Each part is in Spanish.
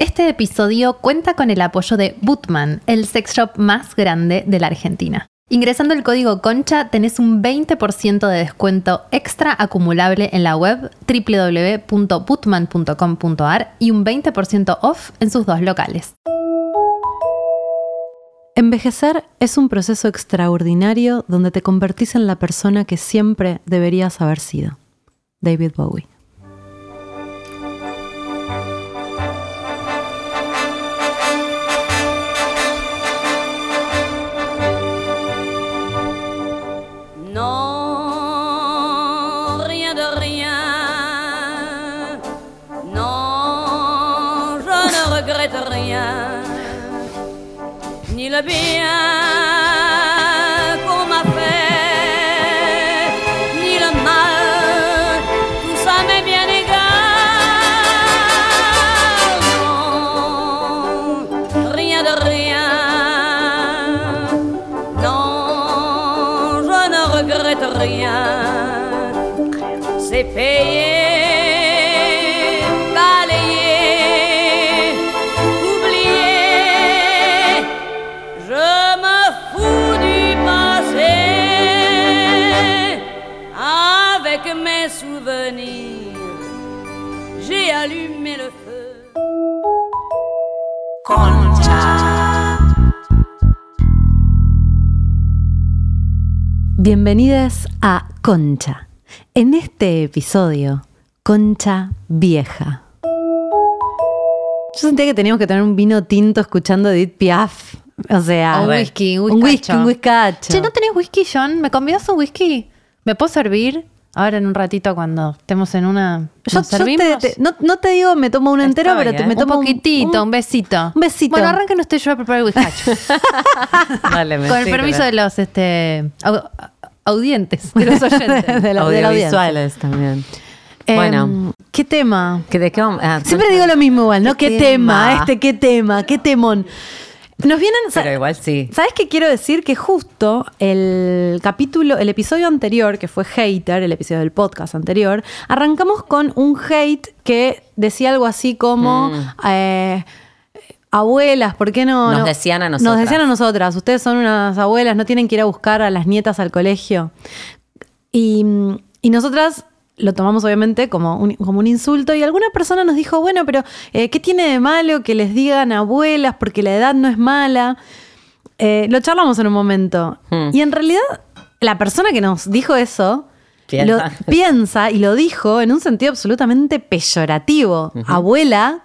Este episodio cuenta con el apoyo de Bootman, el sex shop más grande de la Argentina. Ingresando el código CONCHA tenés un 20% de descuento extra acumulable en la web www.bootman.com.ar y un 20% off en sus dos locales. Envejecer es un proceso extraordinario donde te convertís en la persona que siempre deberías haber sido. David Bowie. Ni Bienvenidas a Concha. En este episodio, Concha Vieja. Yo sentía que teníamos que tener un vino tinto escuchando Edith Piaf. O sea, un whisky, un un whisky, un whiskacho. Che, ¿no tenés whisky, John? ¿Me convidas un whisky? ¿Me puedo servir? Ahora en un ratito cuando estemos en una... Yo, ¿Nos yo servimos? te, te- no, no te digo me tomo uno entero, Estoy, pero te- me tomo un poquitito, un, un- besito. un besito. Bueno, arranquen ustedes, yo voy a preparar el whiskacho. Dale, me Con el permiso de los este, au- audientes, de los oyentes. de la, de. Audiovisuales también. Em, Bueno. ¿Qué tema? ¿Que ¿De qué? Ah, Siempre Concha. digo lo mismo igual, ¿no? ¿Qué, ¿Qué tema? tema? Este, ¿qué tema? ¿Qué temón? Nos vienen... Pero igual sí. ¿Sabes qué quiero decir? Que justo el capítulo, el episodio anterior, que fue Hater, el episodio del podcast anterior, arrancamos con un hate que decía algo así como. Mm. eh, Abuelas, ¿por qué no? Nos no- decían a Nos nosotras. decían a nosotras, ustedes son unas abuelas, no tienen que ir a buscar a las nietas al colegio. Y, y nosotras lo tomamos obviamente como un, como un insulto y alguna persona nos dijo, bueno, pero eh, ¿qué tiene de malo que les digan abuelas porque la edad no es mala? Eh, lo charlamos en un momento. Hmm. Y en realidad la persona que nos dijo eso Piensa. lo- piensa y lo dijo en un sentido absolutamente peyorativo. Abuela,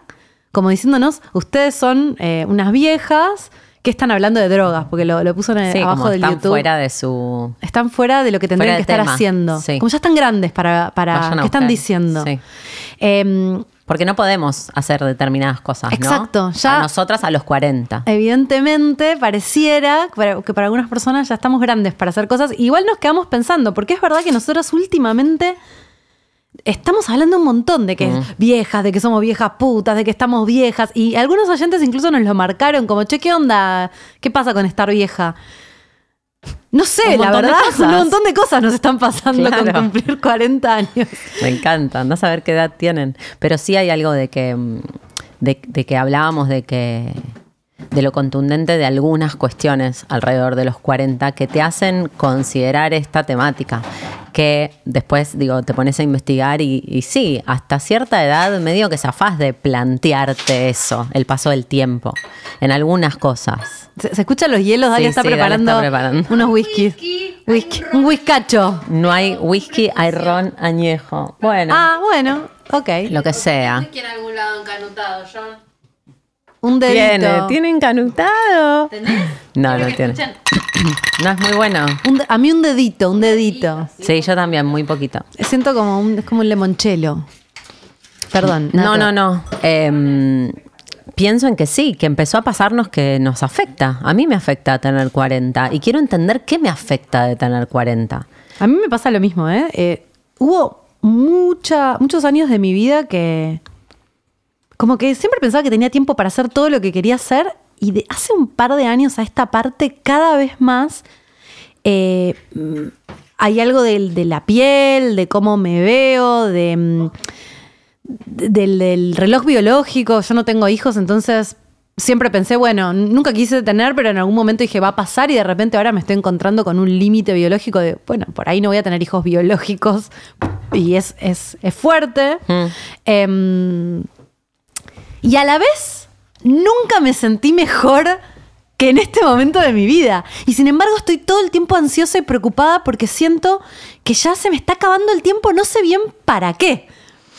como diciéndonos, ustedes son eh, unas viejas que están hablando de drogas, porque lo, lo puso en el- Sí, abajo como del están YouTube fuera de su... están fuera de lo que tendrían que estar tema, haciendo. sí. Como ya están grandes para... para ¿Qué están diciendo? sí. Em, Porque no podemos hacer determinadas cosas, ¿no? Exacto, ya- A nosotras a los 40. evidentemente, pareciera que para algunas personas ya estamos grandes para hacer cosas. Igual nos quedamos pensando, porque es verdad que nosotras últimamente estamos hablando un montón de que viejas, de que somos viejas putas, de que estamos viejas. Y algunos oyentes incluso nos lo marcaron como, che, ¿qué onda? ¿Qué pasa con estar vieja? No sé, la verdad, un montón de cosas nos están pasando con cumplir 40 años. Me encanta, andás a ver qué edad tienen. Pero sí hay algo de que, mm, de, de que hablábamos de que de lo contundente de algunas cuestiones alrededor de los 40 que te hacen considerar esta temática. Que después, digo, te pones a investigar y, y sí, hasta cierta edad medio que zafás de plantearte eso, el paso del tiempo, en algunas cosas. Se, se escuchan los hielos, Dalia Sí, está, sí, preparando está preparando. unos whiskies. Whisky, un whiskacho. No hay whisky, hay ron añejo. Bueno, Ah, bueno, ok. lo que sea. en algún lado encanutado, John? Un dedito. Tiene, tiene encanutado. No, no tiene. No es muy bueno. Un de- a mí un dedito, un dedito. Sí, yo también, muy poquito. Siento como un, es como un limonchelo. Perdón. No, nada no, no. Em, pienso en que sí, que empezó a pasarnos que nos afecta. A mí me afecta tener 40 y quiero entender qué me afecta de tener 40. A mí me pasa lo mismo, ¿eh? Eh, hubo mucha, muchos años de mi vida que. Como que siempre pensaba que tenía tiempo para hacer todo lo que quería hacer. Y de hace un par de años a esta parte, cada vez más. eh, mm, hay algo del- de, la piel, de cómo me veo, de. mm, del, del reloj biológico. Yo no tengo hijos, entonces siempre pensé, bueno, nunca quise tener, pero en algún momento dije, va a pasar y de repente ahora me estoy encontrando con un límite biológico de, bueno, por ahí no voy a tener hijos biológicos y es, es, es fuerte. Mm. Em, y a la vez, nunca me sentí mejor que en este momento de mi vida. Y sin embargo, estoy todo el tiempo ansiosa y preocupada porque siento que ya se me está acabando el tiempo, no sé bien para qué.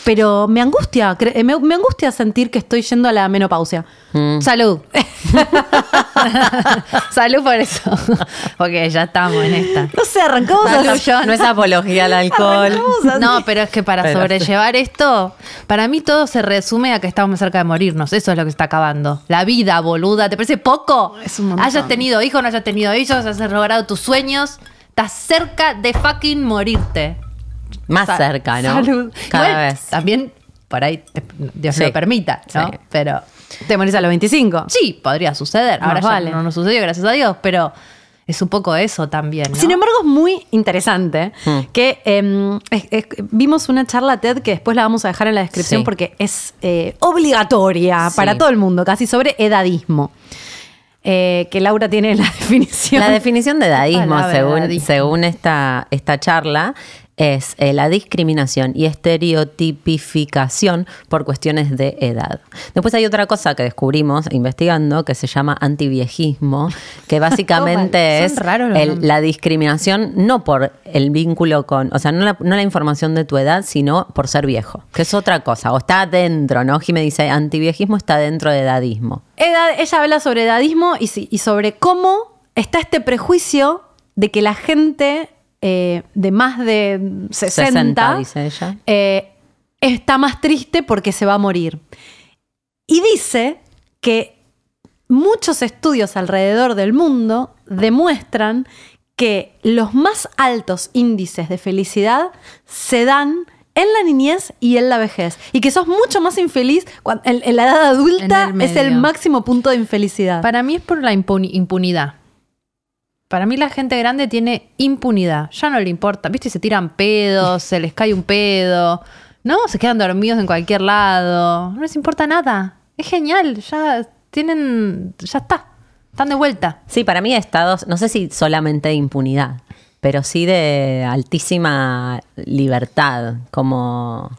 Pero me angustia, cre- me, me angustia sentir que estoy yendo a la menopausia. Mm. Salud. Salud por eso. Porque ya estamos en esta. No sé, arrancamos a Salud, John. No es apología al alcohol. No, pero es que para Pero- sobrellevar esto, para mí todo se resume a que estamos más cerca de morirnos. Eso es lo que está acabando. La vida, boluda. ¿Te parece poco? Es un. Hayas tenido hijos, no hayas tenido hijos, hayas logrado tus sueños. Estás cerca de fucking morirte. Más Sa- cerca, ¿no? Salud. Cada Igual, vez. También, por ahí, te- Dios Sí. lo permita, ¿no? Sí. Pero Te morís a los 25. sí, podría suceder. Ahora ya vale. no nos sucedió, gracias a Dios, pero es un poco eso también, ¿no? Sin embargo, es muy interesante Hmm. que em, es- es- vimos una charla TED que después la vamos a dejar en la descripción Sí. porque es eh, obligatoria Sí. para todo el mundo, casi sobre edadismo. Eh, que Laura tiene la definición. La definición de edadismo, según, edadismo. según esta, esta charla, es eh, la discriminación y estereotipificación por cuestiones de edad. Después hay otra cosa que descubrimos investigando que se llama antiviejismo, que básicamente es el- la discriminación no por el vínculo con, o sea, no la, no la información de tu edad, sino por ser viejo, que es otra cosa, o está dentro, ¿no? Jimé dice, antiviejismo está dentro de edadismo. Edad- ella habla sobre edadismo y, y sobre cómo está este prejuicio de que la gente eh, de más de 60, 60, dice ella. eh, está más triste porque se va a morir. Y dice que muchos estudios alrededor del mundo demuestran que los más altos índices de felicidad se dan en la niñez y en la vejez. Y que sos mucho más infeliz cuan- en, en la edad adulta En el es el máximo punto de infelicidad. Para mí es por la impuni- impunidad. Para mí la gente grande tiene impunidad. Ya no le importa. ¿Viste? Se tiran pedos, se les cae un pedo. ¿No? Se quedan dormidos en cualquier lado. No les importa nada. Es genial. Ya tienen. Ya está. Están de vuelta. Sí, para mí estados, no sé si solamente de impunidad, pero sí de altísima libertad, como...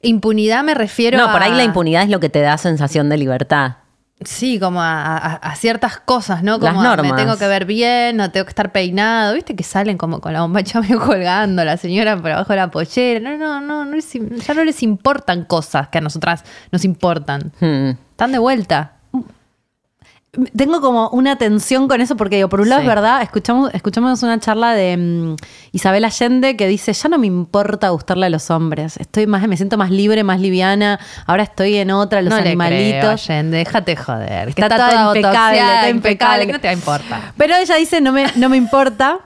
Impunidad me refiero no, a. por ahí la impunidad es lo que te da sensación de libertad. Sí, como a, a- a ciertas cosas, ¿no? Las Como me tengo que ver bien, no tengo que estar peinado. ¿Viste que salen como con la bombacha medio colgando, la señora por abajo de la pollera? No, no, no, no les ya no les importan cosas que a nosotras nos importan. Hmm. Están de vuelta. Tengo como una tensión con eso porque digo, por un lado Sí. es verdad, escuchamos, escuchamos una charla de mm, Isabel Allende que dice, ya no me importa gustarle a los hombres, estoy más, me siento más libre, más liviana, ahora estoy en otra, los no le creo, animalitos. Allende, déjate joder. que Está toda toda impecable, está impecable, que no te va a importar. Pero ella dice, no me, no me importa.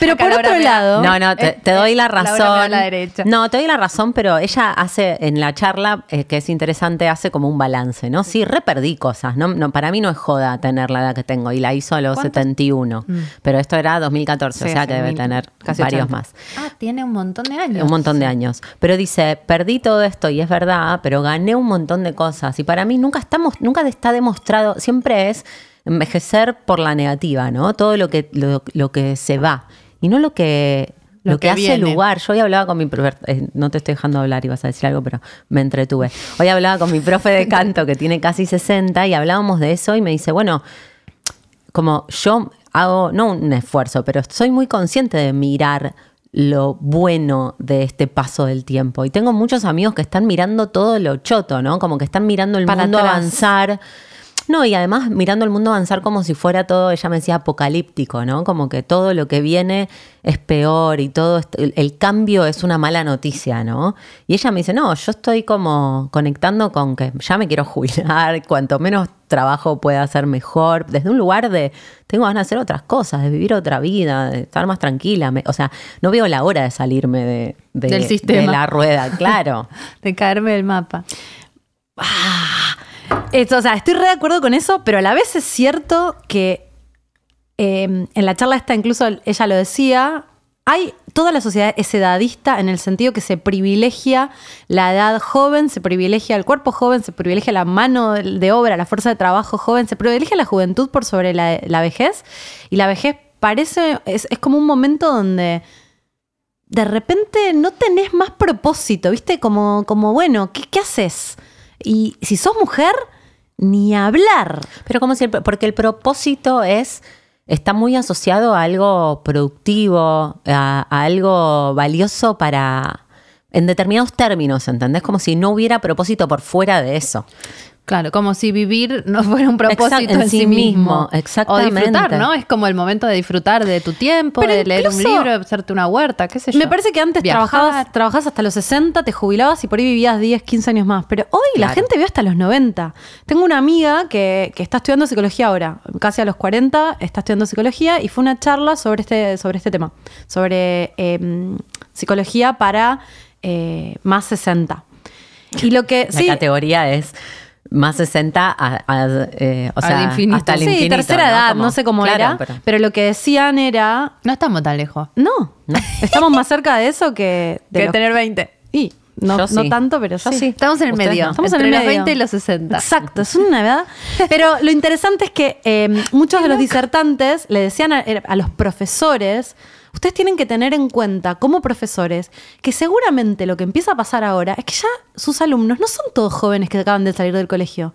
Pero por otro lado, No, no, te, Eh, te doy la eh, razón. la derecha. No, te doy la razón, pero ella hace en la charla, eh, que es interesante, hace como un balance, ¿no? Sí, re perdí cosas. No, no, para mí no es joda tener la edad que tengo y la hizo a los ¿Cuántos? 71. Pero esto era 2014, Sí, o sea que debe mil- tener casi varios 80. más. Ah, tiene un montón de años. Un montón de años. Pero dice, perdí todo esto y es verdad, pero gané un montón de cosas. Y para mí nunca estamos, nunca está demostrado, siempre es envejecer por la negativa, ¿no? Todo lo que, lo, lo que se va. Y no lo que, lo, Lo que, que hace viene. lugar. Yo hoy hablaba con mi profe, eh, no te estoy dejando hablar, ibas a decir algo, pero me entretuve. Hoy hablaba con mi profe de canto que tiene casi 60 y hablábamos de eso y me dice, bueno, como yo hago, no un esfuerzo, pero soy muy consciente de mirar lo bueno de este paso del tiempo. Y tengo muchos amigos que están mirando todo lo choto, ¿no? Como que están mirando el Para mundo atrás. avanzar. No, y además mirando el mundo avanzar como si fuera todo, ella me decía, apocalíptico, ¿no? Como que todo lo que viene es peor y todo, el, cambio es una mala noticia, ¿no? Y ella me dice, no, yo estoy como conectando con que ya me quiero jubilar, cuanto menos trabajo pueda hacer mejor, desde un lugar de, tengo ganas de hacer otras cosas, de vivir otra vida, de estar más tranquila. me- o sea, no veo la hora de salirme de, de- Del sistema. de la rueda, claro. De caerme del mapa. Esto, o sea, estoy re de acuerdo con eso, pero a la vez es cierto que eh, en la charla esta incluso ella lo decía, hay toda la sociedad es edadista en el sentido que se privilegia la edad joven, se privilegia el cuerpo joven, se privilegia la mano de obra, la fuerza de trabajo joven, se privilegia la juventud por sobre la, la vejez. Y la vejez parece, es, es como un momento donde de repente no tenés más propósito, ¿viste? Como, como bueno, ¿qué, qué haces? Y si sos mujer, ni hablar. Pero como si porque el propósito es está muy asociado a algo productivo, a, a algo valioso para en determinados términos, ¿entendés? Como si no hubiera propósito por fuera de eso. Claro, como si vivir no fuera un propósito en, en sí sí mismo. mismo, exactamente. O disfrutar, ¿no? Es como el momento de disfrutar de tu tiempo, Pero de leer un libro, de hacerte una huerta, qué sé yo. Me parece que antes Viajar. trabajabas, trabajabas hasta los 60, te jubilabas y por ahí vivías 10, 15 años más. Pero hoy la gente vive hasta los 90. Tengo una amiga que, que está estudiando psicología ahora, casi a los 40, está estudiando psicología y fue una charla sobre este, sobre este tema, sobre eh, psicología para eh, más 60. Y lo que La sí, categoría es más 60 a, a, eh, o Al sea, infinito. hasta el sí, infinito. tercera edad, Como- no sé cómo claro, era, pero- pero... lo que decían era, No estamos tan lejos. no, estamos más cerca de eso que de Que los- tener 20. y no, no sí. tanto, pero Yo sí. sí. Estamos en el Ustedes medio. no. Estamos en entre el los medio. 20 y los 60. Exacto, es una verdad. Pero lo interesante es que eh, muchos de los disertantes le decían a, a los profesores, ustedes tienen que tener en cuenta como profesores que seguramente lo que empieza a pasar ahora es que ya sus alumnos no son todos jóvenes que acaban de salir del colegio.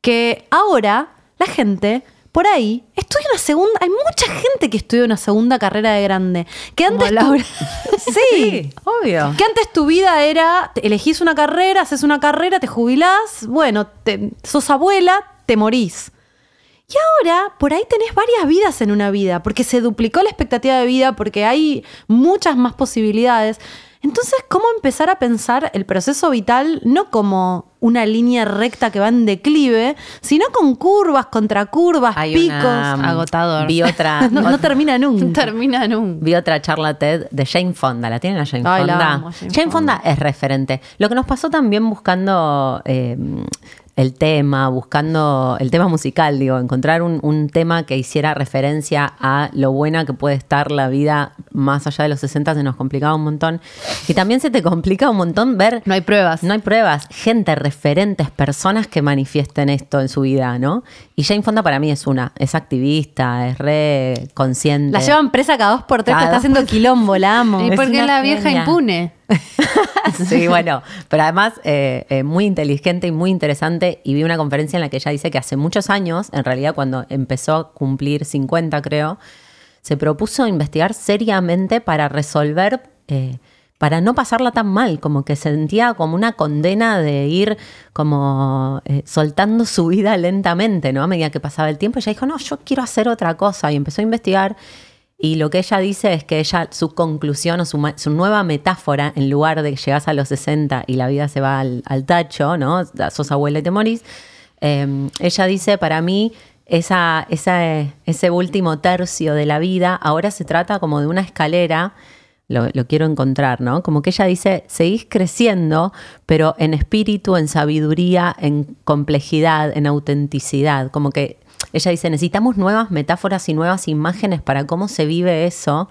Que ahora la gente por ahí estudia una segunda, hay mucha gente que estudia una segunda carrera de grande. Que Como antes tu- Laura. sí, obvio. que antes tu vida era, elegís una carrera, haces una carrera, te jubilás, bueno, te- sos abuela, te morís. Y ahora, por ahí tenés varias vidas en una vida, porque se duplicó la expectativa de vida, porque hay muchas más posibilidades. Entonces, ¿cómo empezar a pensar el proceso vital no como una línea recta que va en declive, sino con curvas, contracurvas, Hay picos? una, agotador. Vi otra, no, no termina nunca. Termina en un. Vi otra charla TED de Jane Fonda. ¿La tienen a Jane Ay, la Fonda? amo, Jane Jane Fonda es referente. Lo que nos pasó también buscando eh, el tema, buscando el tema musical, digo, encontrar un, un tema que hiciera referencia a lo buena que puede estar la vida más allá de los 60 se nos complicaba un montón. Y también se te complica un montón ver No hay pruebas. no hay pruebas, gente, referentes, personas que manifiesten esto en su vida, ¿no? Y Jane Fonda para mí es una, es activista, es re consciente. La llevan presa cada dos por tres, Cada está haciendo quilombo, la amo. ¿Y Es por qué una la vieja genia. impune? Sí, bueno, pero además eh, eh, muy inteligente y muy interesante. Y vi una conferencia en la que ella dice que hace muchos años, en realidad cuando empezó a cumplir 50, creo, se propuso investigar seriamente para resolver, eh, para no pasarla tan mal, como que sentía como una condena de ir como soltando su vida lentamente, ¿no? A medida que pasaba el tiempo, ella dijo, no, yo quiero hacer otra cosa y empezó a investigar. Y lo que ella dice es que ella, su conclusión o su, su nueva metáfora, en lugar de que llegas a los 60 y la vida se va al, tacho, ¿no? Sos abuela y te morís, eh, ella dice, para mí, esa, esa, ese último tercio de la vida ahora se trata como de una escalera, lo quiero encontrar, ¿no? Como que ella dice, seguís creciendo, pero en espíritu, en sabiduría, en complejidad, en autenticidad, como que ella dice, necesitamos nuevas metáforas y nuevas imágenes para cómo se vive eso,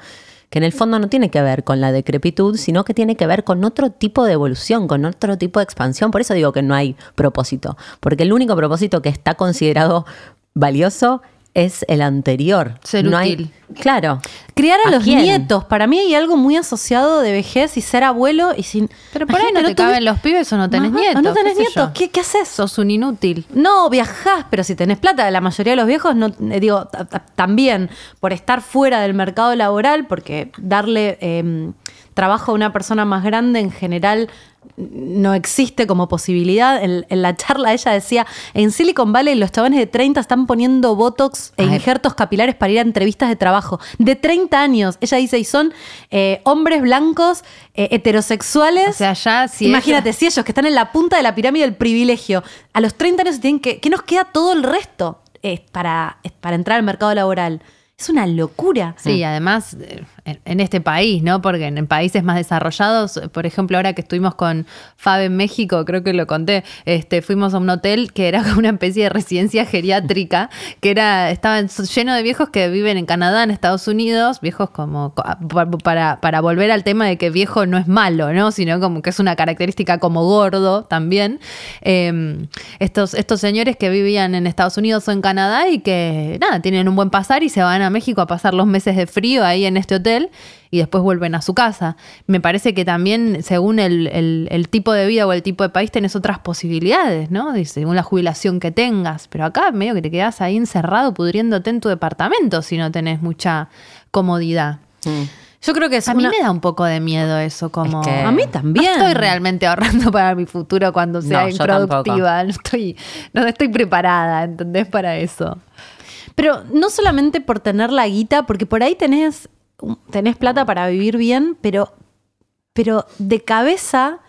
que en el fondo no tiene que ver con la decrepitud, sino que tiene que ver con otro tipo de evolución, con otro tipo de expansión. Por eso digo que no hay propósito, porque el único propósito que está considerado valioso es el anterior. Ser no hay- útil. claro. Criar a, ¿A los quién? nietos. Para mí hay algo muy asociado de vejez y ser abuelo y sin. Pero por ahí no te caben los pibes o no tenés nietos. O no tenés qué nietos. ¿Qué, ¿Qué haces? Sos un inútil. No, viajás, pero si tenés plata, la mayoría de los viejos, no, eh, digo, ta- ta- también por estar fuera del mercado laboral, porque darle eh, trabajo a una persona más grande en general no existe como posibilidad. En, en la charla ella decía, en Silicon Valley los chavales de 30 están poniendo Botox e Ay. injertos capilares para ir a entrevistas de trabajo. De 30 años. Ella dice, y son eh, hombres blancos, eh, heterosexuales. O sea, ya si Imagínate, si ellos que están en la punta de la pirámide del privilegio, a los 30 años tienen que. ¿Qué nos queda todo el resto eh, para, para entrar al mercado laboral? Es una locura. Sí, además, eh, en, este país, ¿no? Porque en, países más desarrollados, por ejemplo, ahora que estuvimos con Fab en México, creo que lo conté, este, fuimos a un hotel que era una especie de residencia geriátrica, que era, estaba lleno de viejos que viven en Canadá, en Estados Unidos, viejos como co- para, volver al tema de que viejo no es malo, ¿no? Sino como que es una característica como gordo también. Eh, estos, estos señores que vivían en Estados Unidos o en Canadá y que nada, tienen un buen pasar y se van a México a pasar los meses de frío ahí en este hotel y después vuelven a su casa. Me parece que también según el, el- el tipo de vida o el tipo de país tenés otras posibilidades, ¿no? Según la jubilación que tengas. Pero acá medio que te quedás ahí encerrado pudriéndote en tu departamento si no tenés mucha comodidad. Mm. Yo creo que es A una- mí me da un poco de miedo eso, como... Es que- A mí también. No estoy realmente ahorrando para mi futuro cuando sea No, improductiva. No estoy, no estoy preparada, ¿entendés? Para eso. Pero no solamente por tener la guita, porque por ahí tenés, tenés plata para vivir bien, pero, pero de cabeza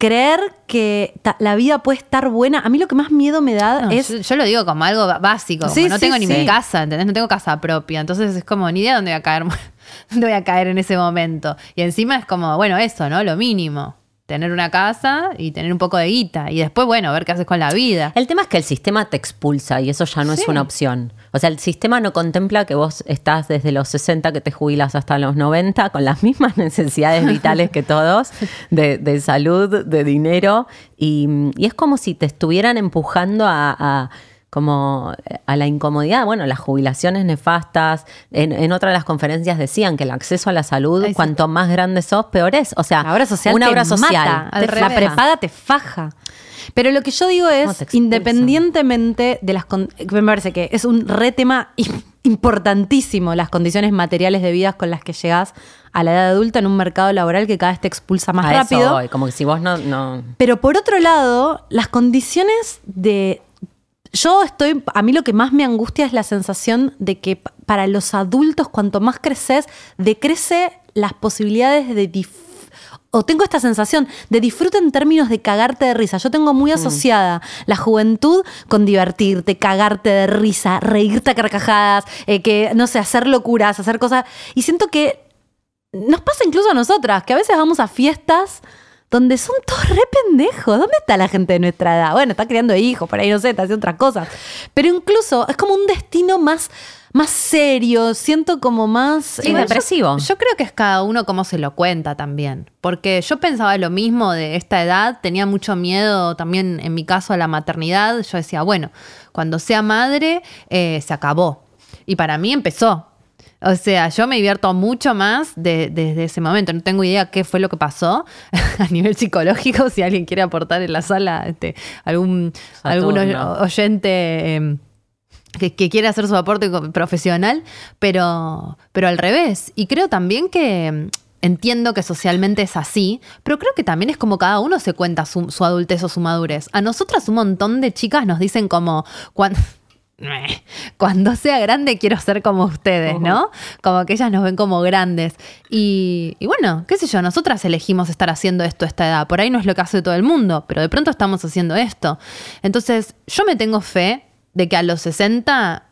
creer que la vida puede estar buena. A mí lo que más miedo me da No, es... yo, yo lo digo como algo básico. como Sí, no sí, tengo ni sí. mi casa, ¿entendés? No tengo casa propia. Entonces es como ni idea dónde voy a caer. dónde voy a caer en ese momento. Y encima es como, bueno, eso, ¿no? Lo mínimo. Tener una casa y tener un poco de guita. Y después, bueno, ver qué haces con la vida. El tema es que el sistema te expulsa y eso ya no es una opción. O sea, el sistema no contempla que vos estás desde los 60 que te jubilas hasta los 90 con las mismas necesidades vitales que todos, de, de salud, de dinero, y, y es como si te estuvieran empujando a, a- como a la incomodidad, bueno, las jubilaciones nefastas. En, en otra de las conferencias decían que el acceso a la salud, Ay, sí. cuanto más grande sos, peor es. O sea, La obra social una obra social. mata. Te- la prepaga te faja. Pero lo que yo digo es, independientemente de las... Me parece que es un re tema im- importantísimo las condiciones materiales de vida con las que llegás a la edad adulta en un mercado laboral que cada vez te expulsa más a eso rápido. voy, como que si vos no, no Pero por otro lado, las condiciones de... Yo estoy, a mí lo que más me angustia es la sensación de que pa- para los adultos, cuanto más creces, decrece las posibilidades de... o tengo esta sensación de disfrute en términos de cagarte de risa. Yo tengo muy asociada la juventud con divertirte, cagarte de risa, reírte a carcajadas, eh, que, no sé, hacer locuras, hacer cosas. Y siento que nos pasa incluso a nosotras, que a veces vamos a fiestas donde son todos re pendejos. ¿Dónde está la gente de nuestra edad? Bueno, está criando hijos, por ahí no sé, está haciendo otras cosas. Pero incluso es como un destino más, más serio, siento como más... Sí, eh, depresivo. Yo creo que es cada uno como se lo cuenta también. Porque yo pensaba lo mismo de esta edad, tenía mucho miedo también en mi caso a la maternidad. Yo decía, bueno, cuando sea madre, eh, se acabó. Y para mí empezó. O sea, yo me divierto mucho más de- desde ese momento. No tengo idea qué fue lo que pasó a nivel psicológico. Si alguien quiere aportar en la sala este, algún, algún oyente eh, que, que quiere hacer su aporte profesional, pero, pero al revés. Y creo también que mm, entiendo que socialmente es así, pero creo que también es como cada uno se cuenta su, su adultez o su madurez. A nosotras un montón de chicas nos dicen como cuando... Cuando sea grande quiero ser como ustedes, ¿no? Como que ellas nos ven como grandes. Y, y bueno, qué sé yo, nosotras elegimos estar haciendo esto a esta edad. Por ahí no es lo que hace todo el mundo, pero de pronto estamos haciendo esto. Entonces, yo me tengo fe de que a los 60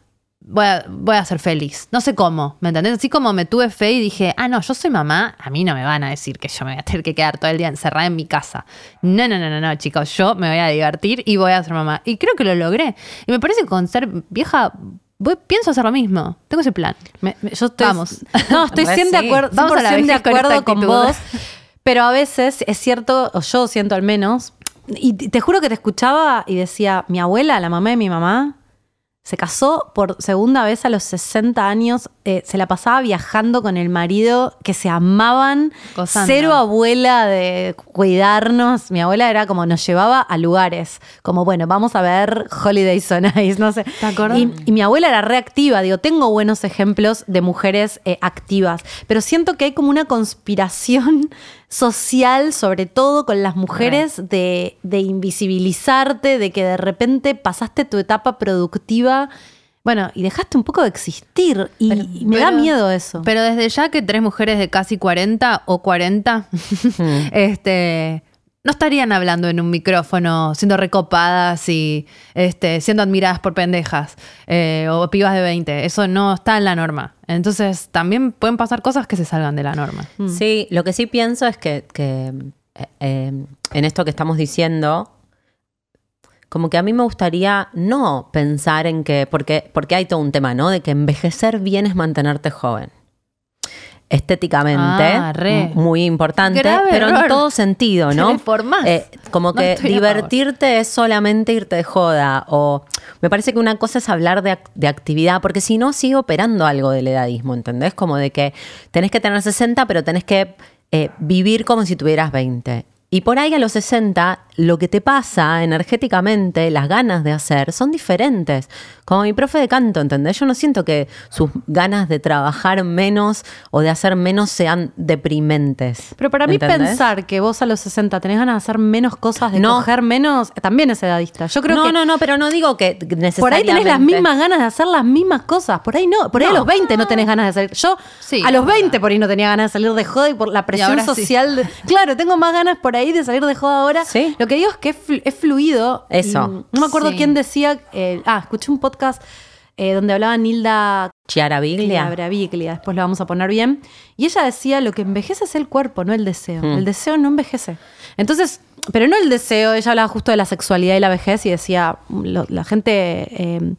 voy a, voy a ser feliz. No sé cómo, ¿me entendés? Así como me tuve fe y dije, ah, no, yo soy mamá, a mí no me van a decir que yo me voy a tener que quedar todo el día encerrada en mi casa. No, no, no, no, no, chicos, yo me voy a divertir y voy a ser mamá. Y creo que lo logré. Y me parece que con ser vieja, voy- pienso hacer lo mismo. Tengo ese plan. Me- me- yo estoy, Vamos. No, estoy Re 100 de sí. acuerdo, Vamos a la 100% de con acuerdo con, actitud. vos. Pero a veces es cierto, o yo siento al menos, y te juro que te escuchaba y decía, mi abuela, la mamá de mi mamá, se casó por segunda vez a los 60 años, eh, se la pasaba viajando con el marido, que se amaban, cero abuela de cuidarnos. Mi abuela era como nos llevaba a lugares, como bueno, vamos a ver Holidays on Ice, no sé. ¿Te acordás? Y, y mi abuela era reactiva, digo, tengo buenos ejemplos de mujeres eh, activas, pero siento que hay como una conspiración social, sobre todo con las mujeres, de, de invisibilizarte, de que de repente pasaste tu etapa productiva, bueno, y dejaste un poco de existir, y, Pero- me da miedo eso. Pero desde ya que tres mujeres de casi 40 o 40, este, no estarían hablando en un micrófono, siendo recopadas y este, siendo admiradas por pendejas eh, o pibas de 20. Eso no está en la norma. Entonces también pueden pasar cosas que se salgan de la norma. Sí, lo que sí pienso es que, que, eh, eh, en esto que estamos diciendo, como que a mí me gustaría no pensar en que, porque, porque hay todo un tema, ¿no? De que envejecer bien es mantenerte joven. Estéticamente, Ah, muy importante, Grave pero error. en todo sentido, ¿no? Eh, como No que divertirte es solamente irte de joda. O me parece que una cosa es hablar de, de actividad, porque si no sigue operando algo del edadismo, ¿entendés? Como de que tenés que tener 60, pero tenés que eh, vivir como si tuvieras 20. Y por ahí a los 60, lo que te pasa energéticamente, las ganas de hacer, son diferentes. Como mi profe de canto, ¿entendés? Yo no siento que sus ganas de trabajar menos o de hacer menos sean deprimentes. Pero para mí ¿entendés? pensar que vos a los 60 tenés ganas de hacer menos cosas, de No. coger menos, también es edadista. Yo creo no, que no, no, pero no digo que necesariamente. por ahí tenés las mismas ganas de hacer las mismas cosas. Por ahí no. Por ahí a No. los 20 no tenés ganas de salir. Yo Sí, a los es verdad. 20 por ahí no tenía ganas de salir de joda y por la presión sí. social. de- claro, tengo más ganas por ahí de salir de joda ahora. Sí. Lo que digo es que es, flu- es fluido. Eso. Y No me acuerdo Sí. quién decía. eh, ah, escuché un podcast eh, donde hablaba Nilda Chiara Biglia. Braviglia, después lo vamos a poner bien. Y ella decía, lo que envejece es el cuerpo, no el deseo. Hmm. El deseo no envejece. Entonces, pero no el deseo, ella hablaba justo de la sexualidad y la vejez y decía, lo- la gente eh,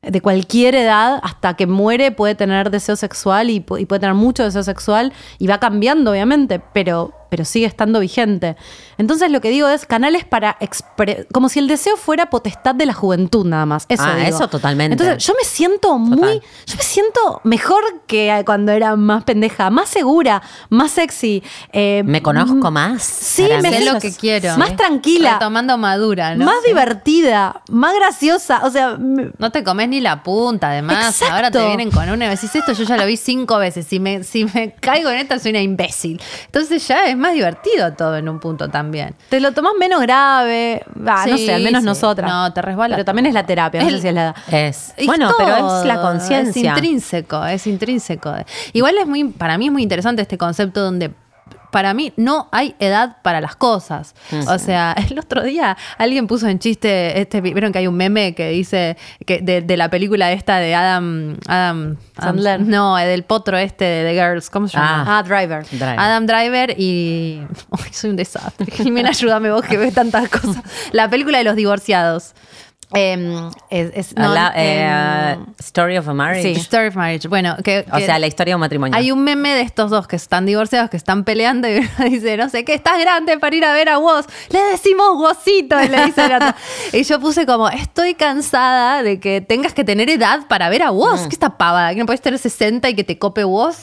de cualquier edad, hasta que muere, puede tener deseo sexual y, pu- y puede tener mucho deseo sexual y va cambiando, obviamente, pero, pero sigue estando vigente. Entonces, lo que digo es canales para expre- como si el deseo fuera potestad de la juventud nada más. Eso Ah, digo. eso totalmente. Entonces, yo me siento muy, Total. yo me siento mejor que cuando era más pendeja, más segura, más sexy. eh, Me conozco más. Sí, me Sé lo que quiero. Más tranquila. Retomando madura, ¿no? más Sí. divertida, más graciosa. O sea, No te comes ni la punta, además. Exacto. Ahora te vienen con una y decís esto, yo ya lo vi cinco veces. Si me, si me caigo en esta, soy una imbécil. Entonces ya es más divertido todo en un punto también. te lo tomás menos grave. No sé, al menos sí. nosotras. No, te resbala Pero todo. también es la terapia, no El- sé si es la edad. Es. Es Bueno, pero es la todo, Es conciencia. intrínseco, es intrínseco. Igual es muy, para mí es muy interesante este concepto donde para mí no hay edad para las cosas. O sea, el otro día alguien puso en chiste, este, vieron que hay un meme que dice que de, de la película esta de Adam, Adam, Adam- Sandler. no, del potro este de The Girls, ¿cómo se llama? Ah, Driver. Driver. Adam Driver y. Soy un desastre. Jimena, ayúdame vos que ves tantas cosas. La película de los divorciados. Em, es, es- no, La- eh, em, Story of a Marriage. sí, Story of Marriage. Bueno, que, O que sea, la historia de un matrimonio. hay un meme de estos dos que están divorciados, que están peleando y uno dice, no sé qué, estás grande para ir a ver a vos. Le decimos vosito, y le dice otro. Y yo puse como, estoy cansada de que tengas que tener edad para ver a vos. ¿Qué esta pavada? Que no podés tener 60 y que te cope vos.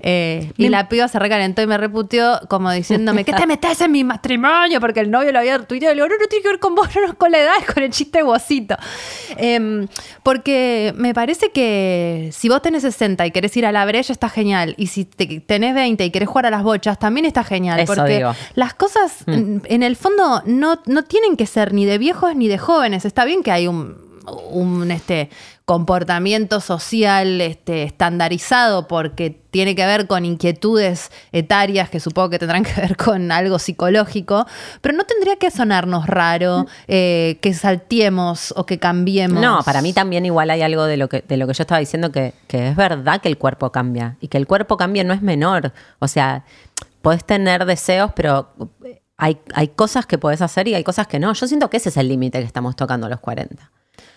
Eh, y la piba se recalentó y me reputió como diciéndome, ¿qué te metes en mi matrimonio? Porque el novio lo había tuiteado. Y le digo, no, no tiene que ver con vos, no, no, con la edad, es con el chiste de Em, porque me parece que si vos tenés 60 y querés ir a la brecha, está genial. Y si te- tenés 20 y querés jugar a las bochas, también está genial. Eso porque digo. las cosas, en, en el fondo, no, no tienen que ser ni de viejos ni de jóvenes. Está bien que hay un, un este, comportamiento social este, estandarizado porque tiene que ver con inquietudes etarias que supongo que tendrán que ver con algo psicológico, pero no tendría que sonarnos raro eh, que saltiemos o que cambiemos. No, para mí también igual hay algo de lo que, de lo que yo estaba diciendo que, que es verdad que el cuerpo cambia y que el cuerpo cambia no es menor. O sea, podés tener deseos, pero hay, hay cosas que podés hacer y hay cosas que no. Yo siento que ese es el límite que estamos tocando a los 40.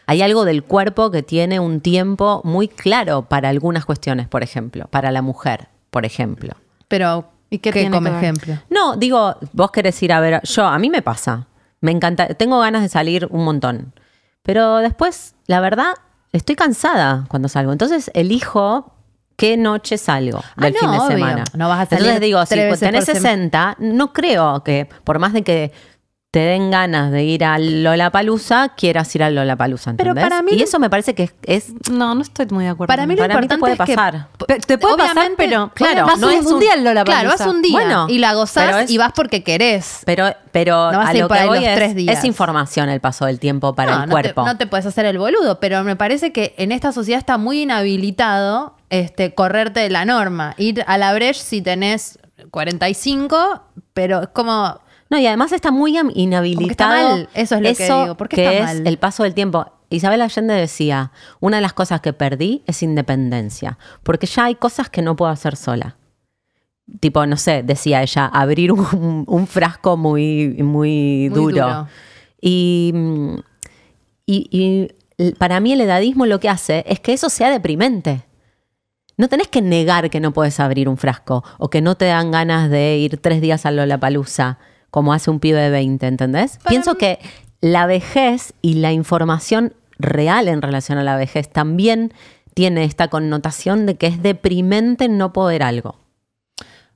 Hay algo del cuerpo que tiene un tiempo muy claro para algunas cuestiones, por ejemplo, para la mujer, por ejemplo. Pero, ¿Y qué ¿qué, tiene como que ver? ejemplo? No, digo, vos querés ir a ver. Yo, a mí me pasa. Me encanta. Tengo ganas de salir un montón. Pero después, la verdad, estoy cansada cuando salgo. Entonces, elijo qué noche salgo Ah, del no, fin de obvio. semana. No vas a salir Entonces digo, si tenés por semana. 60, no creo que, por más de que te den ganas de ir a Lollapalooza, quieras ir a Lollapalooza, Pero ¿entendés? para mí y eso me parece que es, es No, no estoy muy de acuerdo. Para mí lo Para mí te importante puede es que- pasar. Pe- te puede pasar, pero claro, vas no un, es un día en Lola Claro, vas un día Bueno, y la gozás pero es- y vas porque querés. Pero, pero No vas a a ir lo por que ahí voy los es, tres días. es información el paso del tiempo para no, el no cuerpo. Te, no te puedes hacer el boludo, pero me parece que en esta sociedad está muy inhabilitado este, correrte de la norma. Ir a la brecha si tenés 45, pero es como. No, y además está muy inhabilitado. mal, eso es lo que digo, ¿por qué que está es mal? el paso del tiempo. Isabel Allende decía, una de las cosas que perdí es independencia, porque ya hay cosas que no puedo hacer sola. Tipo, no sé, decía ella, abrir un, un frasco muy, muy, Muy duro. duro. Y, y- y para mí el edadismo lo que hace es que eso sea deprimente. No tenés que negar que no puedes abrir un frasco o que no te dan ganas de ir tres días a Lollapalooza como hace un pibe de 20, ¿entendés? Pienso que la vejez y la información real en relación a la vejez también tiene esta connotación de que es deprimente no poder algo.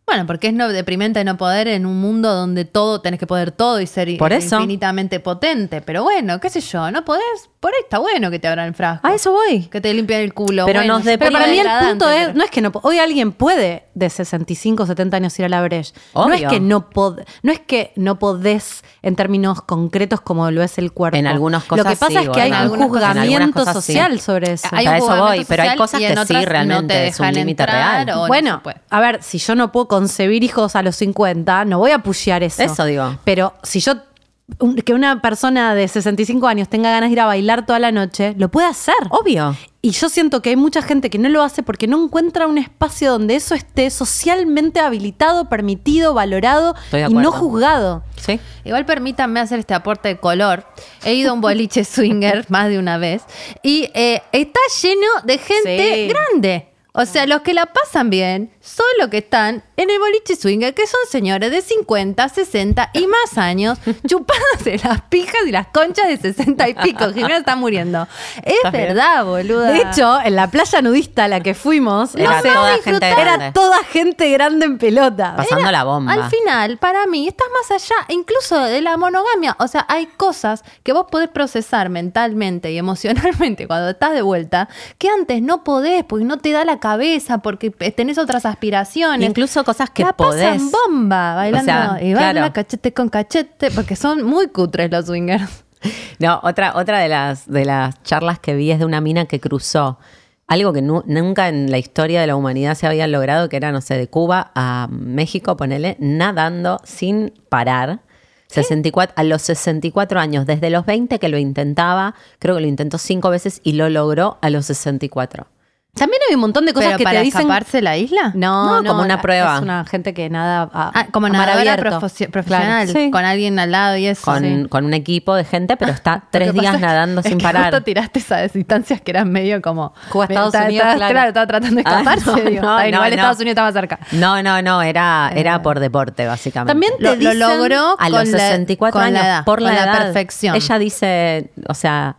Bueno, porque es no, deprimente no poder en un mundo donde todo tenés que poder todo y ser Por eso. infinitamente potente. Pero bueno, qué sé yo, no podés. Por ahí está bueno que te abran el frasco. A eso voy. Que te limpien el culo. Pero bueno, nos deprime Pero para mí el punto es, pero- no es que no, hoy alguien puede de 65, 70 años ir a la Breche. No es que no pod- no es que no podés en términos concretos como lo es el cuerpo. En algunas Lo que cosas pasa sí, es que hay un cosas- juzgamiento cosas sí. social sobre eso. Hay Para eso voy, pero hay cosas que sí, realmente no te es un límite real. no Bueno, a ver, si yo no puedo concebir hijos a los 50, no voy a pushear eso. Eso digo. Pero si yo, que una persona de 65 años tenga ganas de ir a bailar toda la noche, lo puede hacer. Obvio. Y yo siento que hay mucha gente que no lo hace porque no encuentra un espacio donde eso esté socialmente habilitado, permitido, valorado y no juzgado. Sí. Igual permítanme hacer este aporte de color. He ido a un boliche swinger más de una vez y eh, está lleno de gente Sí. grande. O sea, los que la pasan bien son los que están en el boliche swinger, que son señores de 50, 60 y más años, chupándose las pijas y las conchas de 60 y pico. Jimena está muriendo. Es verdad, boluda. De hecho, en la playa nudista a la que fuimos, Era no toda gente era grande. toda gente grande en pelota. Pasando la bomba. Al final, para mí, estás más allá incluso de la monogamia. O sea, hay cosas que vos podés procesar mentalmente y emocionalmente cuando estás de vuelta que antes no podés porque no te da la cabeza, porque tenés otras aspiraciones. Incluso cosas que la podés. pasan bomba bailando O sea, y baila claro. cachete con cachete porque son muy cutres los swingers. No, otra, otra de las, de las charlas que vi es de una mina que cruzó algo que nu- nunca en la historia de la humanidad se había logrado, que era, no sé, de Cuba a México, ponele, nadando sin parar. 64, a los 64 años, desde los 20 que lo intentaba, creo que lo intentó cinco veces y lo logró a los 64. También hay un montón de cosas ¿Pero que para te dicen. escaparse de la isla? No, No, no, como una prueba. Es una gente que nada a, Ah, como nadadora profesional, Claro. Sí. con alguien al lado y eso. Con, Sí. con un equipo de gente, pero está tres días nadando es sin que parar. justo tiraste esas distancias que eran medio como. Cuba, Estados Unidos, estaba- claro. estaba tratando de Ah, escaparse. no, digo. no, Está bien, no, igual no. Estados Unidos estaba cerca. No, no, no, era, era por deporte, básicamente. También te Lo, logró a los la- 64 con años, la edad, por la, con la edad. perfección. Ella dice, o sea,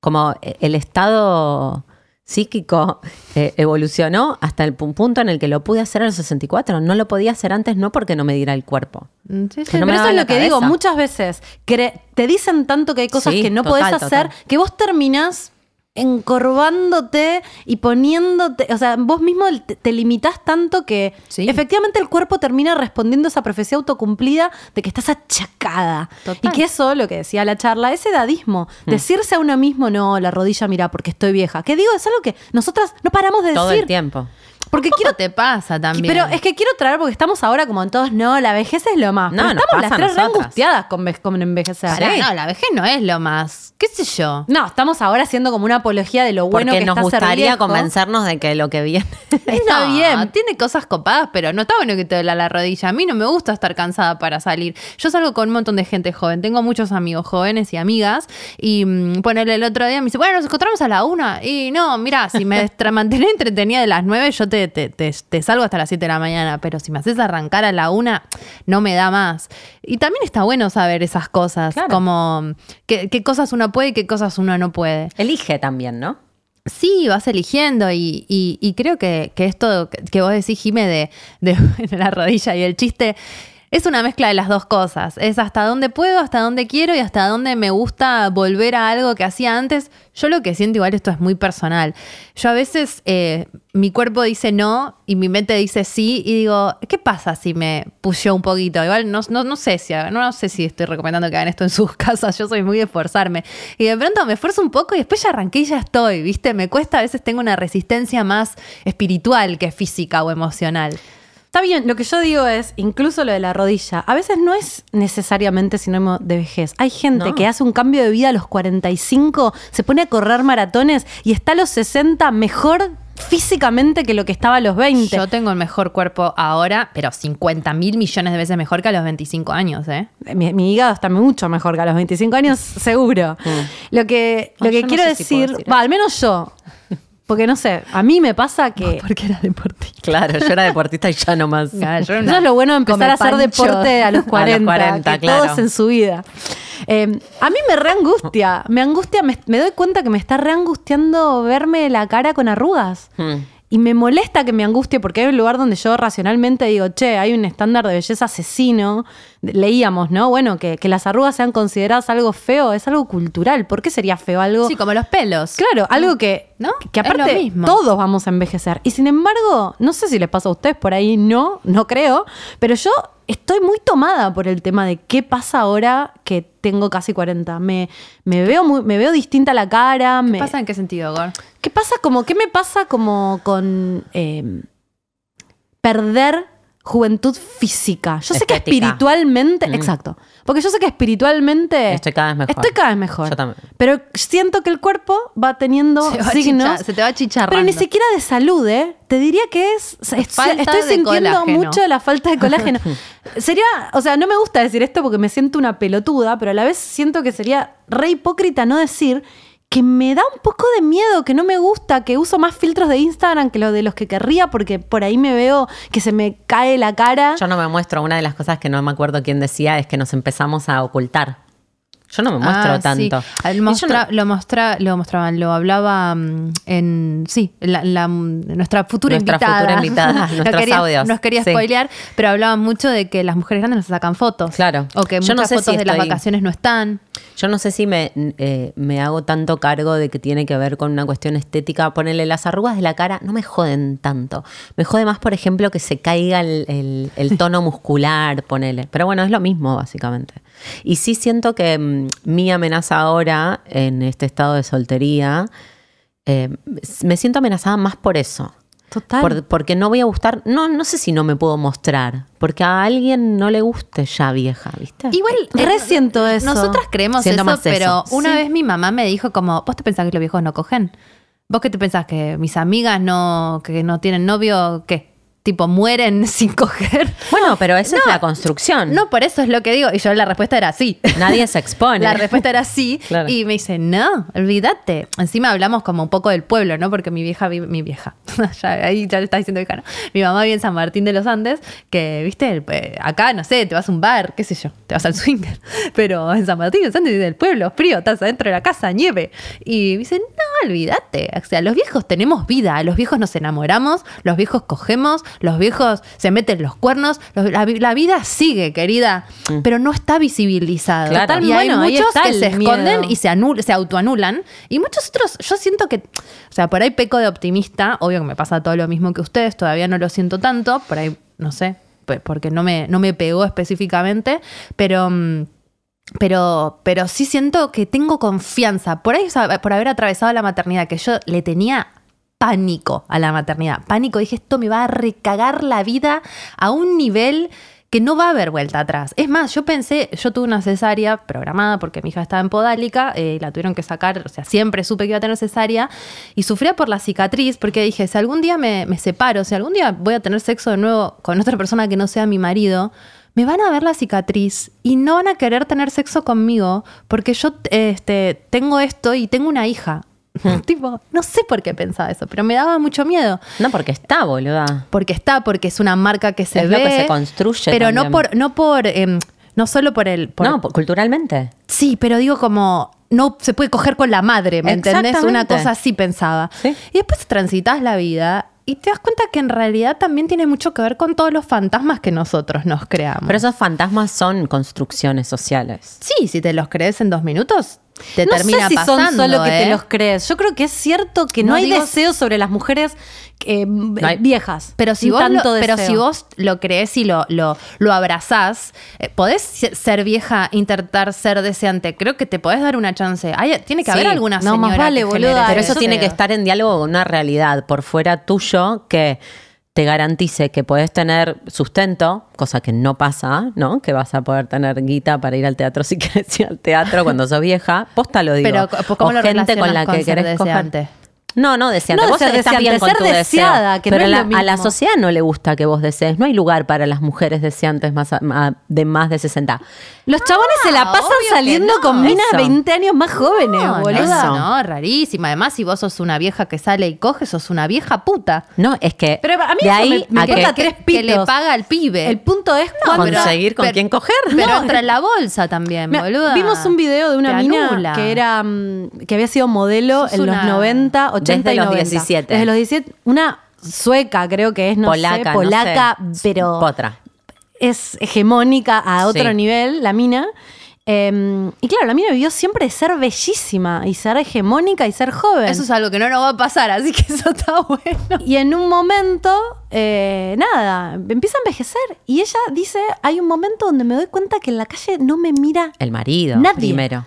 como el estado psíquico eh, evolucionó hasta el pu- punto en el que lo pude hacer a los 64. No lo podía hacer antes, no porque no me diera el cuerpo. Mm, sí, sí. Que no Pero eso es lo que digo, muchas veces te dicen tanto que hay cosas Sí, que no total, podés hacer total. que vos terminás encorvándote y poniéndote, o sea, vos mismo te, te limitás tanto que Sí. efectivamente el cuerpo termina respondiendo a esa profecía autocumplida de que estás achacada. Total. Y que eso, lo que decía la charla, es edadismo. Mm. Decirse a uno mismo, no, la rodilla, mira, porque estoy vieja. Que digo, es algo que nosotras no paramos de Todo decir. el tiempo. Porque ¿Qué quiero te pasa también? pero es que quiero traer, porque estamos ahora como en todos, no, la vejez es lo más. No, Pero estamos las tres re angustiadas con, ve- con envejecer. Pará, Sí. no, la vejez no es lo más. ¿Qué sé yo? No, estamos ahora haciendo como una apología de lo bueno Porque que nos está gustaría convencernos de que lo que viene. Está No, bien. Tiene cosas copadas, pero no está bueno que te duela la rodilla. A mí no me gusta estar cansada para salir. Yo salgo con un montón de gente joven. Tengo muchos amigos jóvenes y amigas. Y mm, ponele el otro día, me dice, bueno, nos encontramos a la una. Y no, mira, si me mantenés entretenida de las nueve, yo te, te, te- te salgo hasta las siete de la mañana. Pero si me haces arrancar a la una, no me da más. Y también está bueno saber esas cosas. Claro. Como qué, qué cosas uno puede y qué cosas uno no puede. Elige también, ¿no? Sí, vas eligiendo y, y- y creo que, que esto que que vos decís, Jime, de, de la rodilla y el chiste, es una mezcla de las dos cosas. Es hasta dónde puedo, hasta dónde quiero y hasta dónde me gusta volver a algo que hacía antes. Yo lo que siento igual esto es muy personal. Yo a veces eh, mi cuerpo dice no y mi mente dice sí y digo, ¿qué pasa si me pushó un poquito? Igual no, no, no sé si hagan- no, sé si estoy recomendando que hagan esto en sus casas. Yo soy muy de esforzarme. Y de pronto me esfuerzo un poco y después ya arranqué y ya estoy, ¿viste? Me cuesta, a veces tengo una resistencia más espiritual que física o emocional. Está bien, lo que yo digo es, incluso lo de la rodilla, a veces no es necesariamente sinónimo de vejez. Hay gente No. que hace un cambio de vida a los 45, se pone a correr maratones y está a los 60 mejor físicamente que lo que estaba a los 20. Yo tengo el mejor cuerpo ahora, pero 50 mil millones de veces mejor que a los 25 años, ¿eh? Mi, mi hígado está mucho mejor que a los 25 años, seguro. Lo que, lo Ah, que no quiero si decir, decir va, al menos yo, porque no sé, a mí me pasa que... Porque era deportista. Claro, yo era deportista y ya no más. Yo Eso es lo bueno de empezar a hacer deporte a los 40, 40, que claro. todos en su vida. Eh, a mí me reangustia, me angustia, me, me doy cuenta que me está reangustiando verme la cara con arrugas. Hmm. Y me molesta que me angustie porque hay un lugar donde yo racionalmente digo, che, hay un estándar de belleza asesino. Leíamos, ¿no? Bueno, que, que las arrugas sean consideradas algo feo, es algo cultural. ¿Por qué sería feo algo? Sí, como los pelos. Claro, algo que, ¿No? que aparte todos vamos a envejecer. Y sin embargo, no sé si les pasa a ustedes por ahí, no, no creo, pero yo estoy muy tomada por el tema de qué pasa ahora que tengo casi 40. Me, me, veo, muy, me veo distinta la cara. ¿Qué me- pasa en qué sentido, Gor? ¿Qué pasa como, qué me pasa como con eh, perder juventud física? Yo sé que espiritualmente, Mm. exacto, porque yo sé que espiritualmente Estoy cada vez mejor. Estoy cada vez mejor. Yo también. Pero siento que el cuerpo va teniendo Se va signos. se te va chicharrando. Pero ni siquiera de salud, ¿eh? Te diría que es. es- Falta estoy de sintiendo colágeno. mucho la falta de colágeno. sería. O sea, no me gusta decir esto porque me siento una pelotuda, pero a la vez siento que sería re hipócrita no decir que me da un poco de miedo, que no me gusta, que uso más filtros de Instagram que los de los que querría, porque por ahí me veo que se me cae la cara. Yo no me muestro. Una de las cosas que no me acuerdo quién decía es que nos empezamos a ocultar. Yo no me muestro Ah, sí. tanto. Mostra- no- lo, mostra- lo mostraban, lo hablaba mm, en. Sí, la, la- nuestra futura Nuestra invitada. futura invitada, no nuestros quería, audios. Nos quería Sí. spoilear, pero hablaban mucho de que las mujeres grandes no se sacan fotos. Claro. O que Yo no muchas sé fotos si de las vacaciones no están. Yo no sé si me, eh, me hago tanto cargo de que tiene que ver con una cuestión estética. Ponerle las arrugas de la cara no me joden tanto. Me jode más, por ejemplo, que se caiga el, el- el tono muscular, ponele. Pero bueno, es lo mismo, básicamente. Y sí siento que mm, mi amenaza ahora, en este estado de soltería, eh, me siento amenazada más por eso. Total. Por- porque no voy a gustar, no, no sé si no me puedo mostrar, porque a alguien no le guste ya vieja, ¿viste? Igual. Re siento eso. Nosotras creemos Siento eso, más eso. pero una Sí. vez mi mamá me dijo como, ¿vos te pensás que los viejos no cogen? ¿Vos qué te pensás que mis amigas no, que no tienen novio, qué? Tipo, mueren sin coger. Bueno, pero esa es la construcción. No, por eso es lo que digo. Y yo la respuesta era sí. Nadie se expone. La respuesta era sí. Claro. Y me dice, no, olvídate. Encima hablamos como un poco del pueblo, ¿no? Porque mi vieja vive, mi vieja, ya, ahí ya le está diciendo vieja, ¿no? Mi mamá vive en San Martín de los Andes, que, viste, eh, acá, no sé, te vas a un bar, qué sé yo, te vas al swinger. Pero en San Martín de los Andes, del pueblo, frío, estás adentro de la casa, nieve. Y me dice, no, olvídate. O sea, los viejos tenemos vida, los viejos nos enamoramos, los viejos cogemos, los viejos se meten los cuernos, los- la, vi- la vida sigue, querida, pero no está visibilizado. Claro. Y hay Bueno, ahí muchos está que se esconden miedo. y se, anul- se autoanulan. Y muchos otros, yo siento que, o sea, por ahí peco de optimista, obvio que me pasa todo lo mismo que ustedes, todavía no lo siento tanto, por ahí, no sé, pues porque no me, no me pegó específicamente, pero... mm, pero, pero sí siento que tengo confianza. Por ahí, por haber atravesado la maternidad, que yo le tenía pánico a la maternidad. Pánico, dije, esto me va a recagar la vida a un nivel que no va a haber vuelta atrás. Es más, yo pensé, yo tuve una cesárea programada porque mi hija estaba en podálica, eh, la tuvieron que sacar, o sea, siempre supe que iba a tener cesárea, y sufría por la cicatriz, porque dije, si algún día me, me separo, si algún día voy a tener sexo de nuevo con otra persona que no sea mi marido, me van a ver la cicatriz y no van a querer tener sexo conmigo porque yo este, tengo esto y tengo una hija. tipo, no sé por qué pensaba eso, pero me daba mucho miedo. No, porque está, boluda. Porque está, porque es una marca que se Es ve. lo que se construye Pero no por, no por, em, no solo por el. por- no, culturalmente. Sí, pero digo como. No se puede coger con la madre, ¿me entendés? Una cosa así pensaba. Sí. Y después transitas la vida y te das cuenta que en realidad también tiene mucho que ver con todos los fantasmas que nosotros nos creamos. Pero esos fantasmas son construcciones sociales. Sí, si te los crees en dos minutos, te no termina sé si pasando. son solo que te ¿eh? los crees. Yo creo que es cierto que no, No hay digo- deseo sobre las mujeres eh, hay- viejas. Pero si, vos lo, pero si vos lo crees y lo, lo, lo abrazás, eh, podés se- ser vieja, intentar ser deseante. Creo que te podés dar una chance. Hay- tiene que Sí. haber alguna No, señora más vale, genere Pero eso tiene que estar en diálogo con una realidad por fuera tuyo que te garantice que puedes tener sustento, cosa que no pasa, ¿no? Que vas a poder tener guita para ir al teatro si quieres ir al teatro cuando sos vieja. Posta lo digo. Pero, ¿cómo o lo gente con la con que querés coger. No, no, deseante. No de vos ser estás bien con ser tu deseada, deseo. que no pero es la- lo a la sociedad no le gusta que vos desees. No hay lugar para las mujeres deseantes más a- ma- de más de 60. Los chabones se la pasan saliendo no. con minas de Eso. 20 años más jóvenes, No, boluda. Eso. no, rarísima. Además, si vos sos una vieja que sale y coge, sos una vieja puta. No, es que Pero a mí de eso ahí me- me a que, importa que, tres que le pitos. paga al pibe. El punto es conseguir con pero- quién coger. Pero No, entra en la bolsa también, boluda. Vimos un video de una mina anula. que era mm, que había sido modelo Sos en los una- 90, 80 Desde y los 90. 17. Desde los 17, una sueca creo que es, no polaca, sé, no polaca, sé. pero Potra. es hegemónica a otro Sí. nivel, la mina. Eh, y claro, la mina vivió siempre de ser bellísima y ser hegemónica y ser joven. Eso es algo que no nos va a pasar, así que eso está bueno. Y en un momento, eh, nada, empieza a envejecer. Y ella dice, hay un momento donde me doy cuenta que en la calle no me mira. El marido Nadie. primero.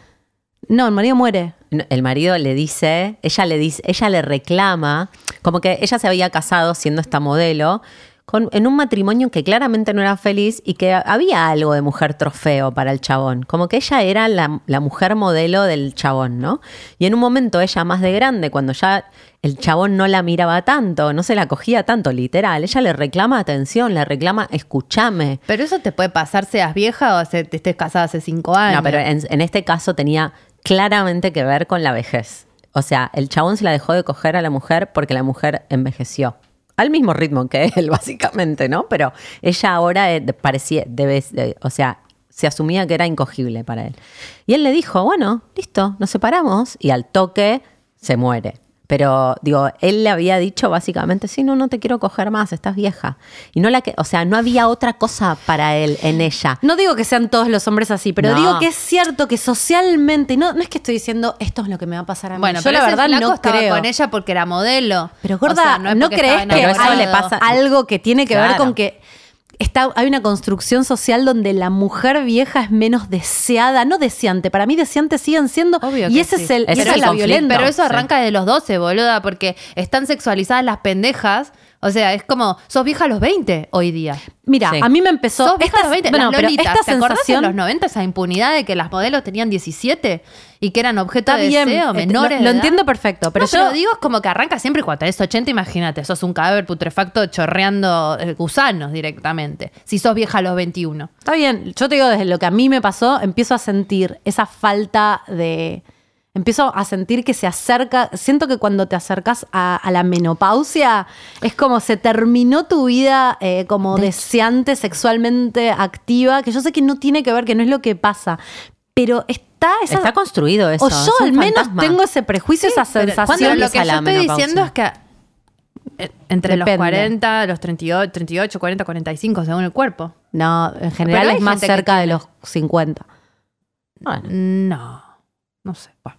No, el marido muere. No, El marido le dice, ella le dice, ella le reclama, como que ella se había casado siendo esta modelo, con, en un matrimonio que claramente no era feliz y que había algo de mujer trofeo para el chabón. Como que ella era la, la mujer modelo del chabón, ¿no? Y en un momento ella más de grande, cuando ya el chabón no la miraba tanto, no se la cogía tanto, literal, ella le reclama atención, le reclama, escúchame. Pero eso te puede pasar, seas vieja o se- te estés casada hace cinco años. No, pero en, en este caso tenía claramente que ver con la vejez. O sea, el chabón se la dejó de coger a la mujer porque la mujer envejeció. Al mismo ritmo que él, básicamente, ¿no? Pero ella ahora eh, parecía, debe, o sea, se asumía que era incogible para él. Y él le dijo, bueno, listo, nos separamos. Y al toque se muere. Pero, digo, él le había dicho básicamente, sí, no, no te quiero coger más, estás vieja. Y no la que, o sea, no había otra cosa para él en ella. No digo que sean todos los hombres así, pero No. digo que es cierto que socialmente, no, no es que estoy diciendo esto es lo que me va a pasar a mí. Bueno, yo pero la verdad no estaba creo. con ella porque era modelo. Pero O gorda, sea, ¿no, crees que eso hay le pasa- algo que tiene que ver con que está, hay una construcción social donde la mujer vieja es menos deseada, no deseante. Para mí deseante siguen siendo Obvio y ese sí. es el, Ese esa es es el la violenta. Pero eso Sí. arranca de los 12, boluda, porque están sexualizadas las pendejas. O sea, es como, sos vieja a los 20 hoy día. Mira, Sí. a mí me empezó Sos vieja a los 20. bueno, las pero lolitas, esta ¿te acordás sensación en los 90 esa impunidad de que las modelos tenían 17 y que eran objeto está de bien, deseo, eh, menores lo, de lo edad? entiendo perfecto, pero no, yo pero digo, es como que arranca siempre cuando tenés 80, imagínate, sos un cadáver putrefacto chorreando eh, gusanos directamente. Si sos vieja a los 21. Está bien, yo te digo, desde lo que a mí me pasó, empiezo a sentir esa falta de... Empiezo a sentir que se acerca, siento que cuando te acercas a, a la menopausia, es como se terminó tu vida eh, como deseante, sexualmente activa, que yo sé que no tiene que ver, que no es lo que pasa, pero está esa... Está construido eso. o yo al menos fantasma. tengo ese prejuicio, esa sensación. lo que yo estoy menopausia? diciendo es que eh, entre Depende. los 40, los 38, 38, 40, 45, según el cuerpo. No, en general es más cerca de los 50. Bueno, No, no sé. Bueno,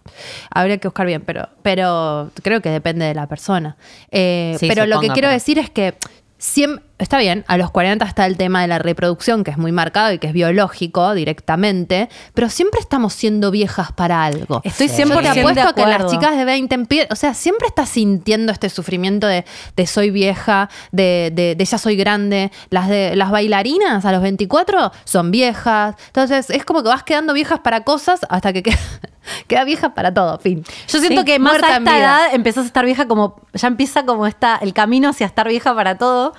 habría que buscar bien, pero, pero creo que depende de la persona. Eh, Sí, pero lo que quiero pero- decir es que siem- está bien, a los 40 está el tema de la reproducción, que es muy marcado y que es biológico directamente, pero siempre estamos siendo viejas para algo. Estoy Sí. 100% Yo te apuesto que las chicas de 20 empie- o sea, siempre estás sintiendo este sufrimiento de, de soy vieja, de, de, de ya soy grande. Las de las bailarinas a los 24 son viejas. Entonces, es como que vas quedando viejas para cosas hasta que queda, queda vieja para todo, fin. Yo siento Sí, que más a esta edad empezás a estar vieja como, ya empieza como está el camino hacia estar vieja para todo.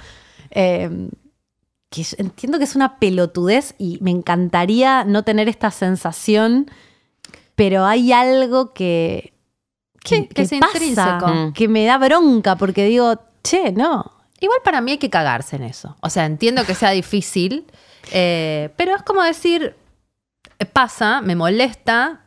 Eh, que yo entiendo que es una pelotudez y me encantaría no tener esta sensación, pero hay algo que, que, Sí, que que es pasa, intrínseco. Mm. que me da bronca porque digo, che, no. Igual para mí hay que cagarse en eso. O sea, entiendo que sea difícil, eh, pero es como decir, pasa, me molesta,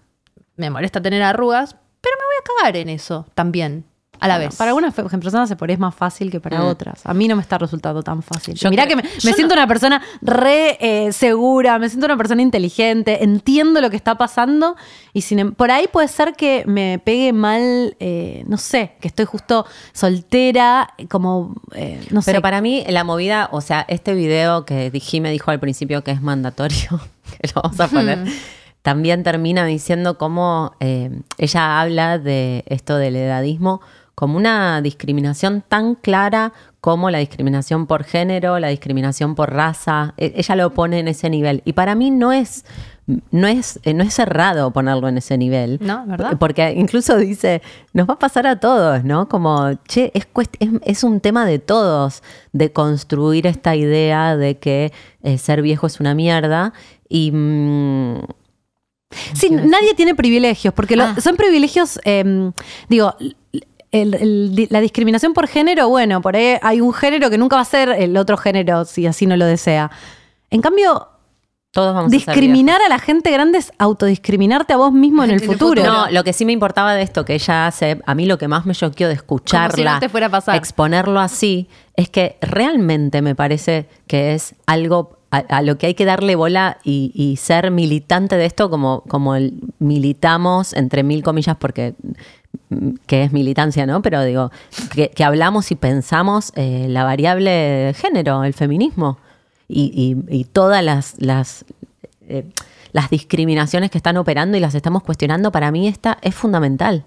me molesta tener arrugas, pero me voy a cagar en eso también, a la Bueno, vez. Para algunas personas se por es más fácil que para Mm. otras. A mí no me está resultando tan fácil. Yo Mirá creo- que me, me siento una persona re eh, segura, me siento una persona inteligente, entiendo lo que está pasando y sin, em- por ahí puede ser que me pegue mal, eh, no sé, que estoy justo soltera, como, eh, no sé. Pero para mí la movida, o sea, este video que me dijo al principio que es mandatorio, que lo vamos a poner, también termina diciendo cómo eh, ella habla de esto del edadismo como una discriminación tan clara como la discriminación por género, la discriminación por raza. E- Ella lo pone en ese nivel. Y para mí no es, no es, eh, no es errado ponerlo en ese nivel. No, ¿verdad? Porque incluso dice, nos va a pasar a todos, ¿no? Como, che, es, es, es un tema de todos, de construir esta idea de que eh, ser viejo es una mierda. Y mm, Sí, nadie tiene privilegios, porque lo- Ah. son privilegios, eh, digo, el- el- la discriminación por género, bueno, por ahí hay un género que nunca va a ser el otro género si así no lo desea. En cambio, todos vamos discriminar a la gente grande es autodiscriminarte a vos mismo en el futuro. No, lo que sí me importaba de esto que ella hace, a mí lo que más me choqueó de escucharla, si no te fuera a pasar. exponerlo así, es que realmente me parece que es algo a, a lo que hay que darle bola y, y ser militante de esto como, como el- militamos, entre mil comillas, porque que es militancia, ¿no? Pero digo, que, hablamos y pensamos eh, la variable de género, el feminismo y, y- y todas las, las, eh, las discriminaciones que están operando y las estamos cuestionando, para mí esta es fundamental.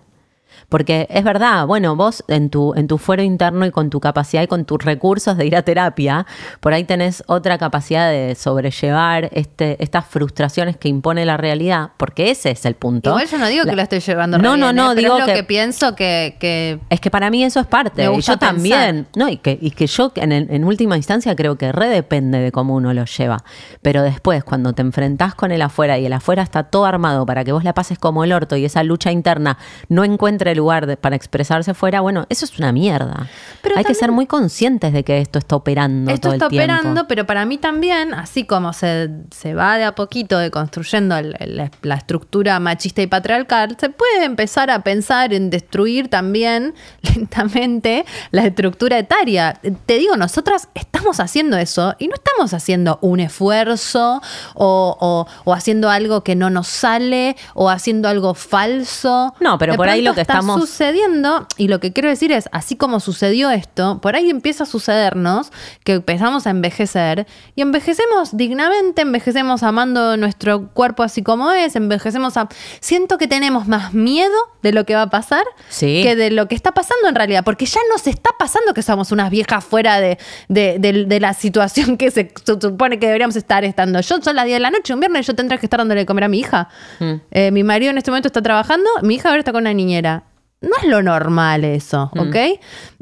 Porque es verdad, bueno, vos en tu, en tu fuero interno y con tu capacidad y con tus recursos de ir a terapia, por ahí tenés otra capacidad de sobrellevar este, estas frustraciones que impone la realidad, porque ese es el punto. Igual yo no digo La- que la estoy llevando No, re no, no, ¿eh? pero digo es lo que- que, pienso que, que es que para mí eso es parte. Y yo también. No, y que, y que yo en, en última instancia creo que re depende de cómo uno lo lleva. Pero después, cuando te enfrentás con el afuera y el afuera está todo armado para que vos la pases como el orto y esa lucha interna no encuentre lugar de- para expresarse fuera, bueno, eso es una mierda. Pero Hay que ser muy conscientes de que esto está operando Esto todo está el tiempo. operando, pero para mí también, así como se, se va de a poquito deconstruyendo el- el- la estructura machista y patriarcal, se puede empezar a pensar en destruir también lentamente la estructura etaria. Te digo, nosotras estamos haciendo eso y no estamos haciendo un esfuerzo o, o- o haciendo algo que no nos sale o haciendo algo falso. No, pero De por ahí lo que está estamos- sucediendo, y lo que quiero decir es, así como sucedió esto, por ahí empieza a sucedernos que empezamos a envejecer y envejecemos dignamente, envejecemos amando nuestro cuerpo así como es, envejecemos a... Siento que tenemos más miedo de lo que va a pasar Sí. que de lo que está pasando en realidad, porque ya nos está pasando que somos unas viejas fuera de, de- de- de la situación que se su- supone que deberíamos estar estando. Yo son las 10 de la noche, un viernes yo tendré que estar dándole de comer a mi hija. Mm. Eh, mi marido en este momento está trabajando, mi hija ahora está con una niñera. No es lo normal eso, Mm. ¿ok?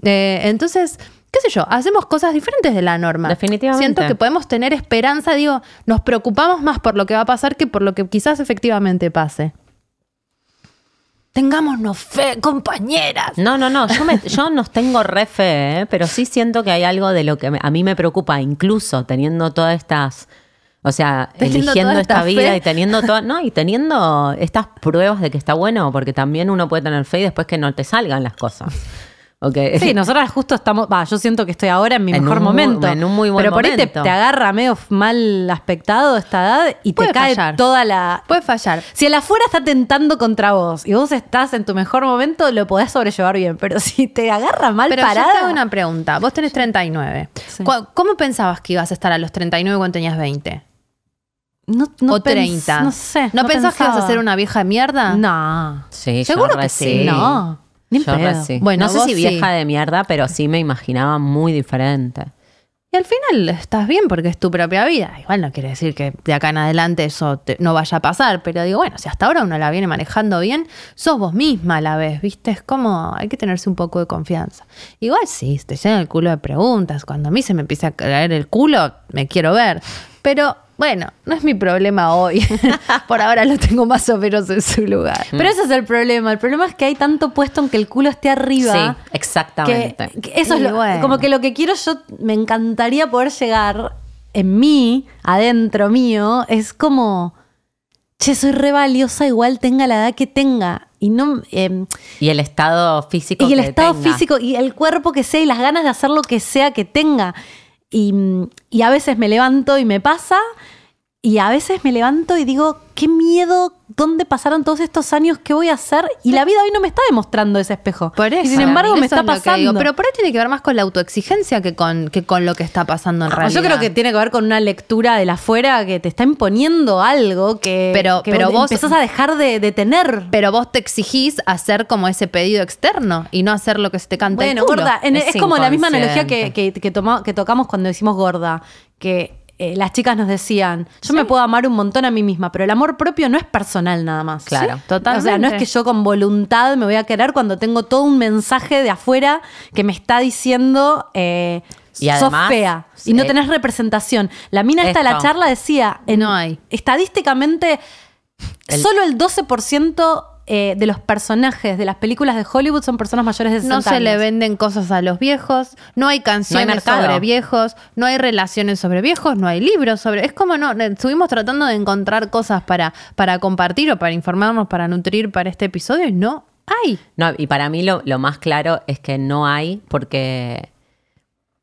Eh, entonces, qué sé yo, hacemos cosas diferentes de la norma. Definitivamente. Siento que podemos tener esperanza, digo, nos preocupamos más por lo que va a pasar que por lo que quizás efectivamente pase. Tengámonos fe, compañeras. No, no, no, yo, me- yo no tengo re fe, ¿eh? pero sí siento que hay algo de lo que me- a mí me preocupa, incluso teniendo todas estas, o sea, Teniendo eligiendo esta esta vida y teniendo toda, no, y teniendo estas pruebas de que está bueno, porque también uno puede tener fe y después que no te salgan las cosas. Sí, nosotras justo estamos, va, yo siento que estoy ahora en mi En mejor un momento. en un muy buen Pero por ahí te, momento. te agarra medio mal aspectado esta edad y Puede te cae fallar. toda la. Puede fallar. Si el afuera está tentando contra vos y vos estás en tu mejor momento, lo podés sobrellevar bien. Pero si te agarra mal Pero yo te hago una pregunta. Vos tenés 39. Sí. ¿Cu- ¿Cómo pensabas que ibas a estar a los 39 cuando tenías 20? No, no ¿O pens- 30? No sé. ¿No, pensás que ibas a ser una vieja de mierda? No. Sí, yo Seguro re que sí. No. Ni Yo sí. Bueno, no sé si sí. vieja de mierda, pero sí me imaginaba muy diferente. Y al final estás bien porque es tu propia vida. Igual no quiere decir que de acá en adelante eso te- no vaya a pasar, pero digo, bueno, si hasta ahora uno la viene manejando bien, sos vos misma a la vez, ¿viste? Es como, hay que tenerse un poco de confianza. Igual sí, te llena el culo de preguntas. Cuando a mí se me empieza a caer el culo, me quiero ver. Pero bueno, no es mi problema hoy. Por ahora lo tengo más o menos en su lugar. Pero ese es el problema. El problema es que hay tanto puesto en que el culo esté arriba. Sí, exactamente. Que, que eso es lo, bueno. como que lo que quiero yo, me encantaría poder llegar en mí, adentro mío, es como, che, soy re valiosa, igual tenga la edad que tenga. Y no eh, Y el estado físico y el que estado tenga. físico y el cuerpo que sea y las ganas de hacer lo que sea que tenga. Y, y a veces me levanto y me pasa y a veces me levanto y digo, qué miedo, ¿dónde pasaron todos estos años? ¿Qué voy a hacer? Y la vida hoy no me está demostrando ese espejo. Por eso. y sin embargo me está es pasando. digo. Pero por ahí tiene que ver más con la autoexigencia que con, que con lo que está pasando en Ah, realidad. Yo creo que tiene que ver con una lectura de la afuera que te está imponiendo algo que, Pero- que pero vos- empezás a dejar de, de tener. Pero vos te exigís hacer como ese pedido externo y no hacer lo que se te canta Bueno, el culo. gorda, en- Es es, como la misma analogía que, que, que que tocamos cuando decimos gorda, que eh, las chicas nos decían, yo me puedo amar un montón a mí misma, pero el amor propio no es personal nada más. Claro. Sí, totalmente. O sea, no es que yo con voluntad me voy a querer cuando tengo todo un mensaje de afuera que me está diciendo... Eh, Y además, sos fea y no eh, tenés representación. La mina esta de la charla decía, en- No hay. estadísticamente, El- solo el 12% eh, de los personajes de las películas de Hollywood son personas mayores de 60 No se le venden cosas a los viejos, no hay canciones sobre viejos, no hay relaciones sobre viejos, no hay libros sobre. Es como no, estuvimos tratando de encontrar cosas para, para compartir o para informarnos, para nutrir para este episodio y no hay. No, y para mí lo, lo más claro es que no hay porque.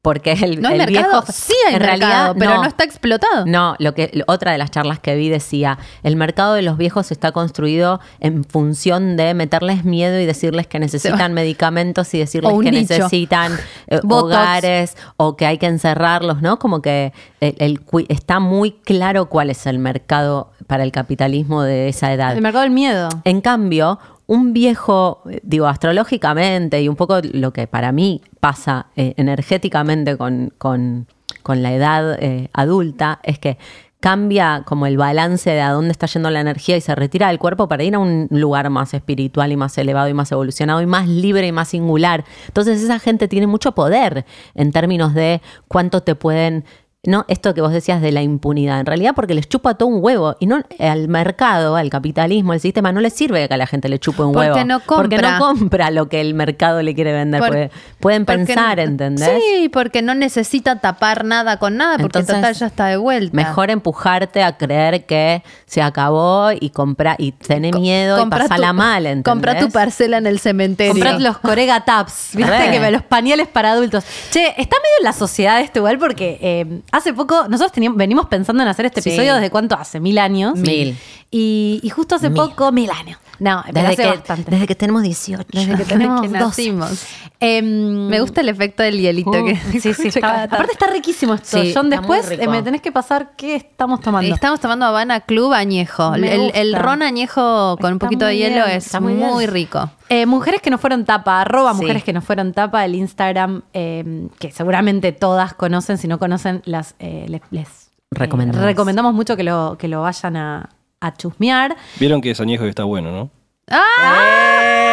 Porque el, No hay el mercado, viejo. sí hay en mercado, realidad, pero no. está explotado. No, lo que otra de las charlas que vi decía, el mercado de los viejos está construido en función de meterles miedo y decirles que necesitan medicamentos y decirles que nicho. necesitan eh, hogares o que hay que encerrarlos, ¿no? Como que el, el cui- está muy claro cuál es el mercado para el capitalismo de esa edad. El mercado del miedo. En cambio, un viejo, eh, digo, astrológicamente y un poco lo que para mí pasa eh, energéticamente con, con- con la edad eh, adulta es que cambia como el balance de a dónde está yendo la energía y se retira del cuerpo para ir a un lugar más espiritual y más elevado y más evolucionado y más libre y más singular. Entonces esa gente tiene mucho poder en términos de cuánto te pueden no, esto que vos decías de la impunidad, en realidad porque les chupa todo un huevo y no al mercado, al capitalismo, al sistema, no le sirve que a la gente le chupe un Porque huevo. no Porque no compra lo que el mercado le quiere vender. Por- pueden pensar, no- ¿entendés? Sí, porque no necesita tapar nada con nada, porque Entonces, total ya está de vuelta. Mejor empujarte a creer que se acabó y compra y tener miedo y Comprá pasarla tu- mal, ¿entendés? Compra tu parcela en el cementerio. Comprad los Corega Taps, ¿viste? Que me- los pañales para adultos. Che, está medio en la sociedad esto igual porque eh, hace poco, nosotros teníamos, venimos pensando en hacer este Sí. episodio desde cuánto hace, mil años. Mil. Y, y justo hace Mil. poco, mil años. No, Desde hace que, bastante. desde que tenemos 18. Desde que Desde tenemos que 12. nacimos. Em, Me gusta el efecto del hielito uh, que sí, sí, está- aparte está riquísimo esto. Sí, John, después eh, me tenés que pasar qué estamos tomando. Estamos tomando Habana Club añejo. El, ron añejo con un poquito de hielo bien, es está muy, muy rico. Eh, mujeres que no fueron tapa, arroba Sí. mujeres que no fueron tapa, el Instagram, eh, que seguramente todas conocen, si no conocen, las eh, les, les, eh, Recomendamos. recomendamos mucho que lo, que lo vayan a, a chusmear. Vieron que es añejo y está bueno, ¿no? ¡Eh!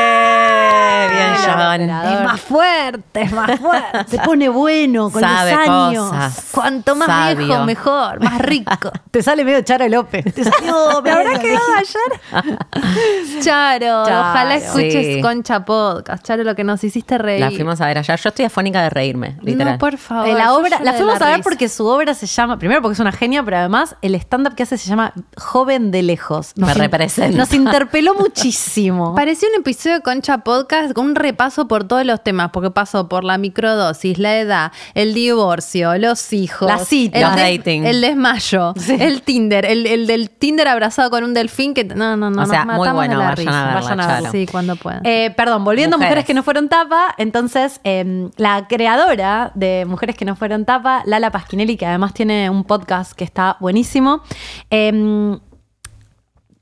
Bien, John. Es más fuerte, es más fuerte. Se pone bueno con Sabe los años. cosas. Cuanto más Sabio. viejo, mejor, más rico. Te sale medio Charo López. Te salió, me habrá quedado ayer. Charo, Charo. ojalá escuches Sí. Concha Podcast. Charo, lo que nos hiciste reír. La fuimos a ver allá. Yo estoy afónica de reírme, literal. No, por favor. Eh, la obra, la fuimos a ver risa. porque su obra se llama, primero porque es una genia, pero además el stand-up que hace se llama Joven de Lejos. Me in- representa. Nos interpeló muchísimo. Pareció un episodio de Concha Podcast con un repaso por todos los temas, porque pasó por la microdosis, la edad, el divorcio, los hijos, Las citas. el, dating. el desmayo, Sí. el Tinder, el, el del Tinder abrazado con un delfín que no, no, no, O sea, nos muy matamos bueno, de la vayan risa. a verla, Vayan a verla. Sí, cuando puedan. Eh, perdón, volviendo a Mujeres. Mujeres que no fueron tapa, entonces eh, la creadora de Mujeres que no fueron tapa, Lala Pasquinelli, que además tiene un podcast que está buenísimo, eh,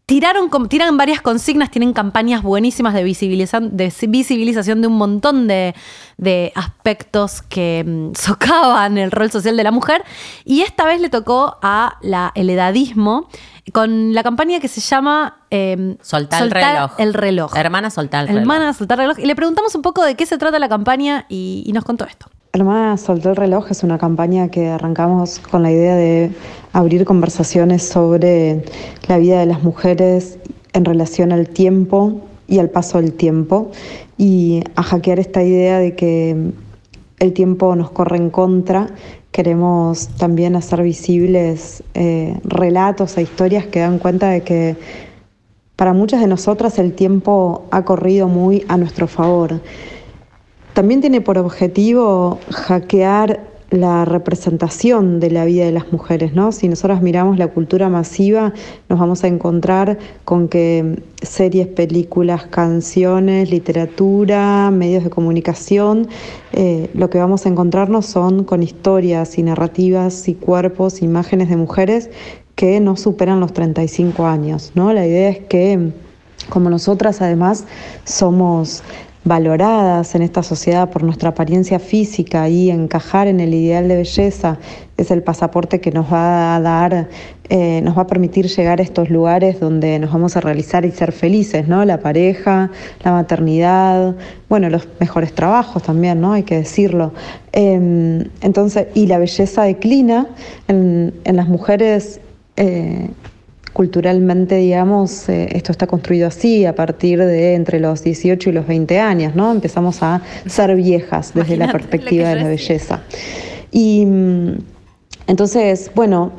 tiraron, tiran varias consignas, tienen campañas buenísimas de visibilización de un montón de, de aspectos que mm, socavan el rol social de la mujer. Y esta vez le tocó a la, el edadismo con la campaña que se llama eh, Soltar el reloj. el reloj. Hermana, soltar el reloj. Hermana, soltar el reloj. Y le preguntamos un poco de qué se trata la campaña y, y nos contó esto. Hermana Soltó el reloj es una campaña que arrancamos con la idea de abrir conversaciones sobre la vida de las mujeres en relación al tiempo y al paso del tiempo y a hackear esta idea de que el tiempo nos corre en contra. Queremos también hacer visibles eh, relatos e historias que dan cuenta de que para muchas de nosotras el tiempo ha corrido muy a nuestro favor. También tiene por objetivo hackear la representación de la vida de las mujeres, ¿no? Si nosotros miramos la cultura masiva, nos vamos a encontrar con que series, películas, canciones, literatura, medios de comunicación, eh, lo que vamos a encontrarnos son con historias y narrativas y cuerpos, imágenes de mujeres que no superan los 35 años, ¿no? La idea es que como nosotras además somos valoradas en esta sociedad por nuestra apariencia física y encajar en el ideal de belleza es el pasaporte que nos va a dar, eh, nos va a permitir llegar a estos lugares donde nos vamos a realizar y ser felices, ¿no? La pareja, la maternidad, bueno, los mejores trabajos también, ¿no? Hay que decirlo. Em, entonces, y la belleza declina en, las mujeres. Eh, culturalmente, digamos, eh, esto está construido así, a partir de entre los 18 y los 20 años, ¿no? Empezamos a ser viejas desde la Imagínate perspectiva de la belleza. Y mm, entonces, bueno,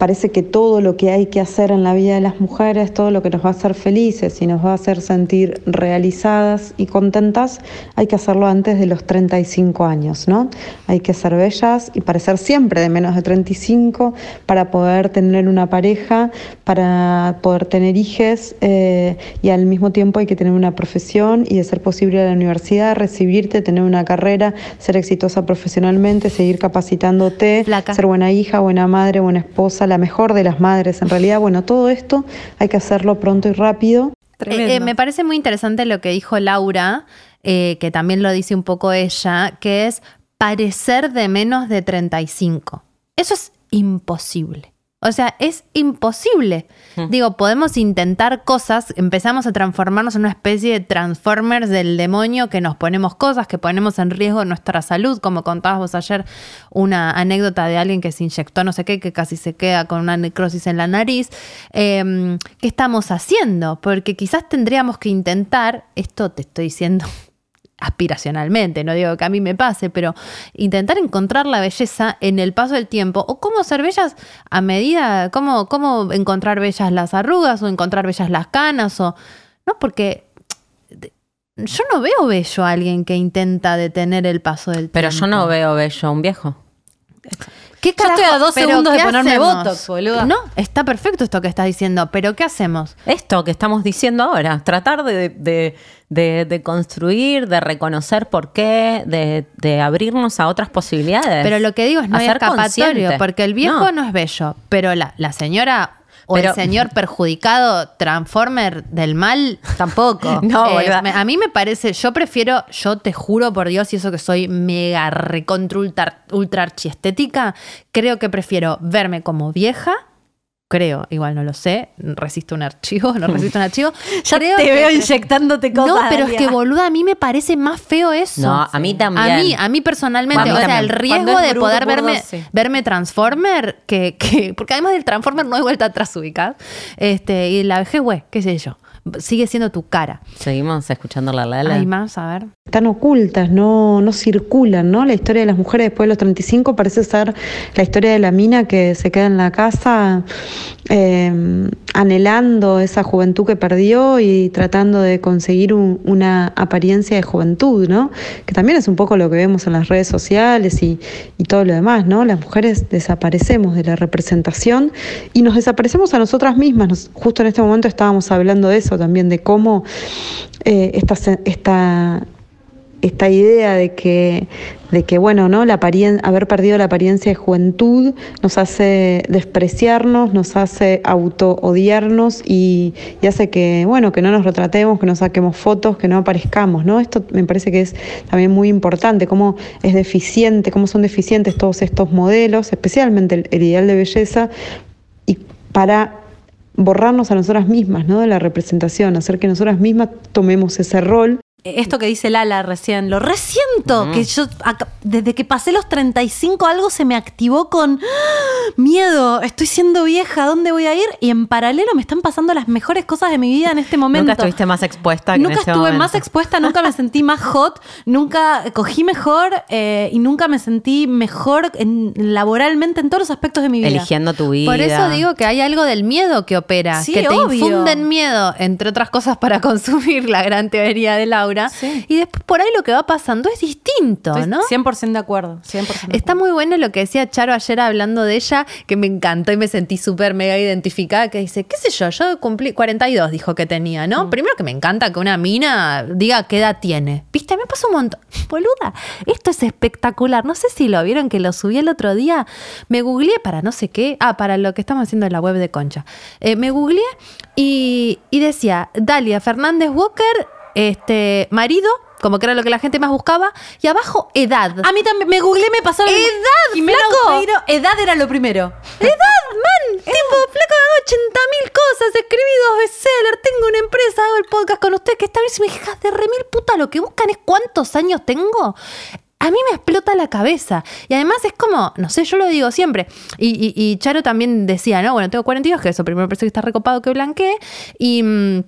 parece que todo lo que hay que hacer en la vida de las mujeres, todo lo que nos va a hacer felices y nos va a hacer sentir realizadas y contentas, hay que hacerlo antes de los 35 años, ¿no? Hay que ser bellas y parecer siempre de menos de 35 para poder tener una pareja, para poder tener hijos eh, y al mismo tiempo hay que tener una profesión y de ser posible a la universidad, recibirte, tener una carrera, ser exitosa profesionalmente, seguir capacitándote, Flaca. ser buena hija, buena madre, buena esposa, la mejor de las madres. En realidad, bueno, todo esto hay que hacerlo pronto y rápido. Eh, eh, me parece muy interesante lo que dijo Laura, eh, que también lo dice un poco ella, que es parecer de menos de 35. Eso es imposible. O sea, es imposible. Digo, podemos intentar cosas, empezamos a transformarnos en una especie de transformers del demonio que nos ponemos cosas, que ponemos en riesgo nuestra salud, como contabas vos ayer una anécdota de alguien que se inyectó no sé qué, que casi se queda con una necrosis en la nariz. Eh, ¿Qué estamos haciendo? Porque quizás tendríamos que intentar, esto te estoy diciendo aspiracionalmente, no digo que a mí me pase, pero intentar encontrar la belleza en el paso del tiempo o cómo ser bellas a medida, cómo, cómo encontrar bellas las arrugas o encontrar bellas las canas o no, porque yo no veo bello a alguien que intenta detener el paso del Pero tiempo. yo no veo bello a un viejo. ¿Qué Yo estoy a dos ¿Pero segundos de ponerme hacemos? Botox, boluda. No, está perfecto esto que estás diciendo, pero ¿qué hacemos? Esto que estamos diciendo ahora, tratar de, de- de- de construir, de reconocer por qué, de, abrirnos a otras posibilidades. Pero lo que digo es no hay escapatorio, consciente. porque el viejo No. no, es bello, pero la, la señora o Pero- el señor perjudicado, transformer del mal, tampoco. No, Eh, a mí me parece, yo prefiero, yo te juro por Dios, y eso que soy mega recontra ultra, ultra archiestética, creo que prefiero verme como vieja. Creo, igual no lo sé, resisto un archivo, no resisto un archivo. Ya Creo te que veo pre- inyectándote cosas. no, pero es que boluda, a mí me parece más feo eso. No, a mí también. A mí, a mí personalmente, A mí o sea, el riesgo de bruto, poder burdo, verme, sí. verme Transformer, que, que, porque además del Transformer no hay vuelta atrás ubicás. Este, y la vejez, güey, qué sé yo. Sigue siendo tu cara. Seguimos escuchando la Lala. Hay más, a ver. Están ocultas, no, no circulan, ¿no? La historia de las mujeres después de los 35 parece ser la historia de la mina que se queda en la casa eh, anhelando esa juventud que perdió y tratando de conseguir un- una apariencia de juventud, ¿no? Que también es un poco lo que vemos en las redes sociales y, y todo lo demás, ¿no? Las mujeres desaparecemos de la representación y nos desaparecemos a nosotras mismas. Justo en este momento estábamos hablando de eso también, de cómo eh, esta, esta esta idea de que, de que bueno, ¿no? La haber perdido la apariencia de juventud nos hace despreciarnos, nos hace auto-odiarnos y, y hace que, bueno, que no nos retratemos, que no saquemos fotos, que no aparezcamos, ¿no? Esto me parece que es también muy importante, cómo es deficiente, cómo son deficientes todos estos modelos, especialmente el, el ideal de belleza, y para borrarnos a nosotras mismas, ¿no? De la representación, hacer que nosotras mismas tomemos ese rol Esto que dice Lala recién, lo resiento, que yo acá- desde que pasé los 35 algo se me activó con ¡Ah! miedo, estoy siendo vieja, ¿dónde voy a ir? Y en paralelo me están pasando las mejores cosas de mi vida en este momento. Nunca estuviste más expuesta que Nunca en este estuve momento. más expuesta, nunca me sentí más hot, nunca cogí mejor eh, y nunca me sentí mejor en- laboralmente en todos los aspectos de mi vida. Eligiendo tu vida. Por eso digo que hay algo del miedo que opera, Sí, que te obvio. infunden miedo, entre otras cosas para consumir la gran teoría de Laura, Laura. Sí. Y después por ahí lo que va pasando es distinto, Estoy ¿no? 100% de acuerdo. 100% de Está acuerdo. muy bueno lo que decía Charo ayer hablando de ella, que me encantó y me sentí súper mega identificada, que dice, qué sé yo, yo cumplí 42, dijo que tenía, ¿no? Mm. Primero que me encanta que una mina diga qué edad tiene. Viste, me pasó un montón. Boluda, esto es espectacular. No sé si lo vieron que lo subí el otro día. Me googleé para no sé qué. Ah, para lo que estamos haciendo en la web de Concha. Eh, me googleé y, y decía, Dalia Fernández Walker, este, marido, como que era lo que la gente más buscaba, y abajo, edad. A mí también, me googleé, me pasó lo mismo. ¡Edad, y menos flaco! edad era lo primero. ¡Edad, man! Tipo, flaco, hago 80 mil cosas, escribí dos bestsellers, tengo una empresa, hago el podcast con usted, que está bien, si me hijas de remil puta, lo que buscan es cuántos años tengo. A mí me explota la cabeza. Y además es como, no sé, yo lo digo siempre. Y, y- y Charo también decía, ¿no? Bueno, tengo 42, que eso primero parece que está recopado que blanqueé. Y. mm,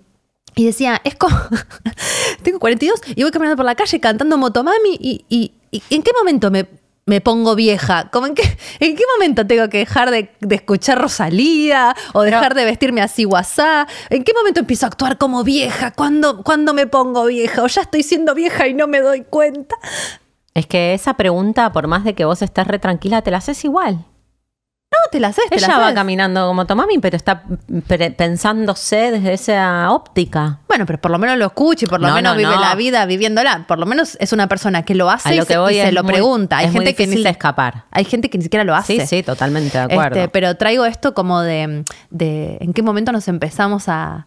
y decía, es como, tengo 42 y voy caminando por la calle cantando Motomami y, y- y ¿en qué momento me, me pongo vieja? Como en, qué, ¿En qué momento tengo que dejar de, de escuchar Rosalía o dejar de vestirme así guasá? ¿En qué momento empiezo a actuar como vieja? ¿Cuándo, ¿Cuándo me pongo vieja? ¿O ya estoy siendo vieja y no me doy cuenta? Es que esa pregunta, por más de que vos estés re tranquila, te la haces igual. No, te la haces, Ella la va haces. caminando como Tomami, pero está pre- pensándose desde esa óptica. Bueno, pero por lo menos lo escucha y por lo No, menos no, vive no. la vida viviéndola. Por lo menos es una persona que lo hace y se, y se lo muy- pregunta. Hay es muy gente que ni escapar. Hay gente que ni siquiera lo hace. Sí, sí, totalmente de acuerdo. Este, pero traigo esto como de, de en qué momento nos empezamos a.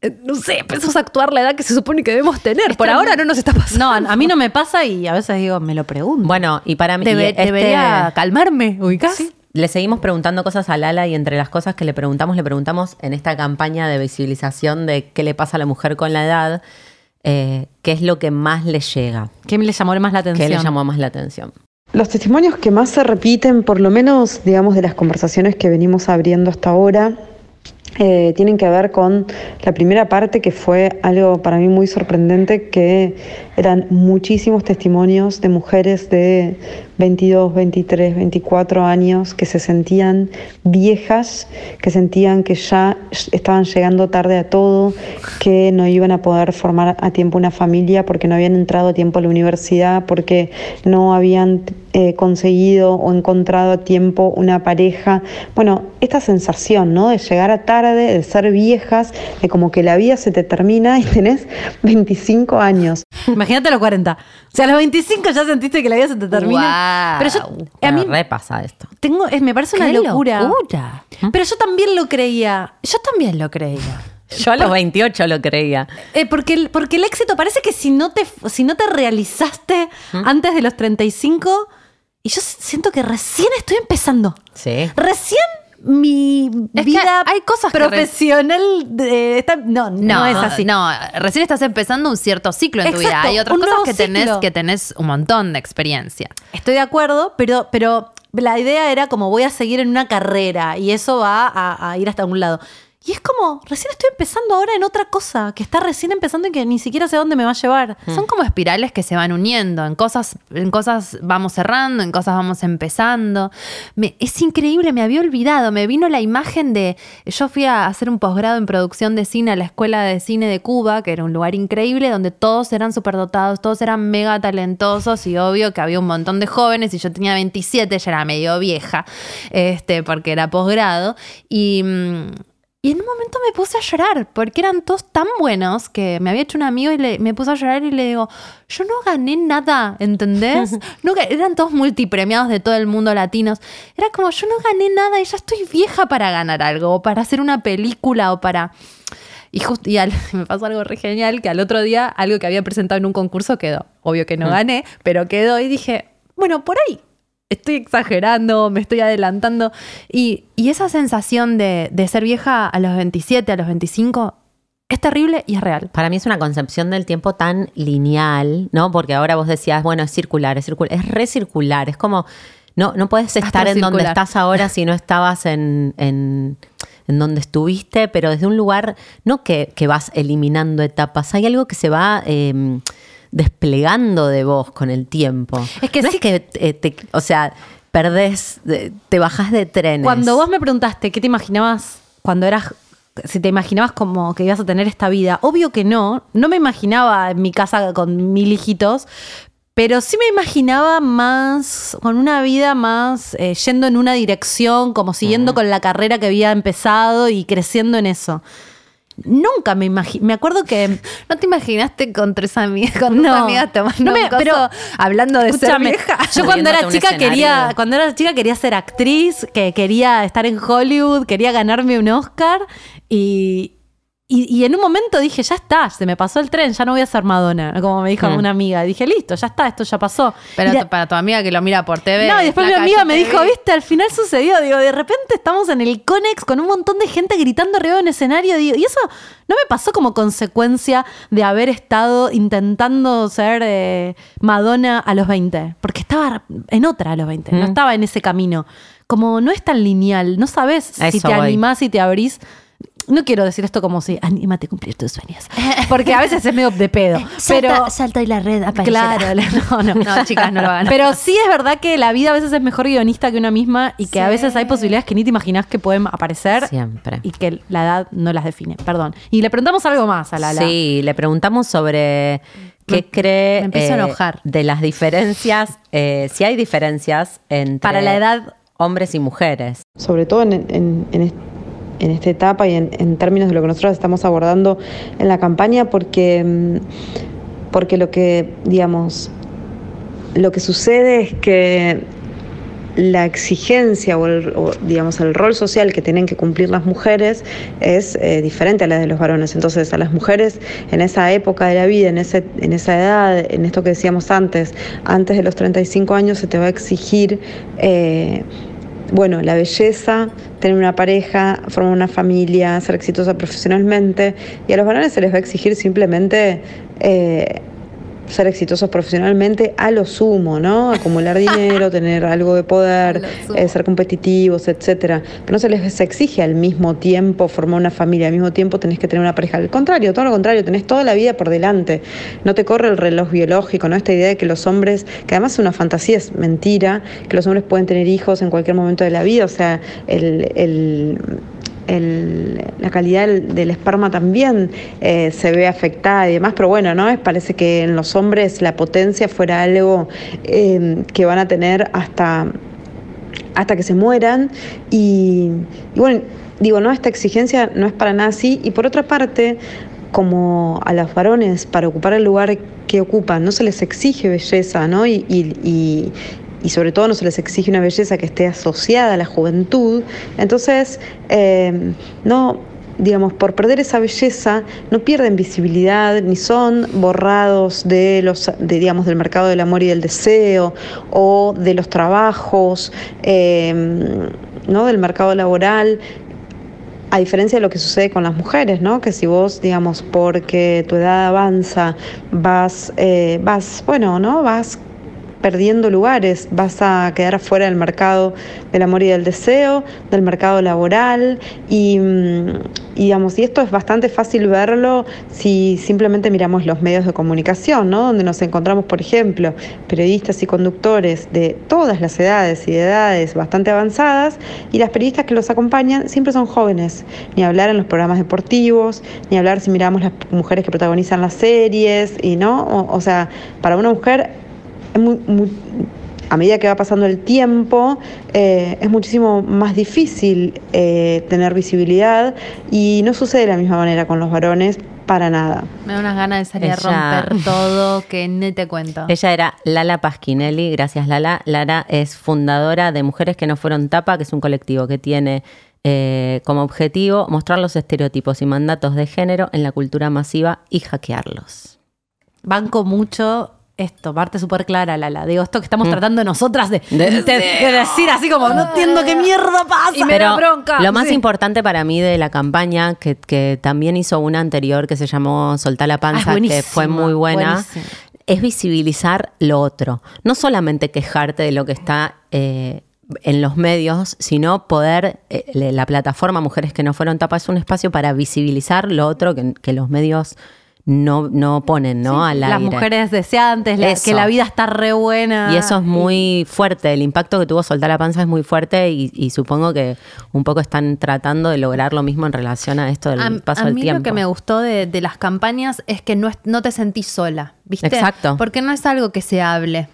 eh, No sé, empezamos a actuar la edad que se supone que debemos tener. Por ahora no nos está pasando. No, a a mí no me pasa y a veces digo, me lo pregunto. bueno, y para mí. Debe- este- Debería calmarme, ubicás. Le seguimos preguntando cosas a Lala y entre las cosas que le preguntamos, le preguntamos en esta campaña de visibilización de qué le pasa a la mujer con la edad, eh, qué es lo que más le llega, ¿Qué le llamó más la atención? qué le llamó más la atención. Los testimonios que más se repiten, por lo menos, digamos, de las conversaciones que venimos abriendo hasta ahora, eh, tienen que ver con la primera parte que fue algo para mí muy sorprendente, que eran muchísimos testimonios de mujeres de 22, 23, 24 años que se sentían viejas, que sentían que ya estaban llegando tarde a todo, que no iban a poder formar a tiempo una familia porque no habían entrado a tiempo a la universidad, porque no habían eh, conseguido o encontrado a tiempo una pareja. Bueno, esta sensación, ¿no? De llegar a tarde, de ser viejas, de como que la vida se te termina y tenés 25 años. Imagínate a los 40. O sea, a los 25 ya sentiste que la vida se te termina. Guau. Pero yo, a mí repasa esto. tengo, es- me parece una ¡Qué locura. locura! Pero yo también lo creía. Yo también lo creía. Yo a los 28 lo creía. Eh, porque, el, porque el éxito parece que si no te, si no te realizaste antes de los 35, y yo siento que recién estoy empezando. Sí. Recién mi Es vida hay cosas profesional de- no, no, No, es así. No, recién estás empezando un cierto ciclo en tu vida. Hay otras cosas que tenés, ciclo. que tenés un montón de experiencia. Estoy de acuerdo, pero, pero la idea era como voy a seguir en una carrera y eso va a, a ir hasta un lado. Y es como, recién estoy empezando ahora en otra cosa, que está recién empezando y que ni siquiera sé dónde me va a llevar. Son como espirales que se van uniendo. En cosas, en cosas vamos cerrando, en cosas vamos empezando. Me- es increíble, me había olvidado. Me vino la imagen de. Yo fui a hacer un posgrado en producción de cine a la Escuela de Cine de Cuba, que era un lugar increíble, donde todos eran superdotados, todos eran mega talentosos y obvio que había un montón de jóvenes. Y yo tenía 27, ya era medio vieja, este, porque era posgrado. Y. mm, y en un momento me puse a llorar porque eran todos tan buenos que me había hecho un amigo y le, me puse a llorar y le digo, yo no gané nada, ¿entendés? No, eran todos multipremiados de todo el mundo latinos. Era como, yo no gané nada y ya estoy vieja para ganar algo, o para hacer una película o para... Y justo y al- me pasó algo re genial que al otro día algo que había presentado en un concurso quedó. Obvio que no gané, pero quedó y dije, bueno, por ahí estoy exagerando, me estoy adelantando. Y, y esa sensación de, de ser vieja a los 27, a los 25, es terrible y es real. Para mí es una concepción del tiempo tan lineal, ¿no? Porque ahora vos decías, bueno, es circular, es circular, es recircular, es como, no, no puedes estar en donde estás ahora si no estabas en, en, en donde estuviste, pero desde un lugar, no que, que vas eliminando etapas, hay algo que se va eh, desplegando de vos con el tiempo. Es que no sí- es que, eh, te- o sea, perdés, te bajás de trenes. Cuando vos me preguntaste qué te imaginabas cuando eras si te imaginabas como que ibas a tener esta vida. Obvio que no. No me imaginaba en mi casa con mil hijitos. Pero sí me imaginaba más, con una vida más eh, yendo en una dirección, como siguiendo con la carrera que había empezado y creciendo en eso. Nunca me imaginé. Me acuerdo que. ¿No te imaginaste con tres amigas, con tus No. amigas tomando No me- un coso, pero- hablando de ser vieja? yo cuando era chica quería, cuando era chica quería ser actriz, que quería estar en Hollywood, quería ganarme un Oscar y, y, y en un momento dije, ya está, se me pasó el tren, ya no voy a ser Madonna, como me dijo Mm. una amiga. Dije, listo, ya está, esto ya pasó. Pero para tu amiga que lo mira por TV. no, y después mi amiga me dijo, vi. viste, al final sucedió. Digo, de repente estamos en el Conex con un montón de gente gritando arriba de un escenario. Digo, y eso no me pasó como consecuencia de haber estado intentando ser eh, Madonna a los 20. Porque estaba en otra a los 20, no Mm. estaba en ese camino. Como no es tan lineal, no sabes si te voy. animás y te abrís. No quiero decir esto como si anímate a cumplir tus sueños. Porque a veces es medio de pedo. pero salta y la red Claro, no, no. No, chicas, no lo hagan. Pero sí es verdad que la vida a veces es mejor guionista que una misma y que a veces hay posibilidades que ni te imaginas que pueden aparecer Siempre. y que la edad no las define. Perdón. Y le preguntamos algo más a Lala. Sí, le preguntamos sobre qué cree me empiezo a eh, enojar. de las diferencias, eh, si hay diferencias entre Para la edad. hombres y mujeres. sobre todo en, en- en en esta etapa y en, en términos de lo que nosotros estamos abordando en la campaña, porque, mm, porque lo que, digamos, lo que sucede es que la exigencia o, el, digamos, el rol social que tienen que cumplir las mujeres es eh, diferente a la de los varones. Entonces, a las mujeres en esa época de la vida, en, ese, en esa edad, en esto que decíamos antes, antes de los 35 años se te va a exigir... eh, bueno, la belleza, tener una pareja, formar una familia, ser exitosa profesionalmente. Y a los varones se les va a exigir simplemente eh, ser exitosos profesionalmente a lo sumo, ¿no? Acumular dinero, tener algo de poder, eh, ser competitivos, etcétera. Pero no se les exige al mismo tiempo formar una familia, al mismo tiempo tenés que tener una pareja. Al contrario, todo lo contrario, tenés toda la vida por delante. No te corre el reloj biológico, ¿no? Esta idea de que los hombres, que además es una fantasía, es mentira, que los hombres pueden tener hijos en cualquier momento de la vida, o sea, el- el el- la calidad del, del también eh, se ve afectada y demás, pero bueno, ¿no? Es, parece que en los hombres la potencia fuera algo eh, que van a tener hasta, hasta que se mueran y, bueno, digo, ¿no? Esta exigencia no es para nada así y por otra parte, como a los varones para ocupar el lugar que ocupan no se les exige belleza, ¿no? Y- y sobre todo no se les exige una belleza que esté asociada a la juventud, entonces eh, no, digamos, por perder esa belleza no pierden visibilidad ni son borrados de los, digamos, del mercado del amor y del deseo o de los trabajos, eh, ¿no? Del mercado laboral. A diferencia de lo que sucede con las mujeres, ¿no? Que si vos, digamos, porque tu edad avanza, vas, eh, vas, bueno, ¿no? Vas perdiendo lugares, vas a quedar afuera del mercado del amor y del deseo, del mercado laboral y, mm, y, digamos, y esto es bastante fácil verlo si simplemente miramos los medios de comunicación, ¿no? Donde nos encontramos, por ejemplo, periodistas y conductores de todas las edades y de edades bastante avanzadas y las periodistas que los acompañan siempre son jóvenes, ni hablar en los programas deportivos, ni hablar si miramos las mujeres que protagonizan las series y no, o, sea, para una mujer muy- muy- a medida que va pasando el tiempo, eh, es muchísimo más difícil eh, tener visibilidad y no sucede de la misma manera con los varones para nada. Me da unas ganas de salir Ella- a romper todo que ni te cuento. Ella era Lala Pasquinelli, gracias Lala. Lala es fundadora de Mujeres que no fueron tapa, que es un colectivo que tiene eh, como objetivo mostrar los estereotipos y mandatos de género en la cultura masiva y hackearlos. Banco mucho esto, parte súper clara, Lala. Digo, esto que estamos Mm. tratando nosotras de, De- de- de decir así como, no entiendo qué mierda pasa. Y me da bronca. Lo más Sí. importante para mí de la campaña, que, que también hizo una anterior que se llamó Soltá la panza, que fue muy buena, es visibilizar lo otro. No solamente quejarte de lo que está eh, en los medios, sino poder, eh, la plataforma Mujeres que no fueron tapa es un espacio para visibilizar lo otro que, que los medios no, no ponen, ¿no? Al Las aire. mujeres deseantes, la- que la vida está re buena. Y eso es muy fuerte, el impacto que tuvo soltar la panza es muy fuerte y, y supongo que un poco están tratando de lograr lo mismo en relación a esto del A, paso a del mí tiempo. lo que me gustó de, de las campañas es que no, es- no te sentís sola, ¿viste? Exacto. Porque no es algo que se hable.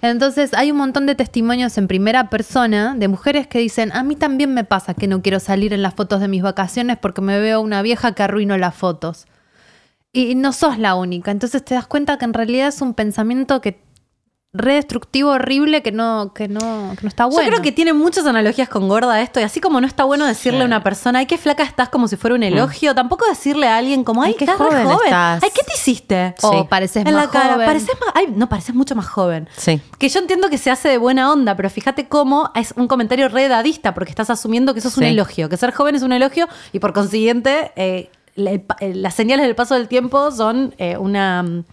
Entonces hay un montón de testimonios en primera persona de mujeres que dicen, a mí también me pasa que no quiero salir en las fotos de mis vacaciones porque me veo una vieja que arruino las fotos. Y no sos la única. Entonces te das cuenta que en realidad es un pensamiento que re destructivo, horrible, que no, que no, que no está bueno. Yo creo que tiene muchas analogías con gorda esto, y así como no está bueno decirle a una persona, ay, qué flaca estás como si fuera un elogio, tampoco decirle a alguien como, ay, Ay, qué estás joven joven. estás. Ay, ¿qué te hiciste? O Sí. pareces en más la cara, joven. pareces más, ay, no, pareces mucho más joven. Sí. Que yo entiendo que se hace de buena onda, pero fíjate cómo es un comentario re edadista, porque estás asumiendo que eso es un elogio, que ser joven es un elogio, y por consiguiente, eh, la- eh, las señales del paso del tiempo son eh, una, mm,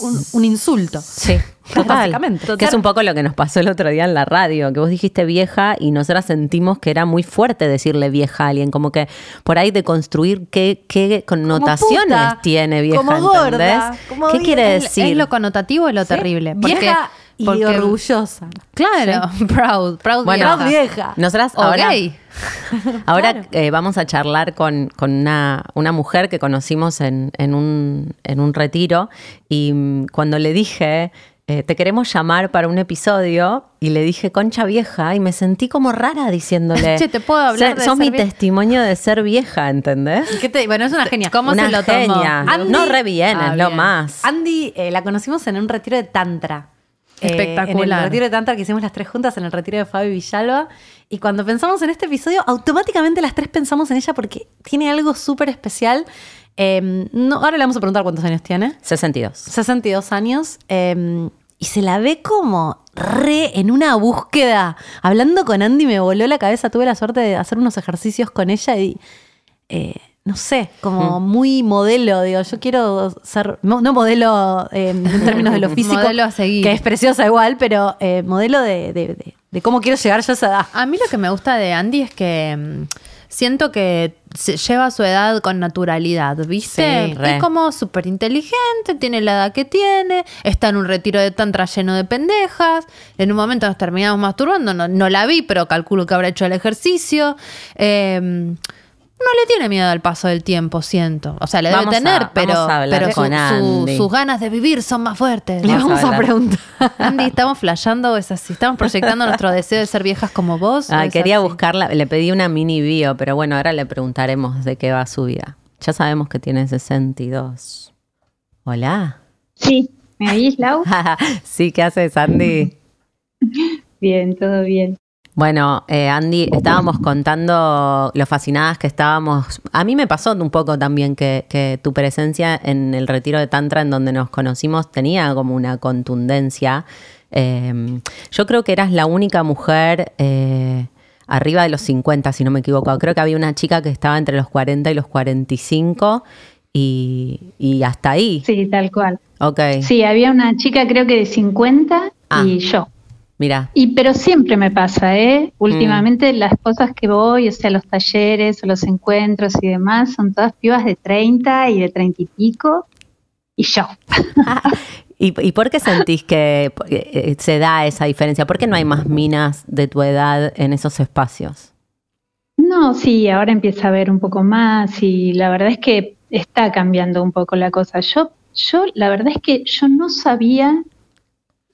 un, un insulto. Sí, total. Básicamente. Que es un poco lo que nos pasó el otro día en la radio, que vos dijiste vieja y nosotras sentimos que era muy fuerte decirle vieja a alguien, como que por ahí de construir qué, qué connotaciones puta, tiene vieja, como gorda, ¿Qué vieja. quiere decir? Es lo connotativo y lo terrible. Porque- Vieja y porque- orgullosa. Claro, proud, proud Bueno, vieja. vieja. Nosotras ahora, gay. ahora eh, vamos a charlar con, con una, una mujer que conocimos en, en un, en un retiro y mm, cuando le dije, eh, te queremos llamar para un episodio y le dije concha vieja y me sentí como rara diciéndole, Che, ¿te puedo hablar "Sos- de sos ser mi vieja?" testimonio de ser vieja, ¿entendés? ¿Qué te- bueno, es una genia. ¿Cómo una se lo tomó? genia. Andy- no re bien, Ah, es lo bien. más. Andy eh, la conocimos en un retiro de Tantra. Eh, Espectacular. en el retiro de Tantra que hicimos las tres juntas en el retiro de Fabi Villalba. Y cuando pensamos en este episodio, automáticamente las tres pensamos en ella porque tiene algo súper especial. Eh, no, ahora le vamos a preguntar cuántos años tiene. 62. 62 años. eh, y se la ve como re en una búsqueda. Hablando con Andy me voló la cabeza. Tuve la suerte de hacer unos ejercicios con ella y eh, no sé, como muy modelo. Digo, yo quiero ser, no, no modelo eh, en términos de lo físico, Modelo a seguir. que es preciosa igual, pero eh, modelo de, de- de- de cómo quiero llegar yo a esa edad. A mí lo que me gusta de Andy es que mm, siento que se lleva su edad con naturalidad, ¿viste? Sí, es como súper inteligente, tiene la edad que tiene, está en un retiro de tantra lleno de pendejas. En un momento nos terminamos masturbando, no, no la vi, pero calculo que habrá hecho el ejercicio. Eh, no le tiene miedo al paso del tiempo, siento. O sea, le Vamos debe tener, a- pero, vamos a hablar pero con su- Andy. sus ganas de vivir son más fuertes. Le Vamos a vamos a, hablar. preguntar. Andy, ¿estamos flasheando o es así? ¿Estamos proyectando nuestro deseo de ser viejas como vos? Ah, quería así? buscarla, le pedí una mini bio, pero bueno, ahora le preguntaremos de qué va su vida. Ya sabemos que tiene 62. Hola. Sí, ¿me oís, Lau? sí, ¿qué haces, Andy? Bien, todo bien. Bueno, eh, Andy, estábamos contando lo fascinadas que estábamos. A mí me pasó un poco también que, que tu presencia en el retiro de Tantra, en donde nos conocimos, tenía como una contundencia. Eh, yo creo que eras la única mujer eh, arriba de los 50, si no me equivoco. Creo que había una chica que estaba entre los 40 y los 45 y, y hasta ahí. Sí, tal cual. Ok, Sí, había una chica creo que de 50 Ah. y yo. Mira. Y pero siempre me pasa, ¿eh? Últimamente las cosas que voy, o sea, los talleres o los encuentros y demás, son todas pibas de 30 y de 30 y pico. Y yo. ¿Y, y por qué sentís que eh, eh, se da esa diferencia? ¿Por qué no hay más minas de tu edad en esos espacios? No, sí, ahora empieza a ver un poco más y la verdad es que está cambiando un poco la cosa. Yo, yo la verdad es que yo no sabía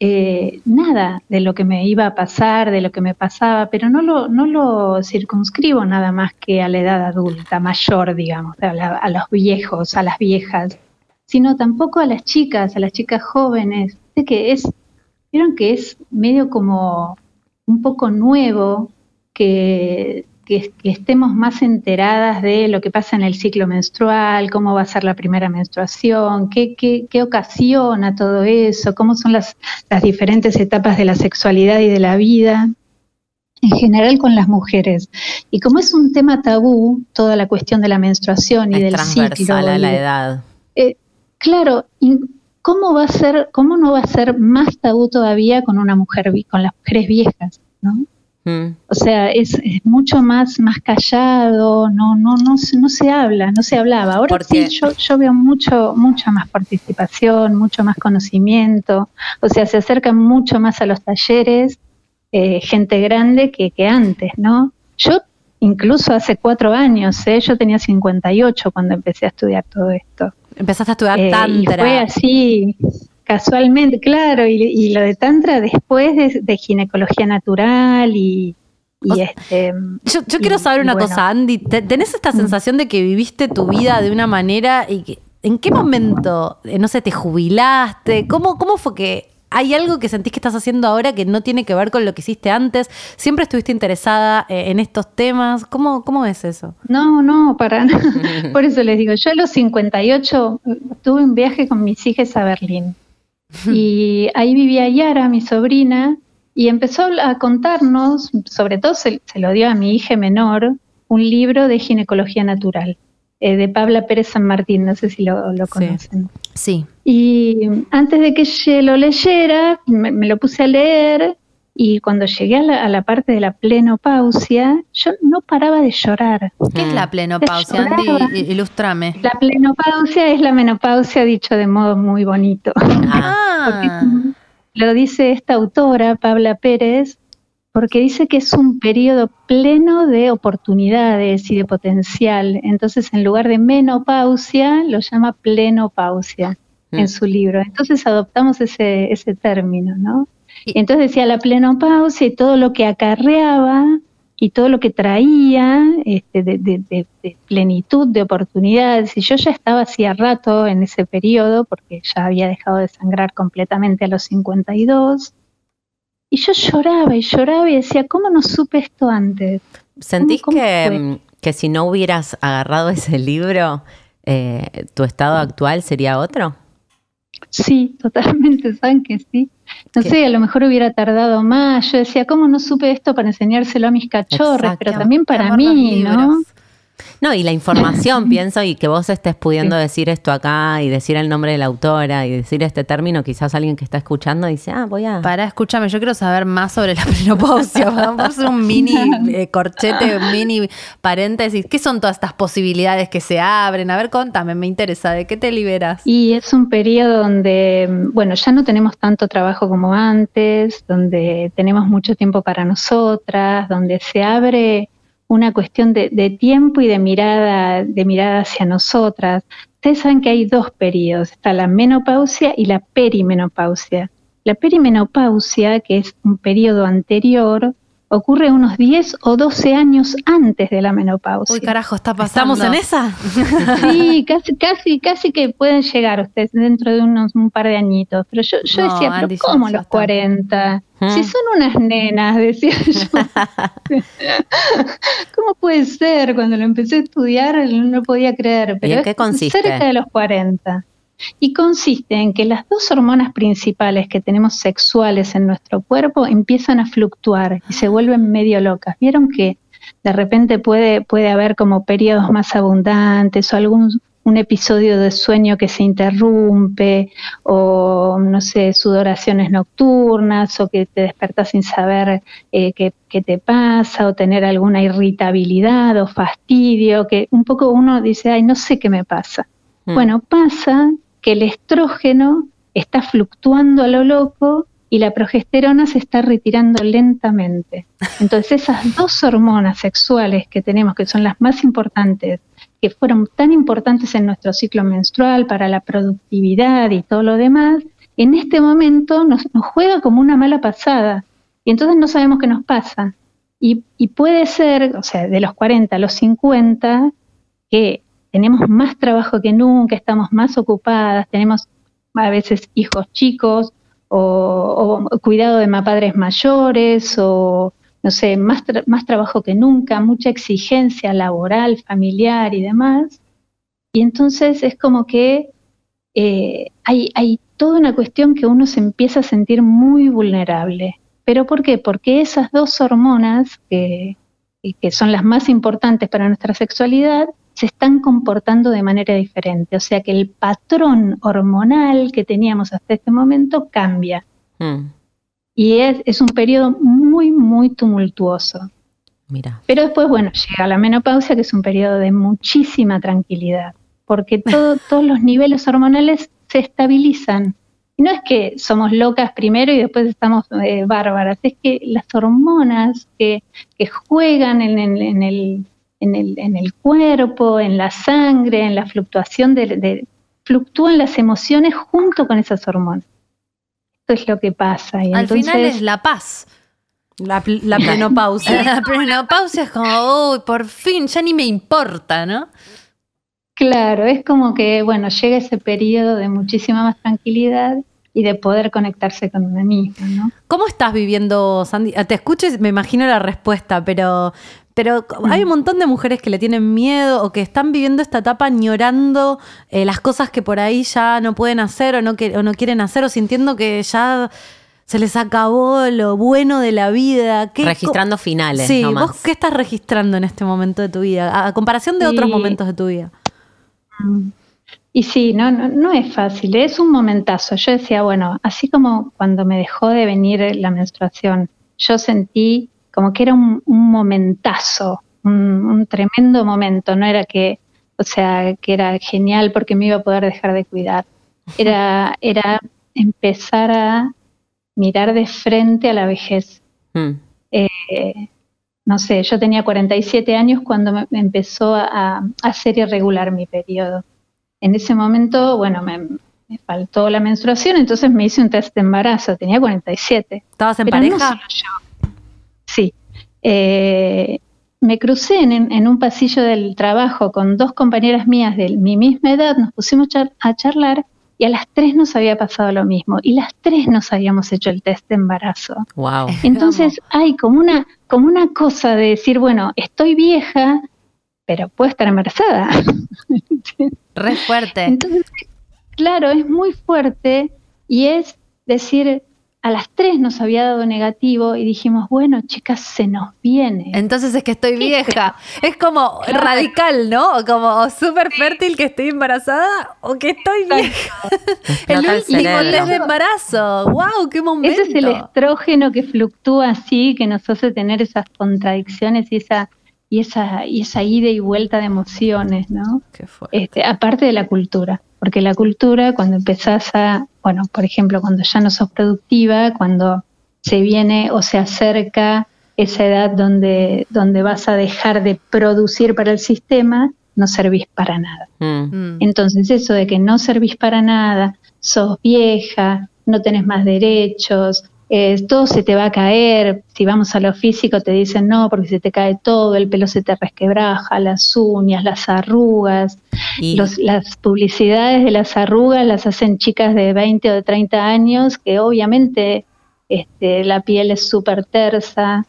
eh, nada de lo que me iba a pasar, de lo que me pasaba, pero no lo, no lo circunscribo nada más que a la edad adulta, mayor, digamos, a, a los viejos, a las viejas, sino tampoco a las chicas, a las chicas jóvenes. Sé que es, vieron que es medio como un poco nuevo que, que- que estemos más enteradas de lo que pasa en el ciclo menstrual, cómo va a ser la primera menstruación, qué, qué, qué ocasiona todo eso, cómo son las, las diferentes etapas de la sexualidad y de la vida, en general con las mujeres. Y como es un tema tabú, toda la cuestión de la menstruación y Es del transversal ciclo. a la edad. eh, claro, ¿cómo va a ser, cómo no va a ser más tabú todavía con una mujer, con las mujeres viejas, ¿no? Mm. O sea, es, es mucho más, más callado, no, no, no, se- no se habla, no se hablaba. Ahora sí, yo, yo veo mucho, mucha más participación, mucho más conocimiento, o sea, se acercan mucho más a los talleres eh, gente grande que, que antes, ¿no? Yo incluso hace cuatro años, ¿eh? yo tenía 58 cuando empecé a estudiar todo esto. Empezaste a estudiar Eh, y tantra. fue así, casualmente, claro, y, y lo de Tantra después de, de ginecología natural y, este. Yo, yo y- quiero saber una bueno. cosa, Andy. ¿Te- ¿Tenés esta sensación de que viviste tu vida de una manera y que en qué momento, eh, no sé, te jubilaste? ¿Cómo, cómo fue que hay algo que sentís que estás haciendo ahora que no tiene que ver con lo que hiciste antes? ¿Siempre estuviste interesada eh, en estos temas? ¿Cómo, cómo es eso? No, no, para nada. Por eso les digo, yo a los 58 eh, tuve un viaje con mis hijas a Berlín. Y ahí vivía Yara, mi sobrina, y empezó a contarnos, sobre todo se, se lo dio a mi hija menor, un libro de ginecología natural, eh, de Pabla Pérez San Martín, no sé si lo, lo Sí. conocen. Sí. Y antes de que yo lo leyera, me, me lo puse a leer y cuando llegué a la, a la parte de la plenopausia, yo no paraba de llorar. ¿Qué es la plenopausia, Lloraba. Andy? I- Ilústrame. La plenopausia es la menopausia dicho de modo muy bonito. Ah, Lo dice esta autora, Pabla Pérez, porque dice que es un periodo pleno de oportunidades y de potencial. Entonces, en lugar de menopausia, lo llama plenopausia Mm. en su libro. Entonces adoptamos ese, ese término, ¿no? Y- Entonces decía la plenopausia y todo lo que acarreaba y todo lo que traía este, de, de- de- de plenitud de oportunidades. Y yo ya estaba hacía rato en ese periodo, porque ya había dejado de sangrar completamente a los 52. Y yo lloraba y lloraba y decía, ¿cómo no supe esto antes? ¿Sentís ¿Cómo- cómo que, que si no hubieras agarrado ese libro, eh, tu estado actual sería otro? Sí, totalmente, saben que sí. No ¿Qué? sé, a lo mejor hubiera tardado más. Yo decía, ¿cómo no supe esto para enseñárselo a mis cachorros? Exacto. Pero también para amor mí, ¿no? libros. No, y la información, pienso, y que vos estés pudiendo decir esto acá y decir el nombre de la autora y decir este término, quizás alguien que está escuchando dice, ah, voy a... Para, escúchame, yo quiero saber más sobre la menopausia. Vamos a hacer un mini eh, corchete, un mini paréntesis. ¿Qué son todas estas posibilidades que se abren? A ver, contame, me interesa. ¿De qué te liberas? Y es un periodo donde, bueno, ya no tenemos tanto trabajo como antes, donde tenemos mucho tiempo para nosotras, donde se abre una cuestión de, de tiempo y de mirada, de mirada hacia nosotras. Ustedes saben que hay dos periodos, está la menopausia y la perimenopausia. La perimenopausia, que es un periodo anterior, ocurre unos 10 o 12 años antes de la menopausia. Uy, carajo, está pasando. ¿Estamos en esa? Sí, casi, casi, casi que pueden llegar ustedes dentro de unos un par de añitos. Pero yo, yo No, decía, pero Andy, ¿cómo los está. 40? Si son unas nenas, decía yo. ¿Cómo puede ser? Cuando lo empecé a estudiar no podía creer. Pero en qué consiste? Cerca de los 40. Y consiste en que las dos hormonas principales que tenemos sexuales en nuestro cuerpo empiezan a fluctuar y se vuelven medio locas. ¿Vieron que de repente puede, puede haber como periodos más abundantes o algún un episodio de sueño que se interrumpe o no sé, sudoraciones nocturnas o que te despertas sin saber eh, qué, qué te pasa o tener alguna irritabilidad o fastidio, que un poco uno dice, ay, no sé qué me pasa. Mm. Bueno, pasa que el estrógeno está fluctuando a lo loco y la progesterona se está retirando lentamente. Entonces esas dos hormonas sexuales que tenemos, que son las más importantes, que fueron tan importantes en nuestro ciclo menstrual para la productividad y todo lo demás, en este momento nos, juega como una mala pasada. Y entonces no sabemos qué nos pasa. Y, puede ser, o sea, de los 40 a los 50, que tenemos más trabajo que nunca, estamos más ocupadas, tenemos a veces hijos chicos o, o cuidado de padres mayores o no sé, más, tra- más trabajo que nunca, mucha exigencia laboral, familiar y demás. Y entonces es como que eh, hay, hay toda una cuestión que uno se empieza a sentir muy vulnerable. ¿Pero por qué? Porque esas dos hormonas, que, que son las más importantes para nuestra sexualidad, se están comportando de manera diferente. O sea que el patrón hormonal que teníamos hasta este momento cambia. Mm. Y es, es un periodo muy muy, tumultuoso. Mira. Pero después, bueno, llega la menopausia, que es un periodo de muchísima tranquilidad, porque todo- todos los niveles hormonales se estabilizan. Y no es que somos locas primero y después estamos eh, bárbaras, es que las hormonas que, que juegan en, el- en el, en, el, en el cuerpo, en la sangre, en la fluctuación de, de- fluctúan las emociones junto con esas hormonas. Esto es lo que pasa. Y Al entonces, final es la paz. La, la menopausia. La menopausia es como, uy, por fin, ya ni me importa, ¿no? Claro, es como que, bueno, llega ese periodo de muchísima más tranquilidad y de poder conectarse con una misma, ¿no? ¿Cómo estás viviendo, Sandy? Ah, Te escucho y me imagino la respuesta, pero, pero hay un montón de mujeres que le tienen miedo o que están viviendo esta etapa añorando eh, las cosas que por ahí ya no pueden hacer o no, que- o no quieren hacer o sintiendo que ya se les acabó lo bueno de la vida. ¿Qué- Registrando finales, Sí, nomás. ¿vos qué estás registrando en este momento de tu vida? A, a comparación de Sí. otros momentos de tu vida. Y sí, no, no, no es fácil, es un momentazo. Yo decía, bueno, así como cuando me dejó de venir la menstruación, yo sentí como que era un, un momentazo, un, un tremendo momento, no era que, o sea, que era genial porque me iba a poder dejar de cuidar. Era, era empezar a mirar de frente a la vejez. Mm. Eh, no sé, yo tenía 47 años cuando me empezó a, a ser irregular mi periodo. En ese momento, bueno, me, me faltó la menstruación, entonces me hice un test de embarazo, tenía 47. ¿Estabas en Pero no pareja? solo yo. Sí. Eh, me crucé en, en un pasillo del trabajo con dos compañeras mías de mi misma edad, nos pusimos char- a charlar y a las tres nos había pasado lo mismo y las tres nos habíamos hecho el test de embarazo. Wow. Entonces hay como una, como una cosa de decir, bueno, estoy vieja, pero puedo estar embarazada. Re fuerte. Entonces, claro, es muy fuerte y es decir, a las tres nos había dado negativo y dijimos, bueno, chicas, se nos viene. Entonces es que estoy vieja. Es como radical, ¿no? O como súper fértil que estoy embarazada o que estoy vieja. el último test de embarazo. ¡Wow! ¡Qué momento! Ese es el estrógeno que fluctúa así, que nos hace tener esas contradicciones y esa, y esa, y esa ida y vuelta de emociones, ¿no? Qué. Este, aparte de la cultura, porque la cultura cuando empezás a, bueno, por ejemplo, cuando ya no sos productiva, cuando se viene o se acerca esa edad donde, donde vas a dejar de producir para el sistema, no servís para nada. Mm. Mm. Entonces eso de que no servís para nada, sos vieja, no tenés más derechos, eh, todo se te va a caer, si vamos a lo físico te dicen no, porque se te cae todo, el pelo se te resquebraja, las uñas, las arrugas, los- las publicidades de las arrugas las hacen chicas de 20 o de 30 años que obviamente este, la piel es súper tersa,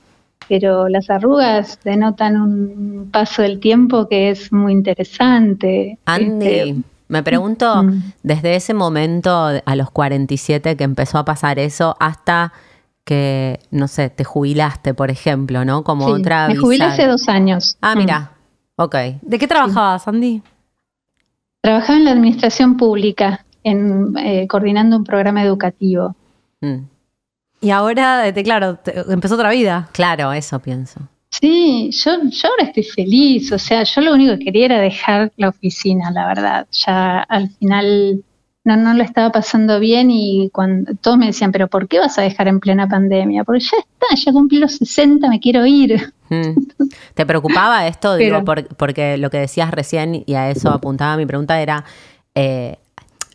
pero las arrugas denotan un paso del tiempo que es muy interesante. Andy, Este, me pregunto, Mm. desde ese momento a los 47 que empezó a pasar eso hasta que, no sé, te jubilaste, por ejemplo, ¿no? Como sí, otra me jubilé hace dos años. Ah, Mm. mira. Ok. ¿De qué trabajabas, Andy? Trabajaba en la administración pública, en, eh, coordinando un programa educativo. Mm. Y ahora, eh, te- claro, te- empezó otra vida. Claro, eso pienso. Sí, yo, yo ahora estoy feliz, o sea, yo lo único que quería era dejar la oficina, la verdad. Ya al final no, no lo estaba pasando bien y cuando todos me decían, pero ¿por qué vas a dejar en plena pandemia? Porque ya está, ya cumplí los 60, me quiero ir. Mm. ¿Te preocupaba esto? Digo, Pero- por- porque lo que decías recién, y a eso apuntaba mi pregunta, era eh,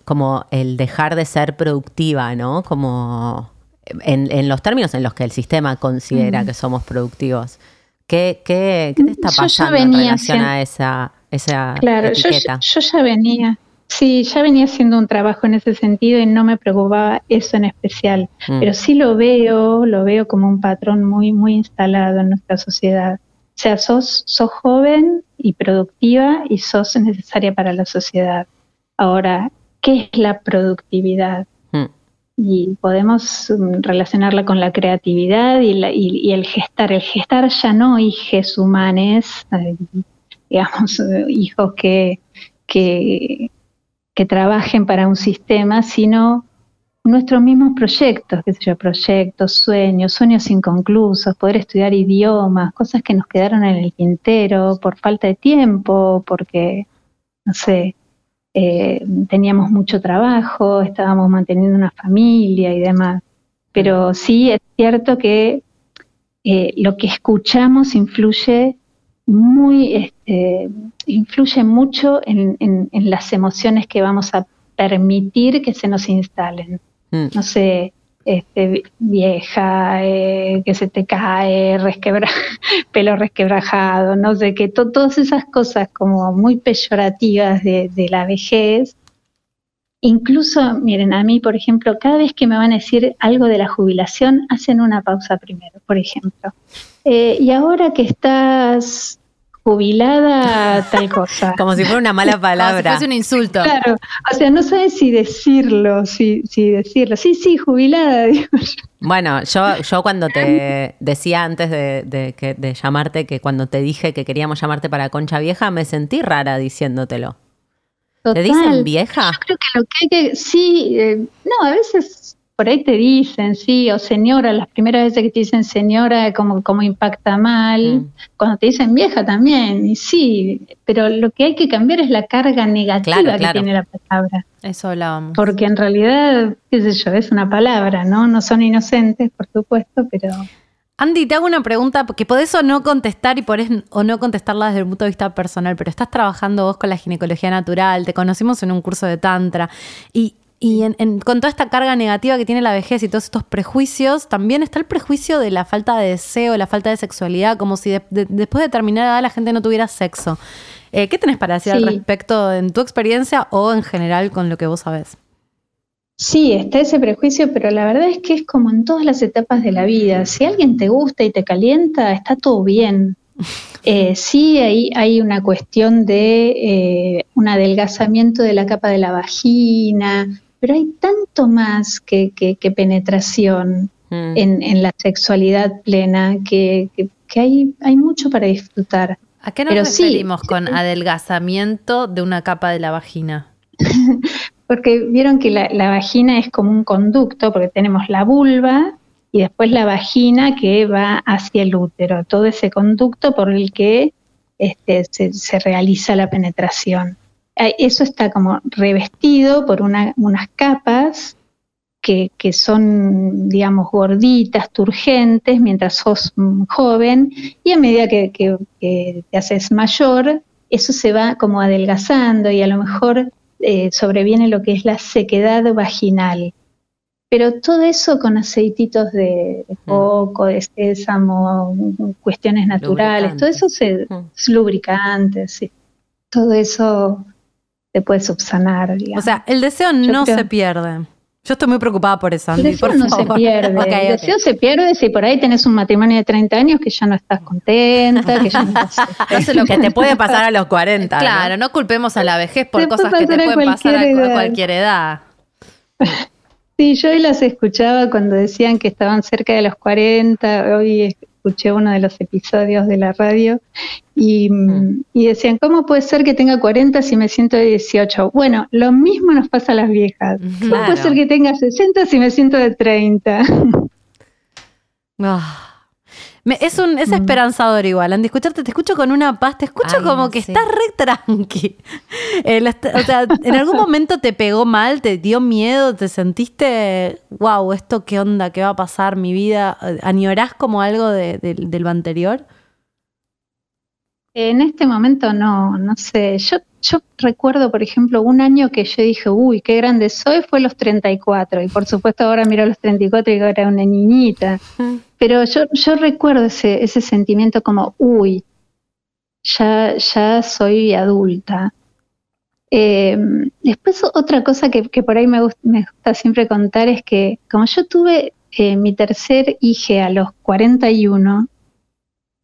como el dejar de ser productiva, ¿no? Como en, en los términos en los que el sistema considera que somos productivos. ¿Qué, qué, qué te está Yo pasando en relación a esa, esa Claro, yo, etiqueta? yo ya venía, sí, ya venía haciendo un trabajo en ese sentido y no me preocupaba eso en especial. Mm. Pero sí lo veo, lo veo como un patrón muy, muy instalado en nuestra sociedad. O sea, sos, sos joven y productiva y sos necesaria para la sociedad. Ahora, ¿qué es la productividad? Y podemos mm, relacionarla con la creatividad y, la- y- el gestar. El gestar ya no hijes humanes, eh, digamos, eh, hijos que, que, que trabajen para un sistema, sino nuestros mismos proyectos, qué sé yo, proyectos, sueños, sueños inconclusos, poder estudiar idiomas, cosas que nos quedaron en el tintero por falta de tiempo, porque, no sé, eh, teníamos mucho trabajo, estábamos manteniendo una familia y demás. Pero sí es cierto que eh, lo que escuchamos influye muy, este, influye mucho en, en- en las emociones que vamos a permitir que se nos instalen. Mm. No sé, este, vieja, eh, que se te cae, resquebra, pelo resquebrajado, no sé, que to- todas esas cosas como muy peyorativas de, de la vejez. Incluso, miren, a mí, por ejemplo, cada vez que me van a decir algo de la jubilación, hacen una pausa primero, por ejemplo. Eh, y ahora que estás jubilada, tal cosa. Como si fuera una mala Como si palabra. fuese un insulto. Claro, o sea, no sabes si decirlo, si, si decirlo. Sí, sí, jubilada, digo yo. Bueno, yo, yo cuando te decía antes de, de que- de llamarte, que cuando te dije que queríamos llamarte para Concha Vieja, me sentí rara diciéndotelo. ¿Te dicen vieja? Yo creo que lo que hay que, sí, eh, no, a veces por ahí te dicen, sí, o señora, las primeras veces que te dicen señora, como, como impacta mal, Mm. cuando te dicen vieja también, y sí, pero lo que hay que cambiar es la carga negativa Claro, que claro. tiene la palabra, Eso hablábamos. porque en realidad, qué sé yo, es una palabra, ¿no? No son inocentes, por supuesto, pero... Andy, te hago una pregunta que podés o no contestar y podés o no contestarla desde el punto de vista personal, pero estás trabajando vos con la ginecología natural, te conocimos en un curso de tantra y, y en- en- con toda esta carga negativa que tiene la vejez y todos estos prejuicios, también está el prejuicio de la falta de deseo, la falta de sexualidad, como si de- de- después de determinada edad la gente no tuviera sexo. Eh, ¿Qué tenés para decir al respecto en tu experiencia o en general con lo que vos sabés? Sí, está ese prejuicio, pero la verdad es que es como en todas las etapas de la vida. Si alguien te gusta y te calienta, está todo bien. Eh, sí, hay, hay una cuestión de eh, un adelgazamiento de la capa de la vagina, pero hay tanto más que, que- que penetración Mm. en, en la sexualidad plena que, que- que hay, hay mucho para disfrutar. ¿A qué nos Pero sí. referimos con adelgazamiento de una capa de la vagina? Porque vieron que la, la vagina es como un conducto, porque tenemos la vulva y después la vagina que va hacia el útero, todo ese conducto por el que este, se, se realiza la penetración. Ah, Eso está como revestido por una- unas capas que, que son, digamos, gorditas, turgentes, mientras sos mm, joven, y a medida que, que- que te haces mayor, eso se va como adelgazando y a lo mejor eh, sobreviene lo que es la sequedad vaginal. Pero todo eso con aceititos de, de coco, de sésamo, cuestiones naturales, todo eso se, Mm. es lubricantes, sí. todo eso se puede subsanar, digamos. O sea, el deseo Yo no creo- se pierde. Yo estoy muy preocupada por eso, el Andy, deseo por no se pierde, el deseo se pierde si por ahí tenés un matrimonio de 30 años que ya no estás contenta, que ya no estás... No lo Que te puede pasar a los 40. ¿no? Claro, no culpemos a la vejez por cosas que te pueden pasar a, edad. cualquier edad. Sí, yo hoy las escuchaba cuando decían que estaban cerca de los 40, hoy escuché uno de los episodios de la radio y, mm, y decían, ¿cómo puede ser que tenga 40 si me siento de 18? Bueno, lo mismo nos pasa a las viejas. ¿Cómo Claro. puede ser que tenga 60 si me siento de 30? Ah. Me- es un Mm. es esperanzador igual, Andy. Escucharte, te escucho con una paz, te escucho Ay, como no que estás re tranqui. O sea, ¿en algún momento te pegó mal, te dio miedo, te sentiste, wow, esto qué onda, qué va a pasar, mi vida? ¿Añorás como algo de, de- de lo anterior? En este momento no, no sé. Yo, recuerdo, por ejemplo, un año que yo dije, uy, qué grande soy, fue los 34. Y por supuesto ahora miro los 34 y digo, era una niñita. Pero yo, recuerdo ese, sentimiento como, uy, ya, ya soy adulta. Eh, después otra cosa que, que por ahí me, gust- me gusta siempre contar es que como yo tuve eh, mi tercer hija a los 41,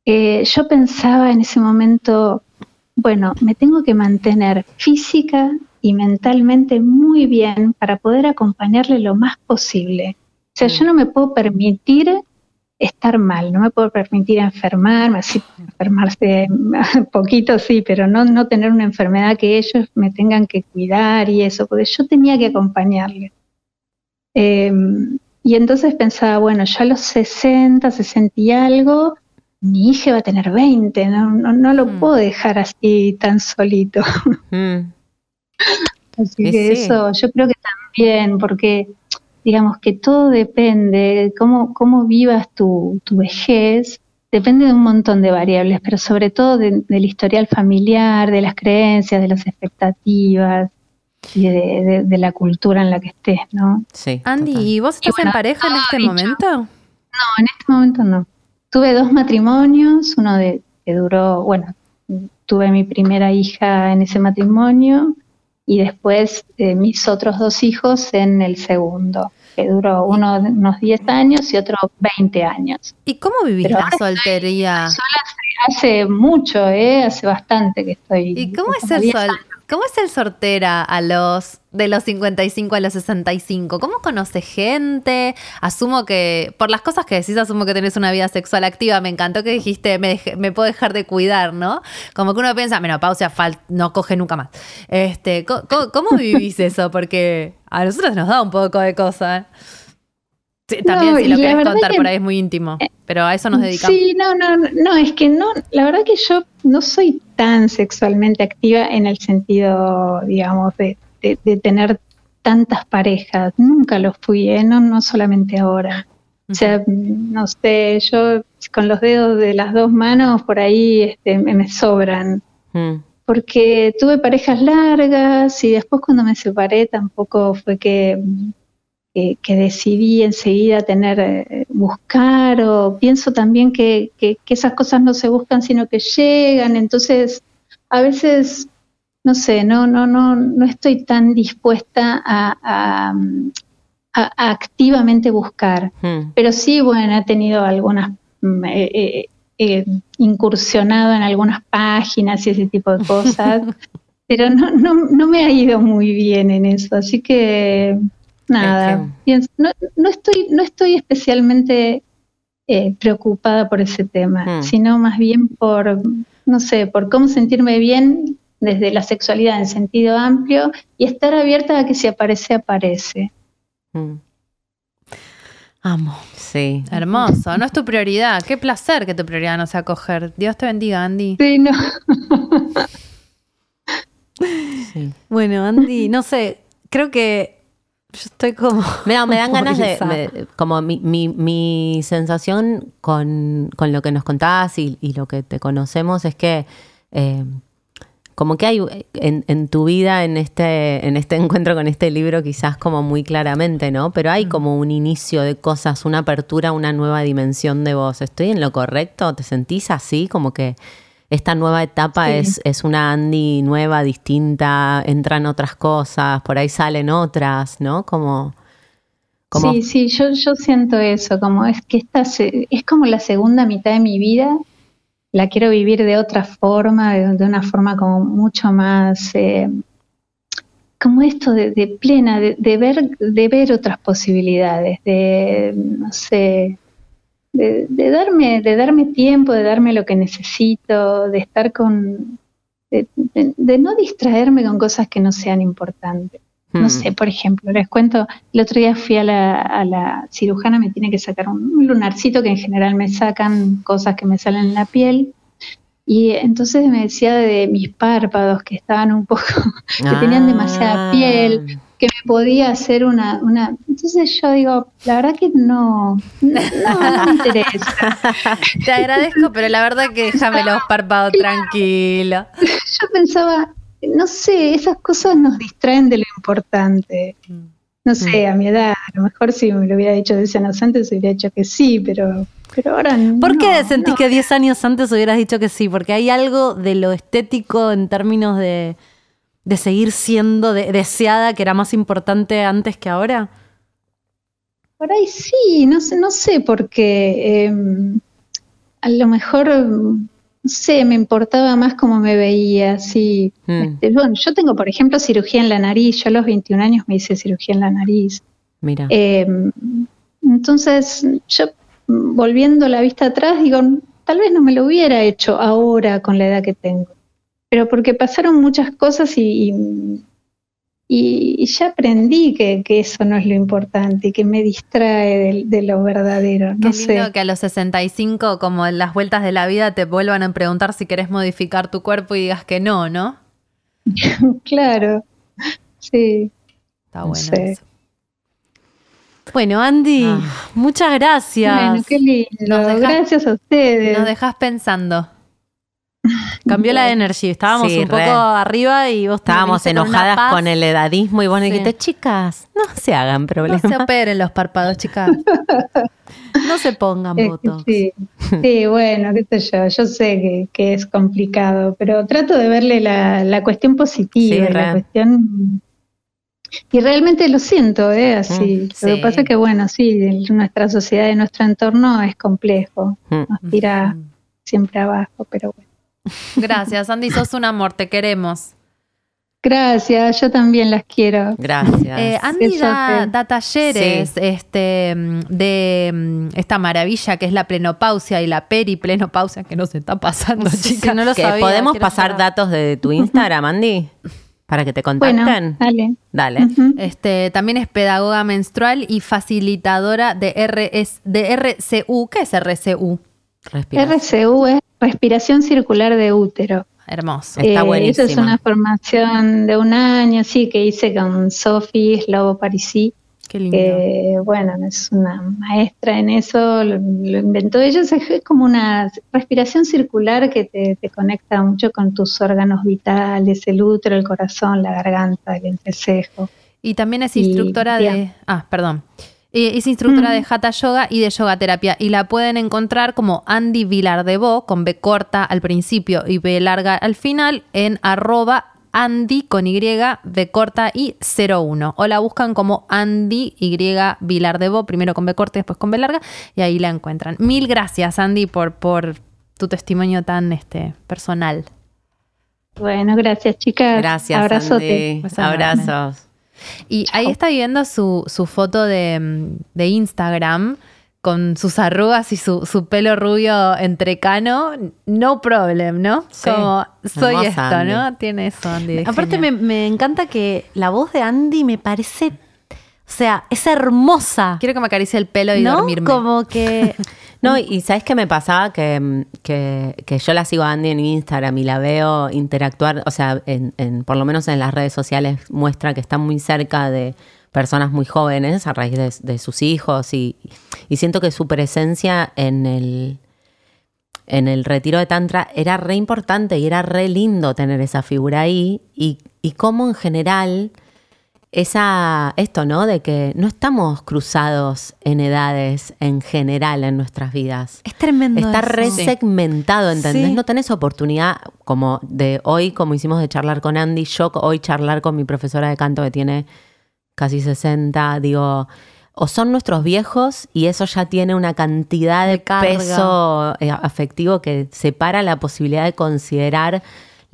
eh, yo pensaba en ese momento, bueno, me tengo que mantener física y mentalmente muy bien para poder acompañarle lo más posible. O sea, yo no me puedo permitir estar mal, no me puedo permitir enfermarme, así enfermarse poquito sí, pero no, no tener una enfermedad que ellos me tengan que cuidar y eso, porque yo tenía que acompañarle. Eh, y entonces pensaba, bueno, yo a los 60, 60 y algo, mi hija va a tener 20, no, no, no lo Mm. puedo dejar así tan solito. Mm, Así Y que sí. eso, yo creo que también, porque digamos que todo depende, cómo, cómo vivas tu, tu vejez, depende de un montón de variables, pero sobre todo de- del historial familiar, de las creencias, de las expectativas y de, de- de la cultura en la que estés, ¿no? sí. Andy, total. ¿y vos estás bueno, en pareja en este dicho. momento? No, en este momento no. Tuve dos matrimonios, uno de que duró, bueno, tuve mi primera hija en ese matrimonio y después eh, mis otros dos hijos en el segundo, que duró uno de unos 10 años y otro 20 años. ¿Y cómo vivís Pero la soltería? Hace mucho, ¿eh? Hace bastante que estoy. ¿Y cómo es como el 10 sol? años. ¿Cómo es el soltera a los de los 55 a los 65? ¿Cómo conoces gente? Asumo que por las cosas que decís asumo que tenés una vida sexual activa. Me encantó que dijiste me, puedo dejar de cuidar, ¿no? Como que uno piensa, menopausia fal no coge nunca más. Este, ¿cómo, vivís eso? Porque a nosotros nos da un poco de cosa. Sí, también No, si lo querés contar que- por ahí es muy íntimo, pero a eso nos dedicamos. Sí, no, no, no, es que no, la verdad que yo no soy tan sexualmente activa en el sentido, digamos, de, de- de tener tantas parejas. Nunca lo fui, ¿eh? no, no solamente ahora. O sea, no sé, yo con los dedos de las dos manos por ahí este, me, me sobran. Mm, Porque tuve parejas largas y después cuando me separé tampoco fue que, que, que decidí enseguida tener, eh, buscar o pienso también que, que- que esas cosas no se buscan sino que llegan. Entonces, a veces, no sé, no, no, no, no estoy tan dispuesta a, a- a- a activamente buscar. mm. Pero sí, bueno, he tenido algunas, mm, eh, eh, eh, incursionado en algunas páginas y ese tipo de cosas, pero no, no, no me ha ido muy bien en eso, así que nada, que- pienso- no, no estoy, no estoy especialmente eh, preocupada por ese tema, Hmm. sino más bien por, no sé, por cómo sentirme bien desde la sexualidad en sentido amplio y estar abierta a que si aparece, aparece. Mm, Amo. Sí. Hermoso, no es tu prioridad. Qué placer que tu prioridad no sea coger. Dios te bendiga, Andy. Sí, no. sí. Bueno, Andy, no sé, creo que yo estoy como. Me, da- me dan ganas de, me- como mi, mi, mi sensación con, con lo que nos contabas y, y lo que te conocemos es que eh, como que hay en, en tu vida, en este, en este encuentro con este libro, quizás como muy claramente, ¿no? Pero hay como un inicio de cosas, una apertura, una nueva dimensión de vos. ¿Estoy en lo correcto? ¿Te sentís así? Como que esta nueva etapa Sí. es, es una Andy nueva, distinta, entran otras cosas, por ahí salen otras, ¿no? Como... como Sí, sí, yo, yo siento eso, como es que esta se- es como la segunda mitad de mi vida, la quiero vivir de otra forma, de, de una forma como mucho más, eh, como esto de, de plena, de, de ver, de ver otras posibilidades, de, no sé, de, de darme, de darme tiempo, de darme lo que necesito, de estar con, de- de- de no distraerme con cosas que no sean importantes. No Hmm. sé, por ejemplo, les cuento, el otro día fui a la, a la cirujana, me tiene que sacar un, un lunarcito que en general me sacan cosas que me salen en la piel. Y entonces me decía de mis párpados que estaban un poco, que tenían demasiada Ah. piel, que me podía hacer una, una. Entonces yo digo, la verdad que no, no, no me interesa. Te agradezco, pero la verdad que déjame los párpados tranquilos. Yo pensaba, no sé, esas cosas nos distraen de lo importante. No sé, a mi edad, a lo mejor si me lo hubiera dicho 10 años antes, hubiera dicho que sí, pero, pero ahora no. ¿Por qué sentís no. que 10 años antes hubieras dicho que sí? Porque hay algo de lo estético en términos de, de seguir siendo de- deseada que era más importante antes que ahora. Por ahí sí, no sé, no sé, porque eh, a lo mejor, no sé, me importaba más cómo me veía, sí. Mm. Este, bueno, yo tengo, por ejemplo, cirugía en la nariz, yo a los 21 años me hice cirugía en la nariz. Mira. Eh, entonces, yo mm, volviendo la vista atrás, digo, tal vez no me lo hubiera hecho ahora con la edad que tengo, pero porque pasaron muchas cosas y, y, y, y ya aprendí que, que eso no es lo importante y que me distrae de, de lo verdadero. Qué No lindo sé. que a los 65, como en las vueltas de la vida, te vuelvan a preguntar si querés modificar tu cuerpo y digas que no, ¿no? Claro. Sí. Está No bueno. sé. eso. Bueno, Andy, Ah. muchas gracias. Bueno, qué lindo. Nos Gracias a ustedes. Nos dejas pensando. Cambió la energy. Estábamos Sí, un poco re. arriba y vos Estábamos con enojadas con el edadismo y vos Sí. dijiste, chicas, no se hagan No problemas. se operen los párpados, chicas. No se pongan botox. sí, sí, bueno, qué sé yo, yo sé que, que es complicado, pero trato de verle la, la cuestión positiva, la cuestión... Y realmente lo siento, ¿eh? Así. Mm, Lo sí. que pasa es que, bueno, sí, el- nuestra sociedad y nuestro entorno es complejo, Mm. nos tira siempre abajo, pero bueno. Gracias, Andy, sos un amor, te queremos. Gracias, yo también las quiero. Gracias. Eh, Andy da, talleres este, de mm, esta maravilla que es la plenopausia y la periplenopausia que nos está pasando, Sí, sí, chicas. no lo Que sabía, ¿Podemos pasar saber. datos de tu Instagram, Andy? Para que te Bueno, contacten. dale. Dale. Este, también es pedagoga menstrual y facilitadora de, RS, de RCU. ¿Qué es RCU? Respira. RCU es respiración circular de útero. Hermoso. Está Eh, Esa es una formación de un año, sí, que hice con Sophie Slobo Parisi, Qué lindo. que bueno, es una maestra en eso, lo, lo inventó ella, es como una respiración circular que te, te conecta mucho con tus órganos vitales, el útero, el corazón, la garganta, el entrecejo. Y también es y instructora de. Ah, perdón. Es instructora Mm. de Hatha Yoga y de Yoga Terapia. Y la pueden encontrar como Andy Vilar de Bo, con B corta al principio y B larga al final, en arroba Andy con Y, B corta y 01. O la buscan como Andy Y Vilar de Bo, primero con B corta y después con B larga, y ahí la encuentran. Mil gracias, Andy, por, por tu testimonio tan este, personal. Bueno, gracias chicas. Gracias, Abrazote. Andy. Abrazos. Y ahí está viendo su, su foto de, mm, de Instagram con sus arrugas y su, su pelo rubio entrecano. No problem, ¿no? Sí. Como soy Hermosa, esto, Andy. ¿no? Tiene eso, Andy. Aparte me, me encanta que la voz de Andy me parece, o sea, es hermosa. Quiero que me acaricie el pelo y ¿No? dormirme. Como que No, y ¿sabes qué me pasaba? Que, mm, que, que yo la sigo a Andy en Instagram y la veo interactuar, o sea, en, en- por lo menos en las redes sociales muestra que está muy cerca de personas muy jóvenes a raíz de, de sus hijos y, y siento que su presencia en el, en el retiro de Tantra era re importante y era re lindo tener esa figura ahí y, y cómo en general esa, esto, ¿no? De que no estamos cruzados en edades en general en nuestras vidas. es tremendo. Está eso. re segmentado, ¿entendés? Sí. No tenés oportunidad como de hoy, como hicimos de charlar con Andy, yo hoy charlar con mi profesora de canto que tiene casi 60, digo, o son nuestros viejos y eso ya tiene una cantidad de, peso eh, afectivo que separa la posibilidad de considerar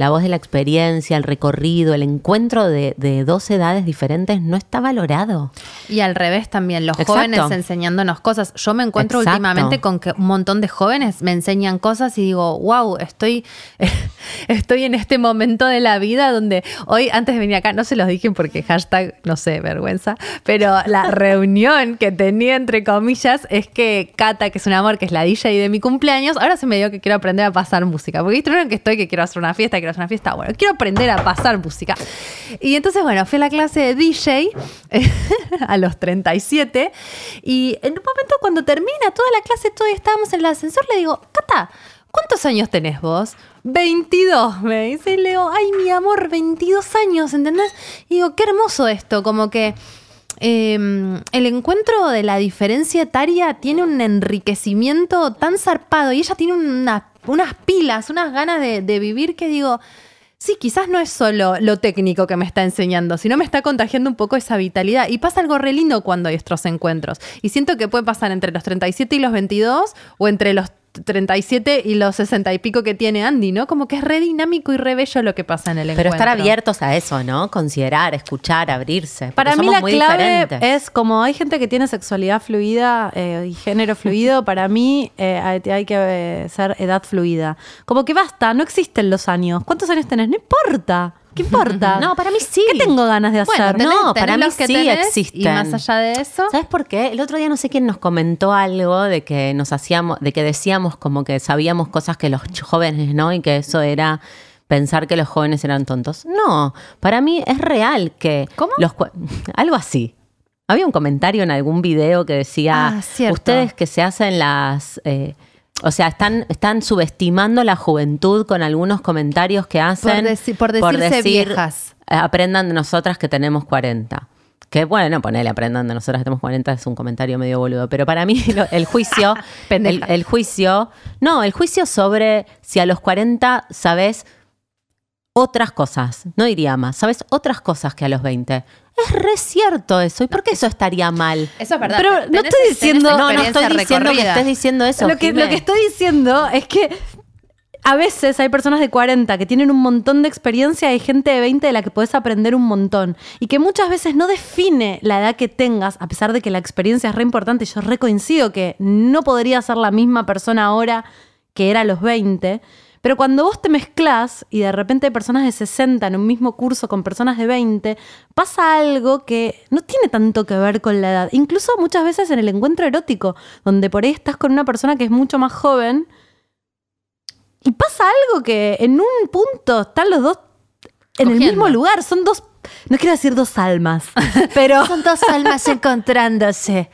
la voz de la experiencia, el recorrido, el encuentro de, de dos edades diferentes no está valorado. Y al revés también, los Exacto. jóvenes enseñándonos cosas. Yo me encuentro Exacto. últimamente con que un montón de jóvenes me enseñan cosas y digo, wow, estoy, estoy en este momento de la vida donde hoy, antes de venir acá, no se los dije porque hashtag, no sé, vergüenza, pero la reunión que tenía entre comillas es que Cata, que es un amor, que es la DJ de mi cumpleaños, ahora se me dio que quiero aprender a pasar música. Porque viste, no que estoy que quiero hacer una fiesta, una fiesta, bueno, quiero aprender a pasar música. Y entonces, bueno, fui a la clase de DJ a los 37 y en un momento cuando termina toda la clase, todos estábamos en el ascensor, le digo, Cata, ¿cuántos años tenés vos? 22, me dice, y le digo, ay, mi amor, 22 años, ¿entendés? Y digo, qué hermoso esto, como que eh, el encuentro de la diferencia etaria tiene un enriquecimiento tan zarpado y ella tiene una- unas pilas, unas ganas de, vivir que digo, sí, quizás no es solo lo técnico que me está enseñando, sino me está contagiando un poco esa vitalidad. Y pasa algo re lindo cuando hay estos encuentros. Y siento que puede pasar entre los 37 y los 22 o entre los 37 y los 60 y pico que tiene Andy, ¿no? Como que es re dinámico y re bello lo que pasa en el encuentro. Pero estar abiertos a eso, ¿no? Considerar, escuchar, abrirse. Para mí somos la muy clave diferentes. es como hay gente que tiene sexualidad fluida eh, y género fluido, para mí eh, hay, hay que eh, ser edad fluida. Como que basta, no existen los años. ¿Cuántos años tenés? No importa. ¿Qué importa? No, para mí sí. ¿Qué tengo ganas de Bueno, hacer? tenés- No, tenés para mí que sí existen. Y más allá de eso, ¿Sabes por qué? El otro día no sé quién nos comentó algo de que nos hacíamos, de que decíamos como que sabíamos cosas que los jóvenes no y que eso era pensar que los jóvenes eran tontos. No, para mí es real que ¿Cómo? los algo así. Había un comentario en algún video que decía Ah, ustedes que se hacen las eh, o sea, están, están subestimando la juventud con algunos comentarios que hacen. deci- por decirse viejas. eh, Aprendan de nosotras que tenemos 40. Que bueno, ponele, aprendan de nosotras que tenemos 40, es un comentario medio boludo. Pero para mí lo- el juicio, el juicio, no, el juicio sobre si a los 40 sabes otras cosas, no diría más, sabes otras cosas que a los 20. Es re cierto eso. ¿Y por qué eso estaría mal? eso es verdad. Pero tenés- no estoy diciendo- No, no estoy diciendo que estés diciendo eso. lo, que, Jimé. lo que estoy diciendo es que a veces hay personas de 40 que tienen un montón de experiencia y hay gente de 20 de la que puedes aprender un montón. Y que muchas veces no define la edad que tengas, a pesar de que la experiencia es re importante. Yo re coincido que no podría ser la misma persona ahora que era a los 20. Pero cuando vos te mezclas y de repente hay personas de 60 en un mismo curso con personas de 20, pasa algo que no tiene tanto que ver con la edad. Incluso muchas veces en el encuentro erótico, donde por ahí estás con una persona que es mucho más joven y pasa algo que en un punto están los dos en el mismo lugar. Son dos, no quiero decir dos almas, pero, Son dos almas encontrándose.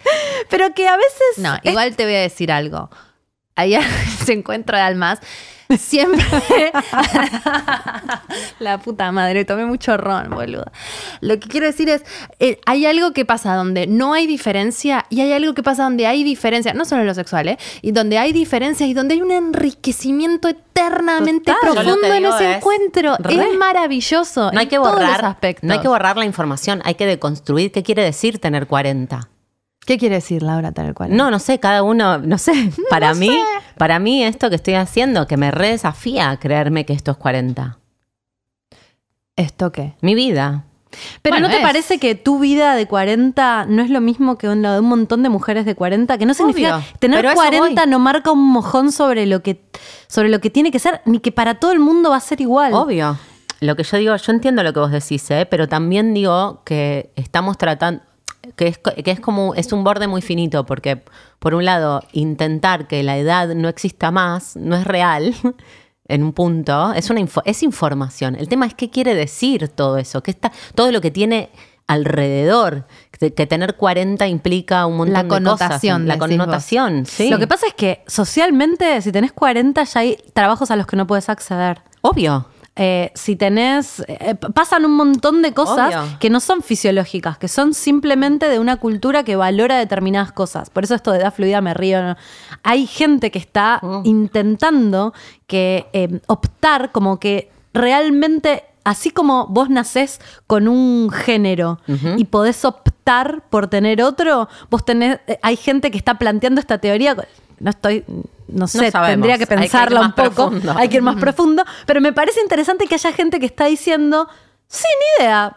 pero que a veces... No, igual te voy a decir algo. Allá ese encuentro de almas, siempre. La puta madre, tomé mucho ron, boludo. Lo que quiero decir es: eh, hay algo que pasa donde no hay diferencia y hay algo que pasa donde hay diferencia, no solo en lo sexual, ¿eh? Y donde hay diferencia y donde hay un enriquecimiento eternamente Total. Profundo en ese es, encuentro. re. Es maravilloso. No hay en que todos los borrar, aspectos. no hay que borrar la información, hay que deconstruir qué quiere decir tener 40. ¿Qué quiere decir, Laura, tal cual? No, no sé, cada uno, no sé, para mí, para mí esto que estoy haciendo que me re desafía a creerme que esto es 40. ¿Esto qué? Mi vida. Pero Bueno, ¿no te es. parece que tu vida de 40 no es lo mismo que la de un montón de mujeres de 40? Que no significa Obvio, tener pero a eso 40 voy. no marca un mojón sobre lo que sobre lo que tiene que ser, ni que para todo el mundo va a ser igual. Obvio. Lo que yo digo, yo entiendo lo que vos decís, ¿eh? pero también digo que estamos tratando, que es, que es como, es un borde muy finito, porque por un lado, intentar que la edad no exista más no es real en un punto, es, una info- es información. El tema es qué quiere decir todo eso, qué está, todo lo que tiene alrededor, que, que tener 40 implica un montón La de connotación, cosas. La vos. connotación, sí. Lo que pasa es que socialmente, si tenés 40, ya hay trabajos a los que no puedes acceder. Obvio. Eh, si tenés. eh, p- pasan un montón de cosas Obvio. que no son fisiológicas, que son simplemente de una cultura que valora determinadas cosas. Por eso esto de edad fluida me río. ¿no? Hay gente que está Mm. intentando que eh, optar como que realmente. Así como vos nacés con un género y podés optar por tener otro, vos tenés. eh, Hay gente que está planteando esta teoría. No estoy. No sé, tendría que Hay que ir pensarla más un poco. profundo. Hay que ir más profundo. Pero me parece interesante que haya gente que está diciendo, sin idea.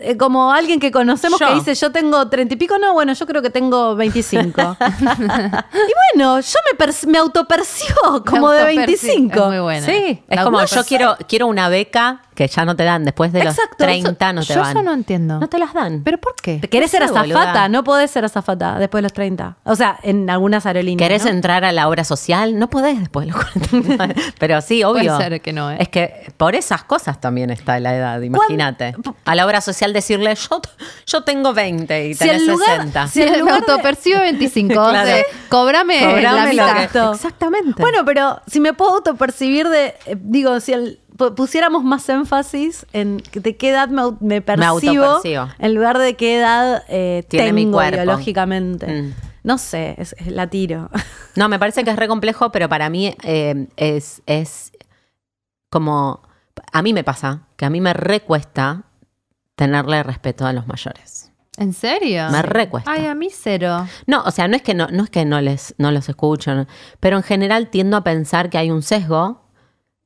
Eh, Como alguien que conocemos Yo. que dice, yo tengo treinta y pico, no, bueno, yo creo que tengo 25. y bueno, yo me, pers- me autopercibo como de autoperci- 25. es muy buena. Sí, es La como yo quiero, quiero una beca que ya no te dan después de Exacto, los 30, no te Yo van. eso no entiendo. No te las dan. ¿Pero por qué? ¿Querés ser azafata? boluda. No podés ser azafata después de los 30. O sea, en algunas aerolíneas. ¿Querés ¿no? entrar a la obra social? No podés después de los 40. Pero sí, obvio. Puede ser que no, ¿eh? Es que por esas cosas también está la edad, imagínate. A la obra social decirle, yo, yo tengo 20 y Si tenés el lugar- 60. si el me lugar de- autopercibo 25. o sea, Claro. cobrame, Cobrame la que- mitad. Exactamente. Bueno, pero si me puedo autopercibir de, eh, digo, si el- pusiéramos más énfasis en de qué edad me, me percibo, autopercibo. en lugar de qué edad eh, Tiene tengo mi cuerpo. biológicamente. Mm. No sé, es- es- la tiro. No, me parece que es re complejo, pero para mí eh, es, es como. A mí me pasa que a mí me recuesta tenerle respeto a los mayores. ¿En serio? Me recuesta. Ay, a mí cero. No, o sea, no es que no, no es que no les no los escucho, no, pero en general tiendo a pensar que hay un sesgo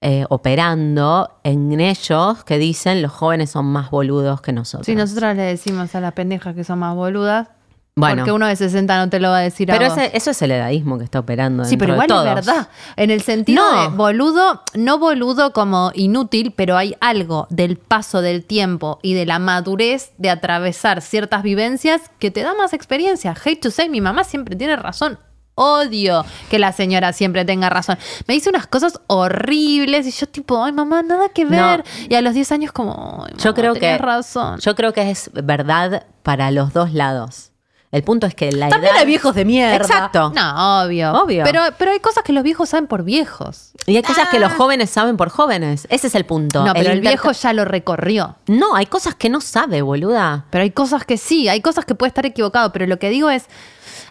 eh, operando en ellos que dicen los jóvenes son más boludos que nosotros. Si nosotros le decimos a las pendejas que son más boludas, Bueno. Porque uno de 60 no te lo va a decir a Pero vos. ese- eso es el edadismo que está operando. Sí, pero igual de es verdad. En el sentido No. de boludo, no boludo como inútil, pero hay algo del paso del tiempo y de la madurez de atravesar ciertas vivencias que te da más experiencia. Hate to say, mi mamá siempre tiene razón. Odio que la señora siempre tenga razón. Me dice unas cosas horribles y yo tipo, ay mamá, nada que ver. Y a los 10 años como, ay, Yo mamá, creo que razón. Yo creo que es verdad para los dos lados. El punto es que la También edad- hay viejos de mierda. Exacto. no, obvio. Obvio. Pero, pero hay cosas que los viejos saben por viejos. Y hay cosas que los jóvenes saben por jóvenes. Ese es el punto. No, pero el viejo ya lo recorrió. No, hay cosas que no sabe, boluda. Pero hay cosas que sí, hay cosas que puede estar equivocado, pero lo que digo es,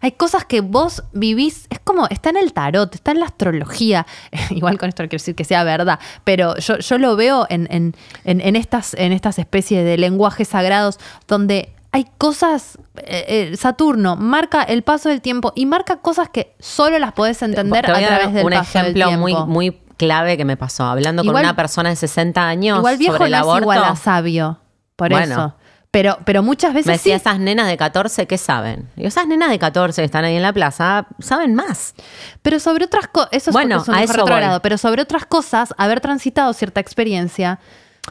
hay cosas que vos vivís, es como, está en el tarot, está en la astrología, igual con esto no quiero decir que sea verdad, pero yo, yo lo veo en, en- en- en estas, en estas especies de lenguajes sagrados donde hay cosas, eh, eh, Saturno marca el paso del tiempo y marca cosas que solo las podés entender Te a a través del un paso del ejemplo tiempo. muy, muy clave que me pasó. Hablando Igual- con una persona de 60 años Igual viejo sobre el aborto. igual a sabio, por Bueno. eso. Pero, pero muchas veces Me decía, sí. esas nenas de 14, ¿qué saben? Y esas nenas de 14 que están ahí en la plaza, saben más. Pero sobre otras cosas, eso es Bueno, es un a eso voy. pero sobre otras cosas, haber transitado cierta experiencia,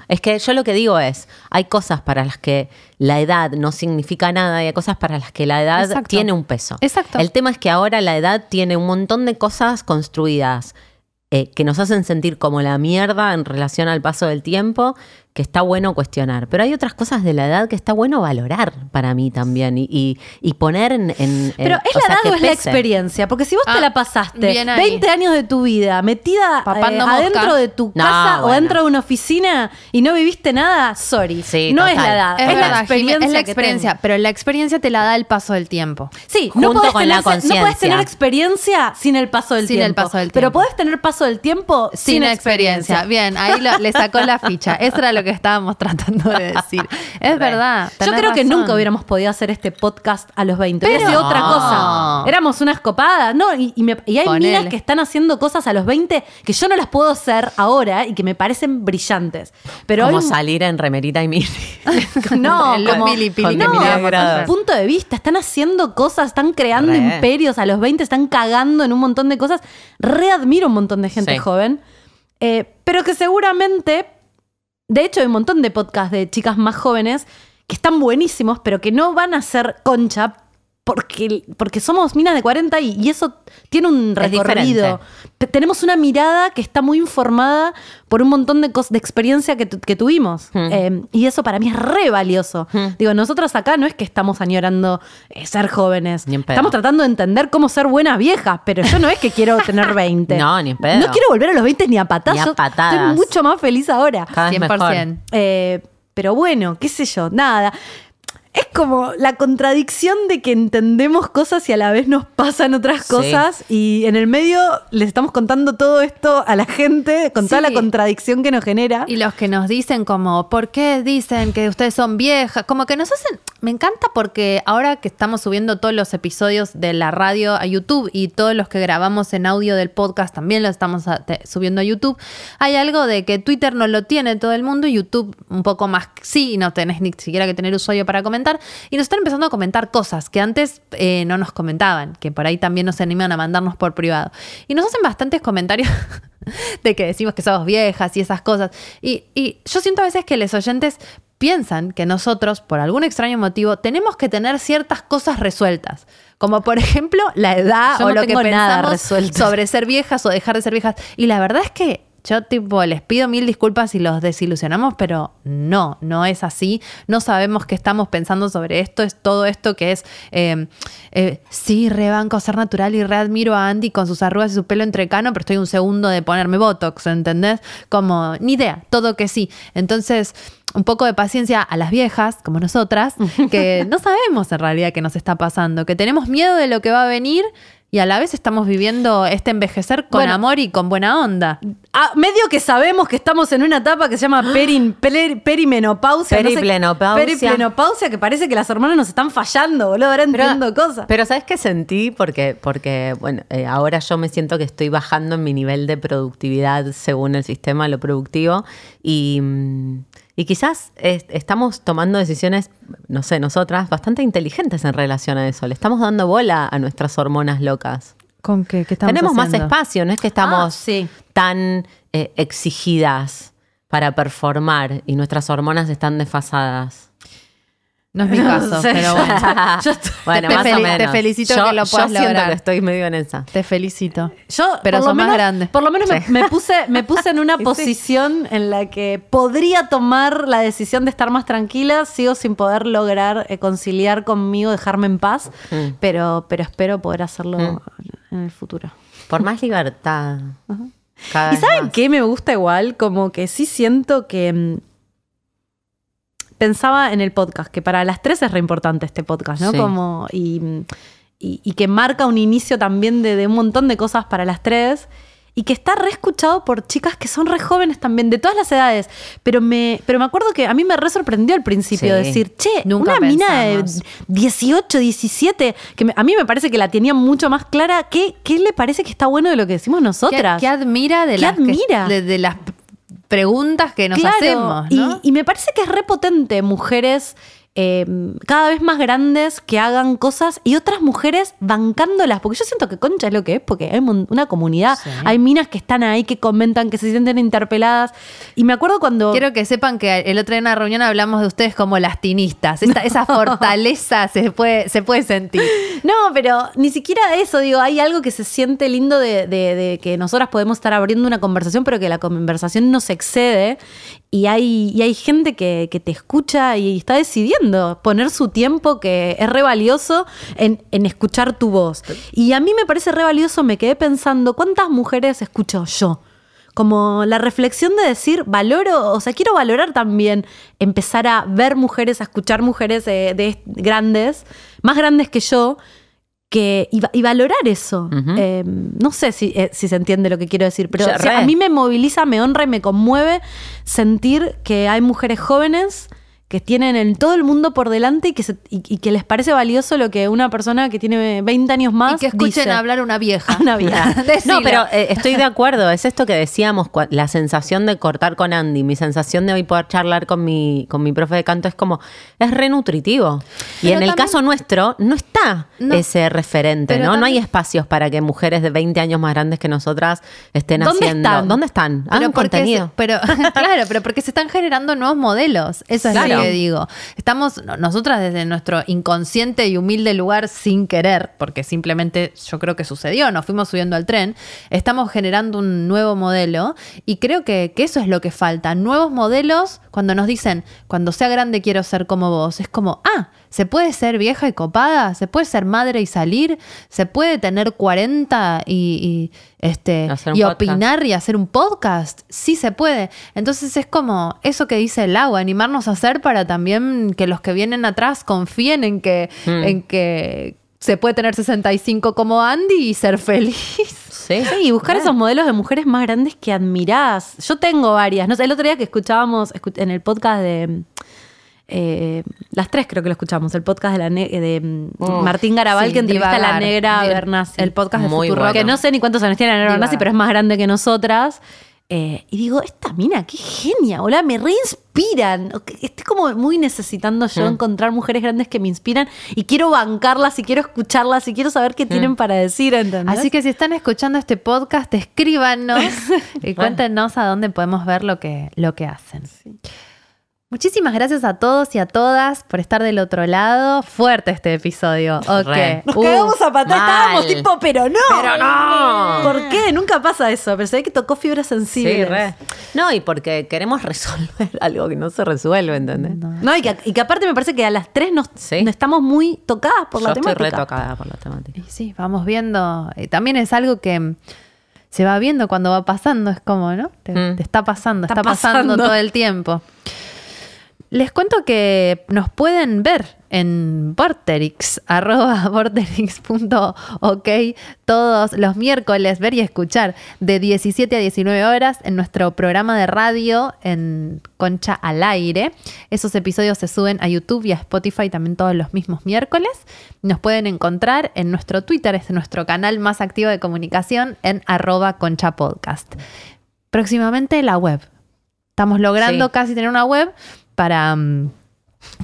Es que yo lo que digo es, hay cosas para las que la edad no significa nada y hay cosas para las que la edad Exacto. tiene un peso. Exacto. El tema es que ahora la edad tiene un montón de cosas construidas eh, que nos hacen sentir como la mierda en relación al paso del tiempo, que está bueno cuestionar. Pero hay otras cosas de la edad que está bueno valorar para mí también y, y- y poner en... en- Pero en- ¿es o la sea, edad o es la experiencia? Porque si vos Ah, te la pasaste bien ahí. 20 años de tu vida metida eh, adentro de tu No, casa o dentro de una oficina y no viviste nada, sorry. Sí, no es la edad, es, es, la experiencia. Es la experiencia, pero la experiencia te la da el paso del tiempo. Sí, Junto no podés, con la tener, no podés tener experiencia sin el paso del Sin tiempo. el paso del Pero tiempo. podés tener paso del tiempo sin, Sin, experiencia. Bien, ahí lo- le sacó la ficha. Eso era lo que estábamos tratando de decir. Es verdad. Yo creo que nunca hubiéramos podido hacer este podcast a los 20. Hubiera Pero- sido otra No. cosa. Éramos unas copadas, ¿no? Y, y me- y hay Ponele. minas que están haciendo cosas a los 20 que yo no las puedo hacer ahora y que me parecen brillantes. Pero Como salir en remerita y mini. no, como, pili, pili que no, su punto de vista, están haciendo cosas, están creando Re. imperios a los 20, están cagando en un montón de cosas. Readmiro un montón de gente Sí. joven, eh, pero que seguramente, de hecho hay un montón de podcasts de chicas más jóvenes que están buenísimos, pero que no van a ser concha porque, porque somos minas de 40 y, y eso tiene un recorrido. Tenemos una mirada que está muy informada por un montón de, de experiencia que, tu- que tuvimos. Hmm. Eh, y eso para mí es re valioso. Digo, nosotros acá no es que estamos añorando eh, ser jóvenes. Ni en pedo. Estamos tratando de entender cómo ser buenas viejas, pero yo no es que quiero tener 20. No, ni en pedo. No quiero volver a los 20 ni a patadas. Ni a patadas. Estoy mucho más feliz ahora. Cada vez mejor. 100%. Eh, pero bueno, qué sé yo, nada. Es como la contradicción de que entendemos cosas y a la vez nos pasan otras Sí. cosas y en el medio les estamos contando todo esto a la gente con toda la contradicción que nos genera. Y los que nos dicen como, ¿por qué dicen que ustedes son viejas? Como que nos hacen, me encanta porque ahora que estamos subiendo todos los episodios de la radio a YouTube y todos los que grabamos en audio del podcast también los estamos a- te- subiendo a YouTube, hay algo de que Twitter no lo tiene todo el mundo y YouTube un poco más sí, no tenés ni siquiera que tener usuario para comentar. Y nos están empezando a comentar cosas que antes eh, no nos comentaban, que por ahí también nos animan a mandarnos por privado. Y nos hacen bastantes comentarios de que decimos que somos viejas y esas cosas. Y, y yo siento a veces que los oyentes piensan que nosotros, por algún extraño motivo, tenemos que tener ciertas cosas resueltas. Como por ejemplo la edad Yo o no lo que nada pensamos resuelto. sobre ser viejas o dejar de ser viejas. Y la verdad es que yo tipo les pido mil disculpas si los desilusionamos, pero no, no es así. No sabemos qué estamos pensando sobre esto. Es todo esto que es, eh, eh, sí, rebanco ser natural y readmiro a Andy con sus arrugas y su pelo entrecano, pero estoy un segundo de ponerme Botox, ¿entendés? Como, ni idea, todo que sí. Entonces, un poco de paciencia a las viejas, como nosotras, que no sabemos en realidad qué nos está pasando, que tenemos miedo de lo que va a venir y a la vez estamos viviendo este envejecer con Bueno. amor y con buena onda. Ah, medio que sabemos que estamos en una etapa que se llama perin, pler- perimenopausia. no sé- Periplenopausia. periplenopausia, que parece que las hormonas nos están fallando, boludo. Ahora entiendo cosas. Pero ¿sabes qué sentí? Porque, porque bueno, eh, ahora yo me siento que estoy bajando en mi nivel de productividad según el sistema, lo productivo. Y, mm, Y quizás estamos tomando decisiones, no sé, nosotras, bastante inteligentes en relación a eso. Le estamos dando bola a nuestras hormonas locas. ¿Con qué? ¿Qué estamos Tenemos más espacio, no es que estamos Ah, sí. tan eh, exigidas para performar y nuestras hormonas están desfasadas. No es mi caso, sé. pero bueno. Yo estoy- bueno, te más fel- o te menos. felicito yo, que lo yo puedas siento lograr. que estoy medio en esa. Te felicito. Yo, Pero lo más grande. Por lo menos me, Sí. me puse, me puse en una Sí. posición en la que podría tomar la decisión de estar más tranquila. Sigo sin poder lograr eh, conciliar conmigo, dejarme en paz, Mm. pero, pero espero poder hacerlo Mm. en el futuro. Por más libertad. ¿Y saben más. qué me gusta igual? Como que sí siento que... Pensaba en el podcast, que para las tres es re importante este podcast, ¿no? Sí. Como, y, y- y que marca un inicio también de, de un montón de cosas para las tres. Y que está re escuchado por chicas que son re jóvenes también, de todas las edades. Pero me, pero me acuerdo que a mí me re sorprendió al principio Sí. decir, che, Nunca una mina de pensamos. 18, 17, que me- a mí me parece que la tenía mucho más clara. ¿Qué, ¿Qué le parece que está bueno de lo que decimos ¿Qué, nosotras? qué admira de ¿Qué las, que- admira? de, de las preguntas que nos Claro, hacemos? y- ¿no? Y, me parece que es repotente mujeres eh, cada vez más grandes que hagan cosas y otras mujeres bancándolas, porque yo siento que concha es lo que es, porque hay una comunidad, Sí. hay minas que están ahí, que comentan, que se sienten interpeladas. Y me acuerdo cuando... Quiero que sepan que el otro día en una reunión hablamos de ustedes como las tinistas. Esta- esa fortaleza se puede, se puede sentir. No, pero ni siquiera eso, digo, hay algo que se siente lindo de, de- de que nosotras podemos estar abriendo una conversación, pero que la conversación no se excede y hay, y hay gente que, que te escucha y está decidiendo poner su tiempo, que es re valioso, en, en escuchar tu voz. Y a mí me parece re valioso, me quedé pensando, ¿cuántas mujeres escucho yo? Como la reflexión de decir, valoro, o sea, quiero valorar también empezar a ver mujeres, a escuchar mujeres eh, de, grandes, más grandes que yo, que, y, y valorar eso. Eh, no sé si, eh, si se entiende lo que quiero decir, pero Yo, o sea, a mí me moviliza, me honra y me conmueve sentir que hay mujeres jóvenes que tienen en todo el mundo por delante y que, se- y, y que les parece valioso lo que una persona que tiene 20 años más y que escuchen dice. hablar una vieja. Una vieja. No, pero eh, estoy de acuerdo. Es esto que decíamos, la sensación de cortar con Andy, mi sensación de hoy poder charlar con mi, con mi profe de canto es como, es re nutritivo. Y Pero en el caso nuestro no está No. ese referente, Pero ¿no? No hay espacios para que mujeres de 20 años más grandes que nosotras estén ¿Dónde haciendo. están? ¿Dónde están? Porque contenido. se- pero claro, pero porque se están generando nuevos modelos. Eso es Claro. Que digo. Estamos no- nosotras desde nuestro inconsciente y humilde lugar sin querer, porque simplemente yo creo que sucedió, nos fuimos subiendo al tren, estamos generando un nuevo modelo y creo que, que eso es lo que falta. Nuevos modelos cuando nos dicen, cuando sea grande quiero ser como vos. Es como, ah, se puede ser vieja y copada, se puede ser madre y salir, se puede tener 40 y, y, este, Hacer un y podcast. opinar y hacer un podcast. Sí se puede. Entonces es como eso que dice el agua, animarnos a hacer para también que los que vienen atrás confíen en que, Mm. en que se puede tener 65 como Andy y ser feliz. Sí, Sí, y buscar esos modelos de mujeres más grandes que admirás. Yo tengo varias. No sé, el otro día que escuchábamos escu- en el podcast de. Eh, las tres creo que lo escuchamos, el podcast de, la ne- de mm, Martín Garabal Sí, que entrevista a la negra Bernasi. El podcast de Futuro. bueno. que no sé ni cuántos años tiene la negra Bernasi, pero es más grande que nosotras. Eh, y digo, esta mina, qué genia, hola, me reinspiran. Estoy como muy necesitando yo Mm. encontrar mujeres grandes que me inspiran y quiero bancarlas y quiero escucharlas y quiero saber qué tienen para decir, ¿entendés? Así que si están escuchando este podcast, escríbanos y cuéntenos a dónde podemos ver lo que, lo que hacen. Muchísimas gracias a todos y a todas por estar del otro lado. Fuerte este episodio. Ok. Re. Nos Uh, cagamos a patar, mal. estábamos tipo, pero no. Pero no. ¿Por qué? Nunca pasa eso, pero se ve que tocó fibras sensibles. Sí, re. No, y porque queremos resolver algo que no se resuelve, ¿entendés? No, y que, y que aparte me parece que a las tres nos, Sí. nos estamos muy tocadas por Yo la estoy temática. retocada por la temática. Y sí, vamos viendo. eh, También es algo que se va viendo cuando va pasando. Es como, ¿no? Te, Mm. te está pasando, está, Está pasando. pasando. todo el tiempo. Les cuento que nos pueden ver en Vorterix, arroba vorterix.ok, todos los miércoles, ver y escuchar de 17 a 19 horas en nuestro programa de radio en Concha al Aire. Esos episodios se suben a YouTube y a Spotify también todos los mismos miércoles. Nos pueden encontrar en nuestro Twitter, es nuestro canal más activo de comunicación, en arroba concha podcast. Próximamente la web estamos logrando Sí. casi tener una web para mm,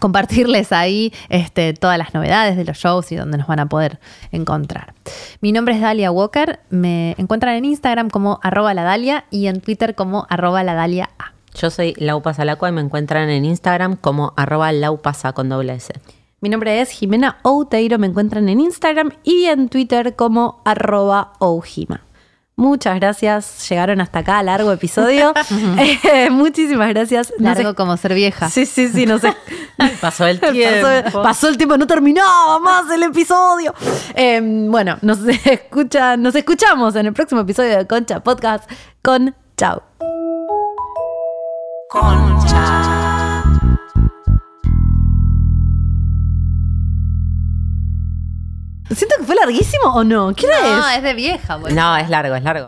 compartirles ahí este, todas las novedades de los shows y donde nos van a poder encontrar. Mi nombre es Dalia Walker, me encuentran en Instagram como arroba la Dalia y en Twitter como arroba la Dalia A. Yo soy Lau Pasalacua y me encuentran en Instagram como arroba laupasa con doble S. Mi nombre es Jimena Outeiro, me encuentran en Instagram y en Twitter como arroba oujima. Muchas gracias, llegaron hasta acá, largo episodio. Eh, muchísimas gracias. Largo como ser vieja. Sí, sí, sí, no sé. Pasó el tiempo. Pasó, pasó el tiempo, no terminaba más el episodio. Eh, bueno, nos escuchan, nos escuchamos en el próximo episodio de Concha Podcast con Chao. Siento que fue larguísimo o no. ¿Qué hora No, es? es de vieja, boludo. No, es largo, es largo.